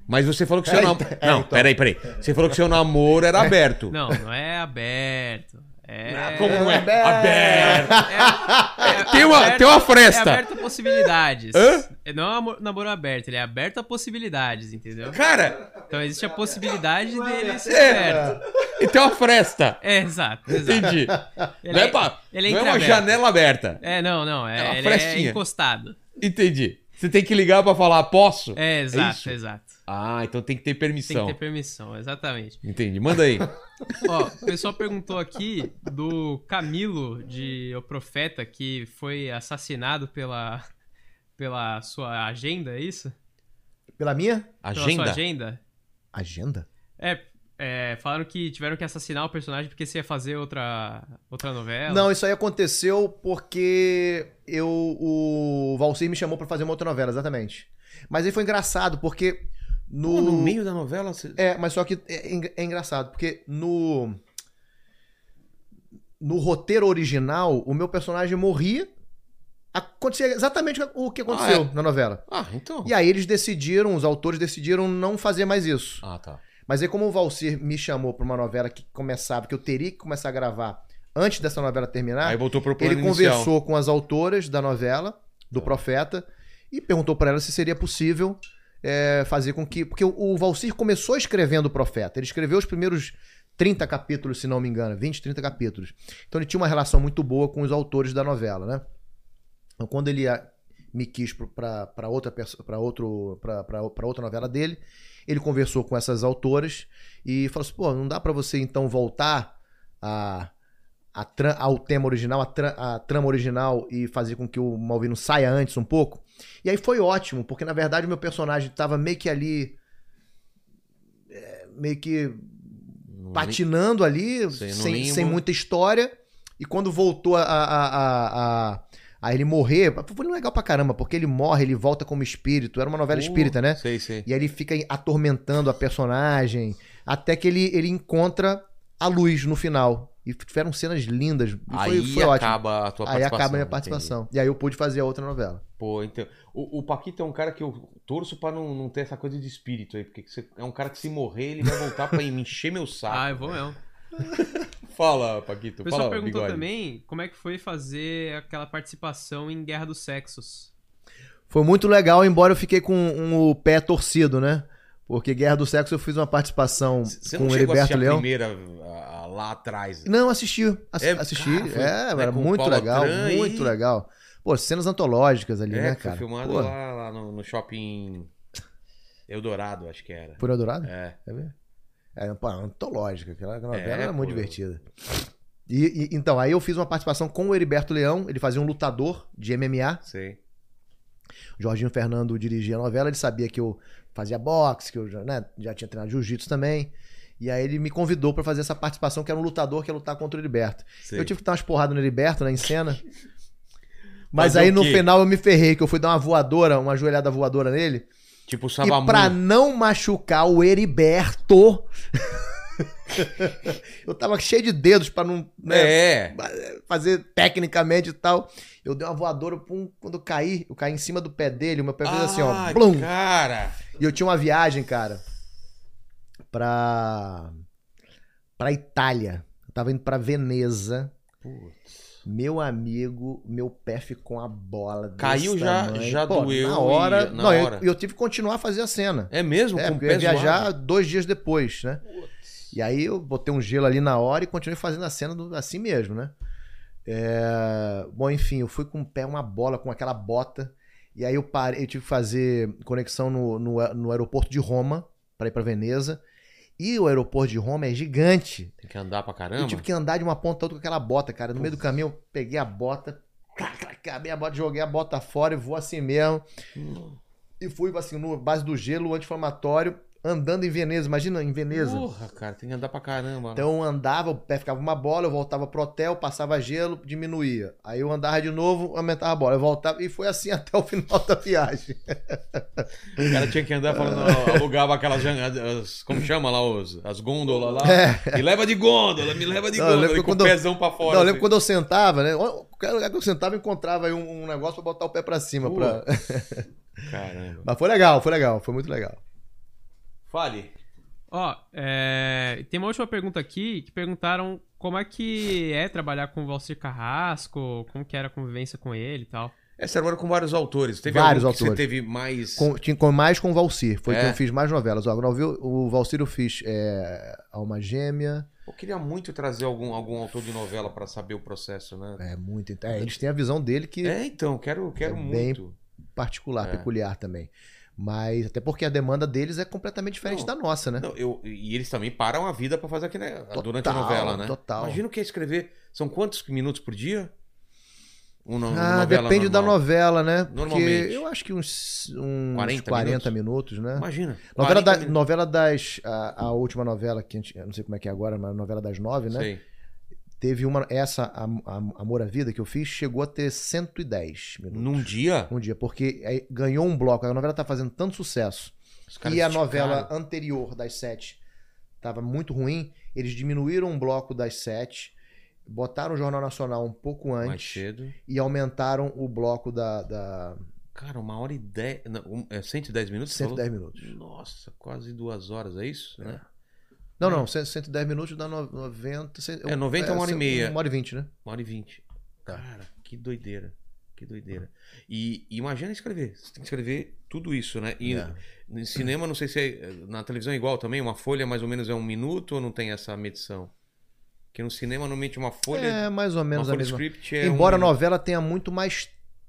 Mas você falou que seu Peraí, namoro. é, Não, então. peraí, peraí. Você falou que seu namoro era aberto. Não, não é aberto. É. Como não é? aberto. Aberto. É, é- Tem uma- aberto- tem uma É fresta. aberto a possibilidades. Hã? É Não é amor- namoro aberto, ele é aberto a possibilidades, entendeu? Cara, Então existe a possibilidade dele ser É. aberto. e tem uma fresta. É, exato, exato. Entendi. Ele não é, é- pra- ele é não é uma janela aberta. É, não, não. É uma É, ele frestinha. é encostado. Entendi. Você tem que ligar pra falar, posso? É, exato, exato. Ah, então tem que ter Tem permissão. que ter permissão, exatamente. Entendi. Manda aí. [LAUGHS] Ó, o pessoal perguntou aqui do Camilo de O Profeta, que foi assassinado pela, pela sua agenda, é isso? Pela minha Pela sua Agenda? agenda? agenda? É, é, falaram que tiveram que assassinar o personagem porque você ia fazer outra, outra novela. Não, isso aí aconteceu porque eu, o Valcir me chamou pra fazer uma outra novela, exatamente. Mas aí foi engraçado, porque no... Pô, no meio da novela? Você... É, mas só que é, engra- é engraçado, porque no. No roteiro original, o meu personagem morria. Acontecia exatamente o que aconteceu Ah, na novela. Ah, então. E aí eles decidiram, os autores decidiram não fazer mais isso. Ah, tá. Mas aí, como o Valcir me chamou pra uma novela que começava, que eu teria que começar a gravar antes dessa novela terminar, Aí voltou pro plano ele inicial. conversou com as autoras da novela, do Profeta, e perguntou pra elas se seria possível é, fazer com que. Porque o, o Valcir começou escrevendo o Profeta. Ele escreveu os primeiros 30 capítulos, se não me engano, 20, 30 capítulos. Então ele tinha uma relação muito boa com os autores da novela, né? Então quando ele ah, me quis para outra pra outro para outra novela dele, ele conversou com essas autoras e falou assim: "Pô, não dá pra você então voltar a ao tema original, a, tra- a trama original e fazer com que o Malvino saia antes um pouco. E aí foi ótimo, porque na verdade o meu personagem tava meio que ali. é, meio que patinando ali, Sei, sem, sem muita história. E quando voltou a, a, a, a, ele morrer, foi legal pra caramba, porque ele morre, ele volta como espírito. Era uma novela Pô, espírita, né? Sei, sei. E aí ele fica atormentando a personagem, até que ele, ele encontra a luz no final. E tiveram cenas lindas. E Aí foi, foi ótimo. acaba a tua Aí participação. acaba a minha entendi. participação. E aí eu pude fazer a outra novela. Pô, então. O, o Paquito é um cara que eu torço pra não, não ter essa coisa de espírito aí, porque você- é um cara que se morrer, ele vai voltar pra me encher meu [LAUGHS] saco. Ah, eu vou mesmo. [LAUGHS] Fala, Paquito. O pessoal Fala, perguntou bigode. também como é que foi fazer aquela participação em Guerra dos Sexos. Foi muito legal, embora eu fiquei com um, o pé torcido, né? Porque Guerra do Sexo eu fiz uma participação Você com o a Heriberto a Leão. primeira a- a- lá atrás? Não, assisti. Ass- É, assisti. cara, foi- é, né, era muito legal. Tran e- Muito legal. Pô, cenas antológicas ali, é, né, cara? foi filmado Pô, lá, lá no, no shopping Eldorado, acho que era. Por Eldorado? É. É mesmo? É, pô, antológica. Aquela novela É, era muito pô. divertida. E, e- então, aí eu fiz uma participação com o Heriberto Leão. Ele fazia um lutador de MMA. Sei. O Jorginho Fernando dirigia a novela. Ele sabia que eu fazia boxe, que eu já, né, já tinha treinado jiu-jitsu também. E aí ele me convidou pra fazer essa participação, que era um lutador que ia lutar contra o Heriberto. sei. Eu tive que dar umas porradas no Heriberto, né, em cena. [LAUGHS] Mas aí no final eu me ferrei, que eu fui dar uma voadora, uma joelhada voadora nele. Tipo o E pra não machucar o Heriberto, [LAUGHS] eu tava cheio de dedos pra não né, É. fazer tecnicamente e tal. Eu dei uma voadora, pum, quando eu caí, eu caí em cima do pé dele, o meu pé fez assim, ó, Ai, blum. Cara. E eu tinha uma viagem, cara, pra. pra Itália. Eu tava indo pra Veneza. Meu amigo, meu pé ficou uma bola. Caiu já- tamanho. já Pô, doeu Na hora. e- na não, eu- hora. Eu, tive que continuar a fazer a cena. É mesmo? É, porque eu ia viajar zoado? dois dias depois, né? E aí eu botei um gelo ali na hora e continuei fazendo a cena do- assim mesmo, né? É, Bom, enfim, eu fui com o pé uma bola, com aquela bota. E aí eu parei, eu tive que fazer conexão no, no, no aeroporto de Roma para ir para Veneza. E o aeroporto de Roma é gigante. Tem que andar pra Eu caramba. tive que andar de uma ponta a outra com aquela bota, cara. No meio do caminho eu peguei a bota, acabei a bota, joguei a bota fora e vou assim mesmo. E fui assim, no base do gelo, anti-inflamatório, andando em Veneza. Imagina em Veneza. Porra, cara, tem que andar pra caramba. Então eu andava, o pé ficava uma bola, eu voltava pro hotel, passava gelo, diminuía. Aí eu andava de novo, aumentava a bola. Eu voltava e foi assim [LAUGHS] até o final da viagem. O cara tinha que andar falando, alugava aquelas. as- como chama lá? Os, as gôndolas lá. É. Me leva de gôndola, me leva de Não, gôndola. com o quando eu- pezão pra fora. Não, eu lembro assim. quando eu sentava, né? Qualquer lugar que eu sentava, eu encontrava aí um, um negócio pra botar o pé pra cima. pra- [LAUGHS] Caramba. Mas foi legal, foi legal, foi muito legal. Fale. Ó, é, tem uma última pergunta aqui que perguntaram como é que é trabalhar com o Valcir Carrasco, como que era a convivência com ele e tal. Essa agora com vários autores. Teve Vários autores. Você teve mais. Com, tinha, com mais com o Valcir, foi É. que eu fiz mais novelas. Ó, o Valcir eu fiz é, Alma Gêmea. Eu queria muito trazer algum, algum autor de novela pra saber o processo, né? É muito. É, eles têm a visão dele que. É, então, quero, quero É bem- muito. particular, É. peculiar também. Mas até porque a demanda deles é completamente diferente Não, da nossa, né? Não, eu, e eles também param a vida pra fazer aquilo né, durante a Total, novela, né? total. Imagina o que é escrever. São quantos minutos por dia? Uma, Ah, depende da normal. novela, né? Porque Normalmente. eu acho que uns, uns 40 40, minutos, né? Imagina. Novela, 40 da- minutos. novela das. A, a última novela, que a gente, eu não sei como é que é agora, mas a novela das nove, né? Sei. Teve uma. Essa, a, a- Amor à Vida, que eu fiz, chegou a ter 110 minutos. Num dia? Um dia, porque aí ganhou um bloco. A novela tá fazendo tanto sucesso. E a novela anterior das sete tava muito ruim. Eles diminuíram um bloco das sete, botaram o Jornal Nacional um pouco mais antes cedo. e aumentaram o bloco da, da Cara, uma hora e dez. Não, é 110 minutos? você 110 falou? minutos. Nossa, quase duas horas, é isso? Né? Não, não, 100 110 minutos dá no- 90. cem- É, 90 é uma hora e meia. Uma hora e 20, né? Uma hora e vinte. Tá. Cara, que doideira. Que doideira. E, e imagina escrever. Você tem que escrever tudo isso, né? E É. no cinema, não sei se é. Na televisão é igual também. Uma folha mais ou menos é um minuto ou não tem essa medição? Porque no cinema, normalmente, uma folha. É, mais ou menos a mesma. é. Embora a um... novela tenha muito mais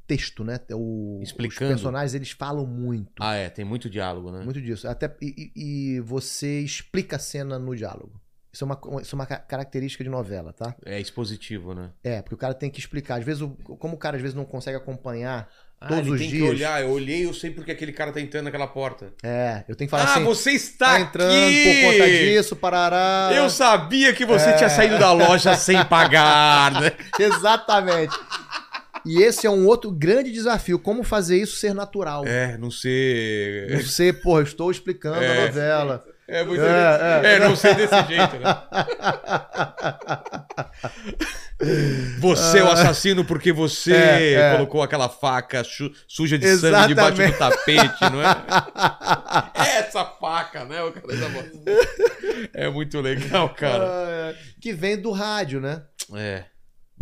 texto, né? O, Explicando. Os personagens, eles falam muito. Ah, é, tem muito diálogo, né? Muito disso. Até, e, e- você explica a cena no diálogo. Isso é, uma, isso é uma ca- característica de novela, tá? É expositivo, né? É, porque o cara tem que explicar. Às vezes, o- como o cara às vezes não consegue acompanhar Ah, todos ele os tem dias. que olhar. Eu olhei, eu sei porque aquele cara tá entrando naquela porta. É, eu tenho que falar ah, assim. você está tá entrando aqui! por conta disso, parará. Eu sabia que você É. tinha saído da loja sem pagar, né? [LAUGHS] Exatamente. E esse é um outro grande desafio. Como fazer isso ser natural. É, não sei. Não sei, porra, estou explicando É. a novela. É, muito... É, é, é. não sei desse jeito, né? Você é o assassino porque você É, é. colocou aquela faca su- suja de sangue debaixo do Exatamente. tapete, não é? [LAUGHS] Essa faca, né? O cara voz. É muito legal, cara. Ah, é. que vem do rádio, né? É.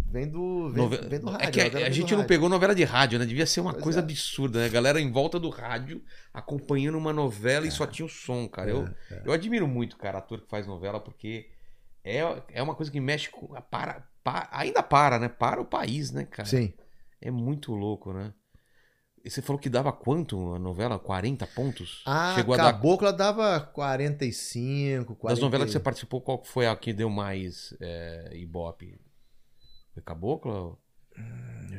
Vem do, vem, Nove- vem do rádio. é que a, a gente não rádio. pegou novela de rádio, né? Devia ser uma Pois coisa é. absurda, né? Galera em volta do rádio acompanhando uma novela e só tinha o som, cara. Eu, É, eu admiro muito, cara, ator que faz novela, porque é, é uma coisa que mexe com. Para, pa- ainda para, né? Para o país, né, cara? Sim. É muito louco, né? E você falou que dava quanto a novela? 40 pontos? A Chegou a dar. Cabocla dava 45, 40. Das novelas que você participou, qual foi a que deu mais é, ibope? Foi Cabocla?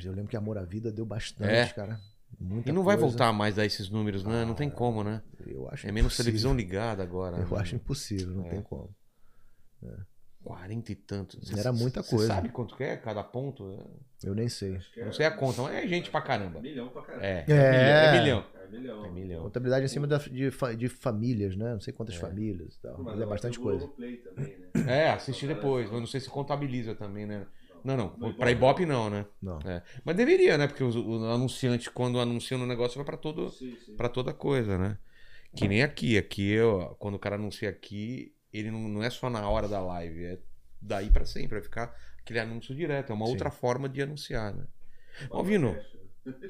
Eu lembro que Amor à Vida deu bastante, É. cara. Muita E não vai coisa. voltar mais a esses números, né? Não tem como, né? Eu acho É menos impossível. televisão ligada agora. Eu né? acho impossível, não É. tem como. 40 e tantos. Era muita Você coisa. sabe quanto que é cada ponto? Eu nem sei. É- Não sei a conta, mas é gente pra caramba. Milhão pra caralho. É, É. é milhão. É milhão. É milhão. Contabilidade acima da- de, de famílias, né? Não sei quantas É. famílias e tal. Mas Mas é bastante coisa. Também, né? É, assiste depois. Eu não sei se contabiliza também, né? Não, não. No Pra Ibope não, né? Não. É. Mas deveria, né? Porque o, o anunciante, quando anuncia no negócio, vai pra todo, pra toda coisa, né? Que nem aqui. Aqui, eu, quando o cara anuncia aqui, ele não, não é só na hora da live. É daí pra sempre. Vai ficar aquele anúncio direto. É uma Sim. outra forma de anunciar, né? Vino. Cash.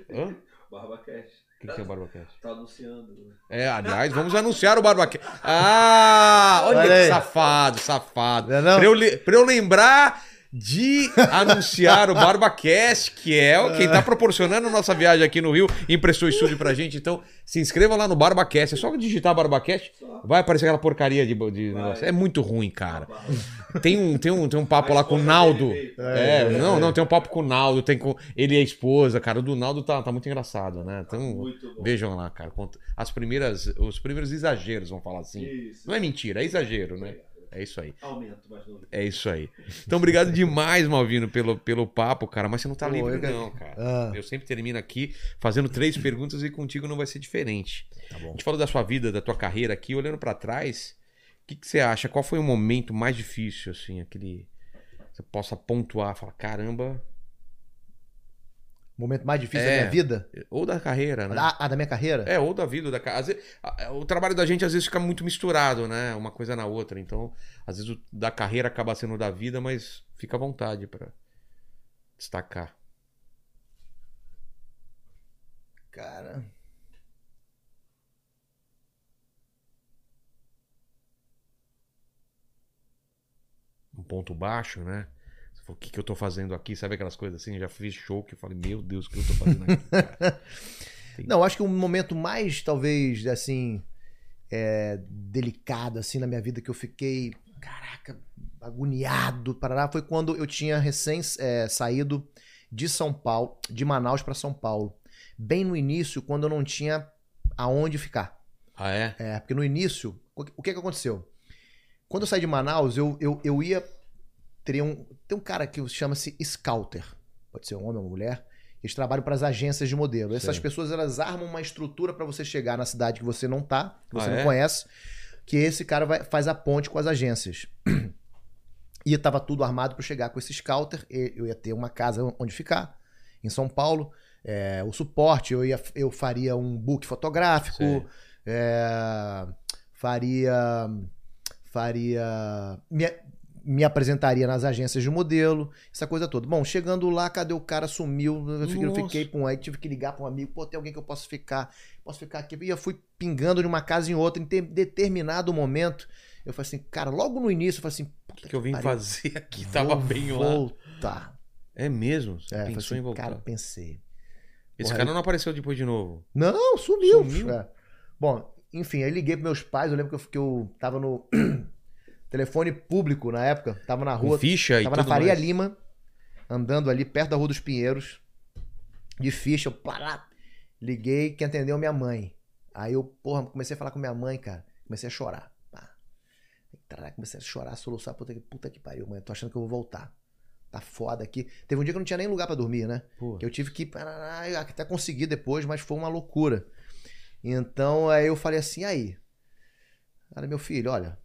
Hã? [LAUGHS] Barba Cash. O que, que é o BarbaCast? [LAUGHS] Tá anunciando. É, aliás, vamos anunciar o BarbaCast. Ah, olha, Olha que aí. safado, safado. Não é não? Pra eu, pra eu lembrar de anunciar o BarbaCast, que é o quem tá proporcionando a nossa viagem aqui no Rio, emprestou estúdio pra gente. Então, se inscreva lá no BarbaCast. É só digitar BarbaCast, vai aparecer aquela porcaria de, de negócio. É muito ruim, cara. Tem um, tem um, tem um papo lá com o Naldo. É, não, não, tem um papo com o Naldo, tem com ele e a esposa, cara. O do Naldo tá, tá muito engraçado, né? Então, vejam lá, cara. As primeiras, os primeiros exageros, vamos falar assim. Não é mentira, é exagero, né? É isso aí. Aumento, mas não. É isso aí. Então, obrigado demais, Malvino, pelo, pelo papo, cara. Mas você não tá Pô, livre, eu não, cara. Ah. Eu sempre termino aqui fazendo três perguntas e contigo não vai ser diferente. Tá A bom. gente falou da sua vida, da tua carreira aqui, olhando pra trás. O que, que você acha? Qual foi o momento mais difícil, assim, aquele. Você possa pontuar, falar, caramba. Momento mais difícil É. da minha vida? Ou da carreira, né? Ah, ah, da minha carreira? É, ou da vida, ou da casa. O trabalho da gente às vezes fica muito misturado, né? Uma coisa na outra. Então, às vezes o da carreira acaba sendo o da vida, mas fica à vontade pra destacar. Cara. Um ponto baixo, né? Falou, o que, que eu tô fazendo aqui? Sabe aquelas coisas assim? Já fiz show que eu falei, meu Deus, o que eu tô fazendo aqui? [LAUGHS] Não, acho que o momento mais, talvez, assim, é, delicado, assim, na minha vida, que eu fiquei, caraca, agoniado, parará, foi quando eu tinha recém é, saído de São Paulo, de Manaus para São Paulo. Bem no início, quando eu não tinha aonde ficar. Ah, é? É, porque no início, o que, o que que aconteceu? Quando eu saí de Manaus, eu, eu, eu ia. Teria um, tem um cara que chama-se Scouter. Pode ser um homem ou uma mulher. Eles trabalham para as agências de modelo. Essas pessoas elas armam uma estrutura para você chegar na cidade que você não tá, que você Ah, não é? conhece, que esse cara vai, faz a ponte com as agências. E estava tudo armado para chegar com esse scouter. e Eu ia ter uma casa onde ficar, em São Paulo. É, o suporte, eu, ia, eu faria um book fotográfico, é, faria. Faria. Me, me apresentaria nas agências de modelo, essa coisa toda. Bom, chegando lá, cadê o cara? Sumiu. Eu fiquei, com aí, tive que ligar para um amigo. Pô, tem alguém que eu posso ficar? Posso ficar aqui? E eu fui pingando de uma casa em outra. Em te- determinado momento, eu falei assim, cara, logo no início, eu falei assim, O que, que eu vim pariu. fazer aqui? [LAUGHS] Tava bem lá. voltar. É mesmo? Você É, pensou falei em assim, voltar? cara, pensei. Esse porra, cara não apareceu depois de novo. Não, sumiu. Sumiu? É. Bom, enfim, aí liguei pros meus pais. Eu lembro que eu, que eu tava no [CLEARS THROAT] telefone público na época. Tava na Com rua. ficha e Tava na tudo Faria mais. Lima, andando ali perto da Rua dos Pinheiros. De ficha, eu pará. Liguei, quem atendeu minha mãe. Aí eu, porra, comecei a falar com minha mãe, cara. Comecei a chorar. Pá. Caraca, comecei a chorar, soluçar. Puta que, puta que pariu, mãe. Tô achando que eu vou voltar. Tá foda aqui. Teve um dia que eu não tinha nem lugar pra dormir, né? Pô, Que eu tive que até consegui depois, mas foi uma loucura. Então aí eu falei assim, aí. Cara, meu filho, olha,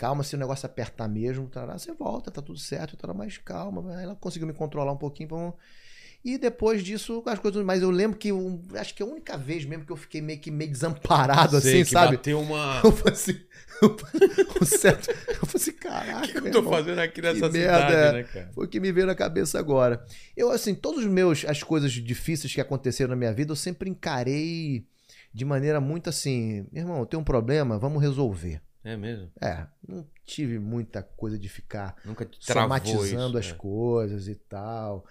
calma, se o negócio apertar mesmo, tarará, você volta, tá tudo certo, tarará, mas calma. Aí ela conseguiu me controlar um pouquinho. Vamos... E depois disso, as coisas. Mas eu lembro que um- acho que é a única vez mesmo que eu fiquei meio que meio desamparado, sei assim, que sabe? bateu uma... [LAUGHS] Eu falei assim. o certo, eu falei assim, caraca. O [LAUGHS] que eu meu tô irmão. fazendo aqui nessa que merda, cidade, é. né, cara? Foi o que me veio na cabeça agora. Eu, assim, todos os meus, as coisas difíceis que aconteceram na minha vida, eu sempre encarei de maneira muito assim, meu irmão, eu tenho um problema, vamos resolver. É mesmo? É, não tive muita coisa de ficar Nunca somatizando isso, as é. coisas e tal.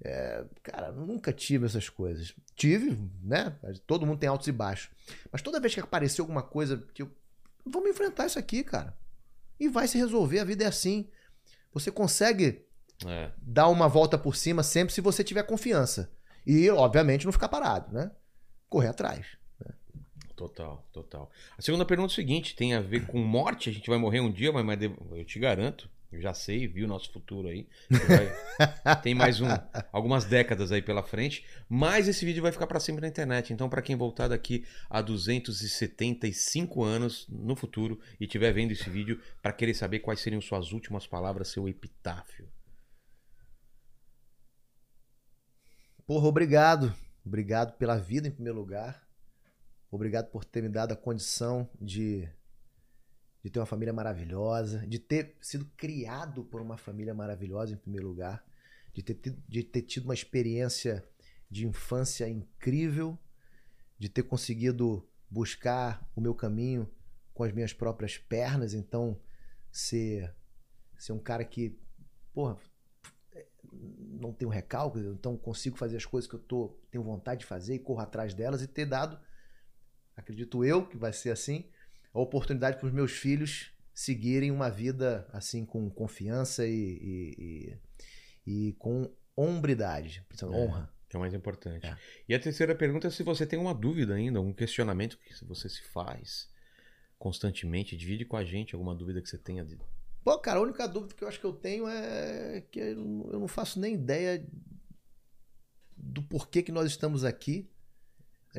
É, cara, nunca tive essas coisas. Tive, né? Todo mundo tem altos e baixos. Mas toda vez que apareceu alguma coisa que eu. Vamos enfrentar isso aqui, cara. E vai se resolver, a vida é assim. Você consegue É. dar uma volta por cima sempre se você tiver confiança. E, obviamente, não ficar parado, né? Correr atrás. Total, total. A segunda pergunta é o seguinte: tem a ver com morte? A gente vai morrer um dia, mas mas eu te garanto, eu já sei, vi o nosso futuro aí. vai- [LAUGHS] tem mais um, algumas décadas aí pela frente, mas esse vídeo vai ficar para sempre na internet. Então, para quem voltar daqui a 275 anos no futuro e estiver vendo esse vídeo, para querer saber quais seriam suas últimas palavras, seu epitáfio. Porra, obrigado. Obrigado pela vida, em primeiro lugar. Obrigado por ter me dado a condição de, de ter uma família maravilhosa, de ter sido criado por uma família maravilhosa, em primeiro lugar, de ter tido, de ter tido uma experiência de infância incrível, de ter conseguido buscar o meu caminho com as minhas próprias pernas, então ser, ser um cara que, porra, não tenho recalque, então consigo fazer as coisas que eu tô, tenho vontade de fazer e corro atrás delas e ter dado, acredito eu que vai ser assim, a oportunidade para os meus filhos seguirem uma vida assim com confiança e, e, e- com hombridade, É. honra. Que é o mais importante. É. E a terceira pergunta é se você tem uma dúvida ainda, um questionamento que você se faz constantemente. Divide com a gente alguma dúvida que você tenha. De... Pô, cara, a única dúvida que eu acho que eu tenho é que eu não faço nem ideia do porquê que nós estamos aqui.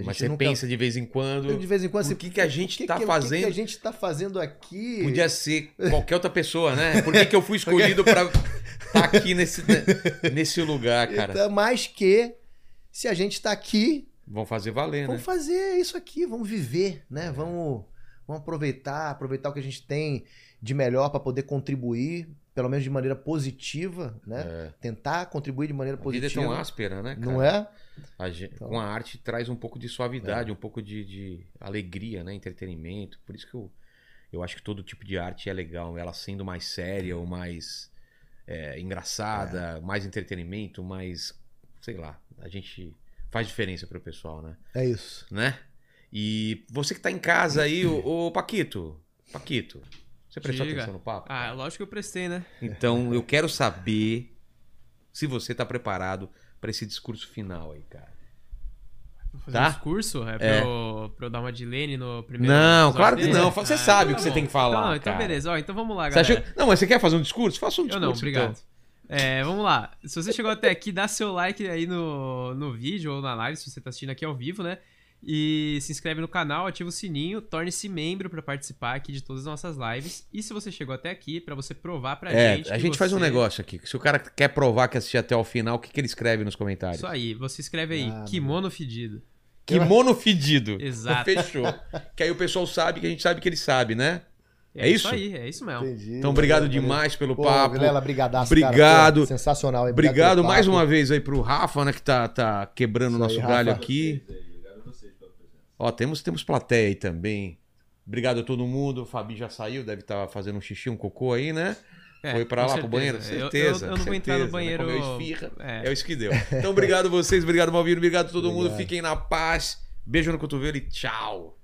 Mas você nunca- pensa de vez em quando. De vez em quando Por assim, que que a gente o que tá que- O que, fazendo? que a gente tá fazendo aqui? Podia ser qualquer outra pessoa, né? Por que, que eu fui [LAUGHS] escolhido pra estar aqui nesse, nesse lugar, cara? Então, mais que se a gente tá aqui, Vamos fazer valer, né? vamos fazer isso aqui, vamos viver, né? Vamos, vamos aproveitar, aproveitar o que a gente tem de melhor para poder contribuir, pelo menos de maneira positiva, né? É. Tentar contribuir de maneira A vida é positiva. tão áspera, né, cara? não é? A gente- Então- Com a arte traz um pouco de suavidade, um pouco de, de alegria, né? Entretenimento. Por isso que eu, eu acho que todo tipo de arte é legal. Ela sendo mais séria ou mais é, engraçada, mais entretenimento, mais. Sei lá. A gente faz diferença pro pessoal, né? É isso. Né? E você que tá em casa aí, ô, ô Paquito, Paquito, você prestou Diga. atenção no papo? Ah, lógico que eu prestei, né? Então, eu [LAUGHS] quero saber se você tá preparado pra esse discurso final aí, cara. Vou fazer Tá? um discurso? É, pra, É. eu, pra eu dar uma de Lene no primeiro Não, claro que dele? não. Você Ah, sabe o então que você tá tem que falar, Não, então cara. beleza. Ó, então vamos lá, galera. achou... Não, mas você quer fazer um discurso? Faça um Eu discurso. não, obrigado. então. É, vamos lá. Se você chegou até aqui, dá seu like aí no, no vídeo ou na live, se você tá assistindo aqui ao vivo, né? E se inscreve no canal, ativa o sininho, torne-se membro pra participar aqui de todas as nossas lives. E se você chegou até aqui, pra você provar pra É, gente. a que gente faz um você- negócio aqui. Se o cara quer provar que assistiu até o final, o que, que ele escreve nos comentários? Isso aí, você escreve aí, Ah, kimono fedido. Kimono fedido. Exato. [LAUGHS] Fechou. que aí o pessoal sabe que a gente sabe que ele sabe, né? É isso? aí, é isso mesmo. Entendi. Então, obrigado Valeu, demais pelo. Pô, papo. Vilela, brigadaço, Obrigado. Cara, pô, sensacional. hein? Obrigado pelo mais uma vez aí pro Rafa, né, que tá, tá quebrando o Isso nosso aí, galho Rafa. aqui. Obrigado a vocês pela presença. Ó, temos, temos plateia aí também. Obrigado a todo mundo. O Fabi já saiu, deve estar fazendo um xixi, um cocô aí, né? É, Foi pra com lá pro certeza. banheiro? Eu- Certeza. Eu, eu não vou entrar no certeza, né? banheiro. Comeu esfirra. É. É isso que deu. Então, obrigado a vocês, obrigado, Malvino, obrigado a todo mundo. Obrigado. Fiquem na paz. Beijo no cotovelo e tchau.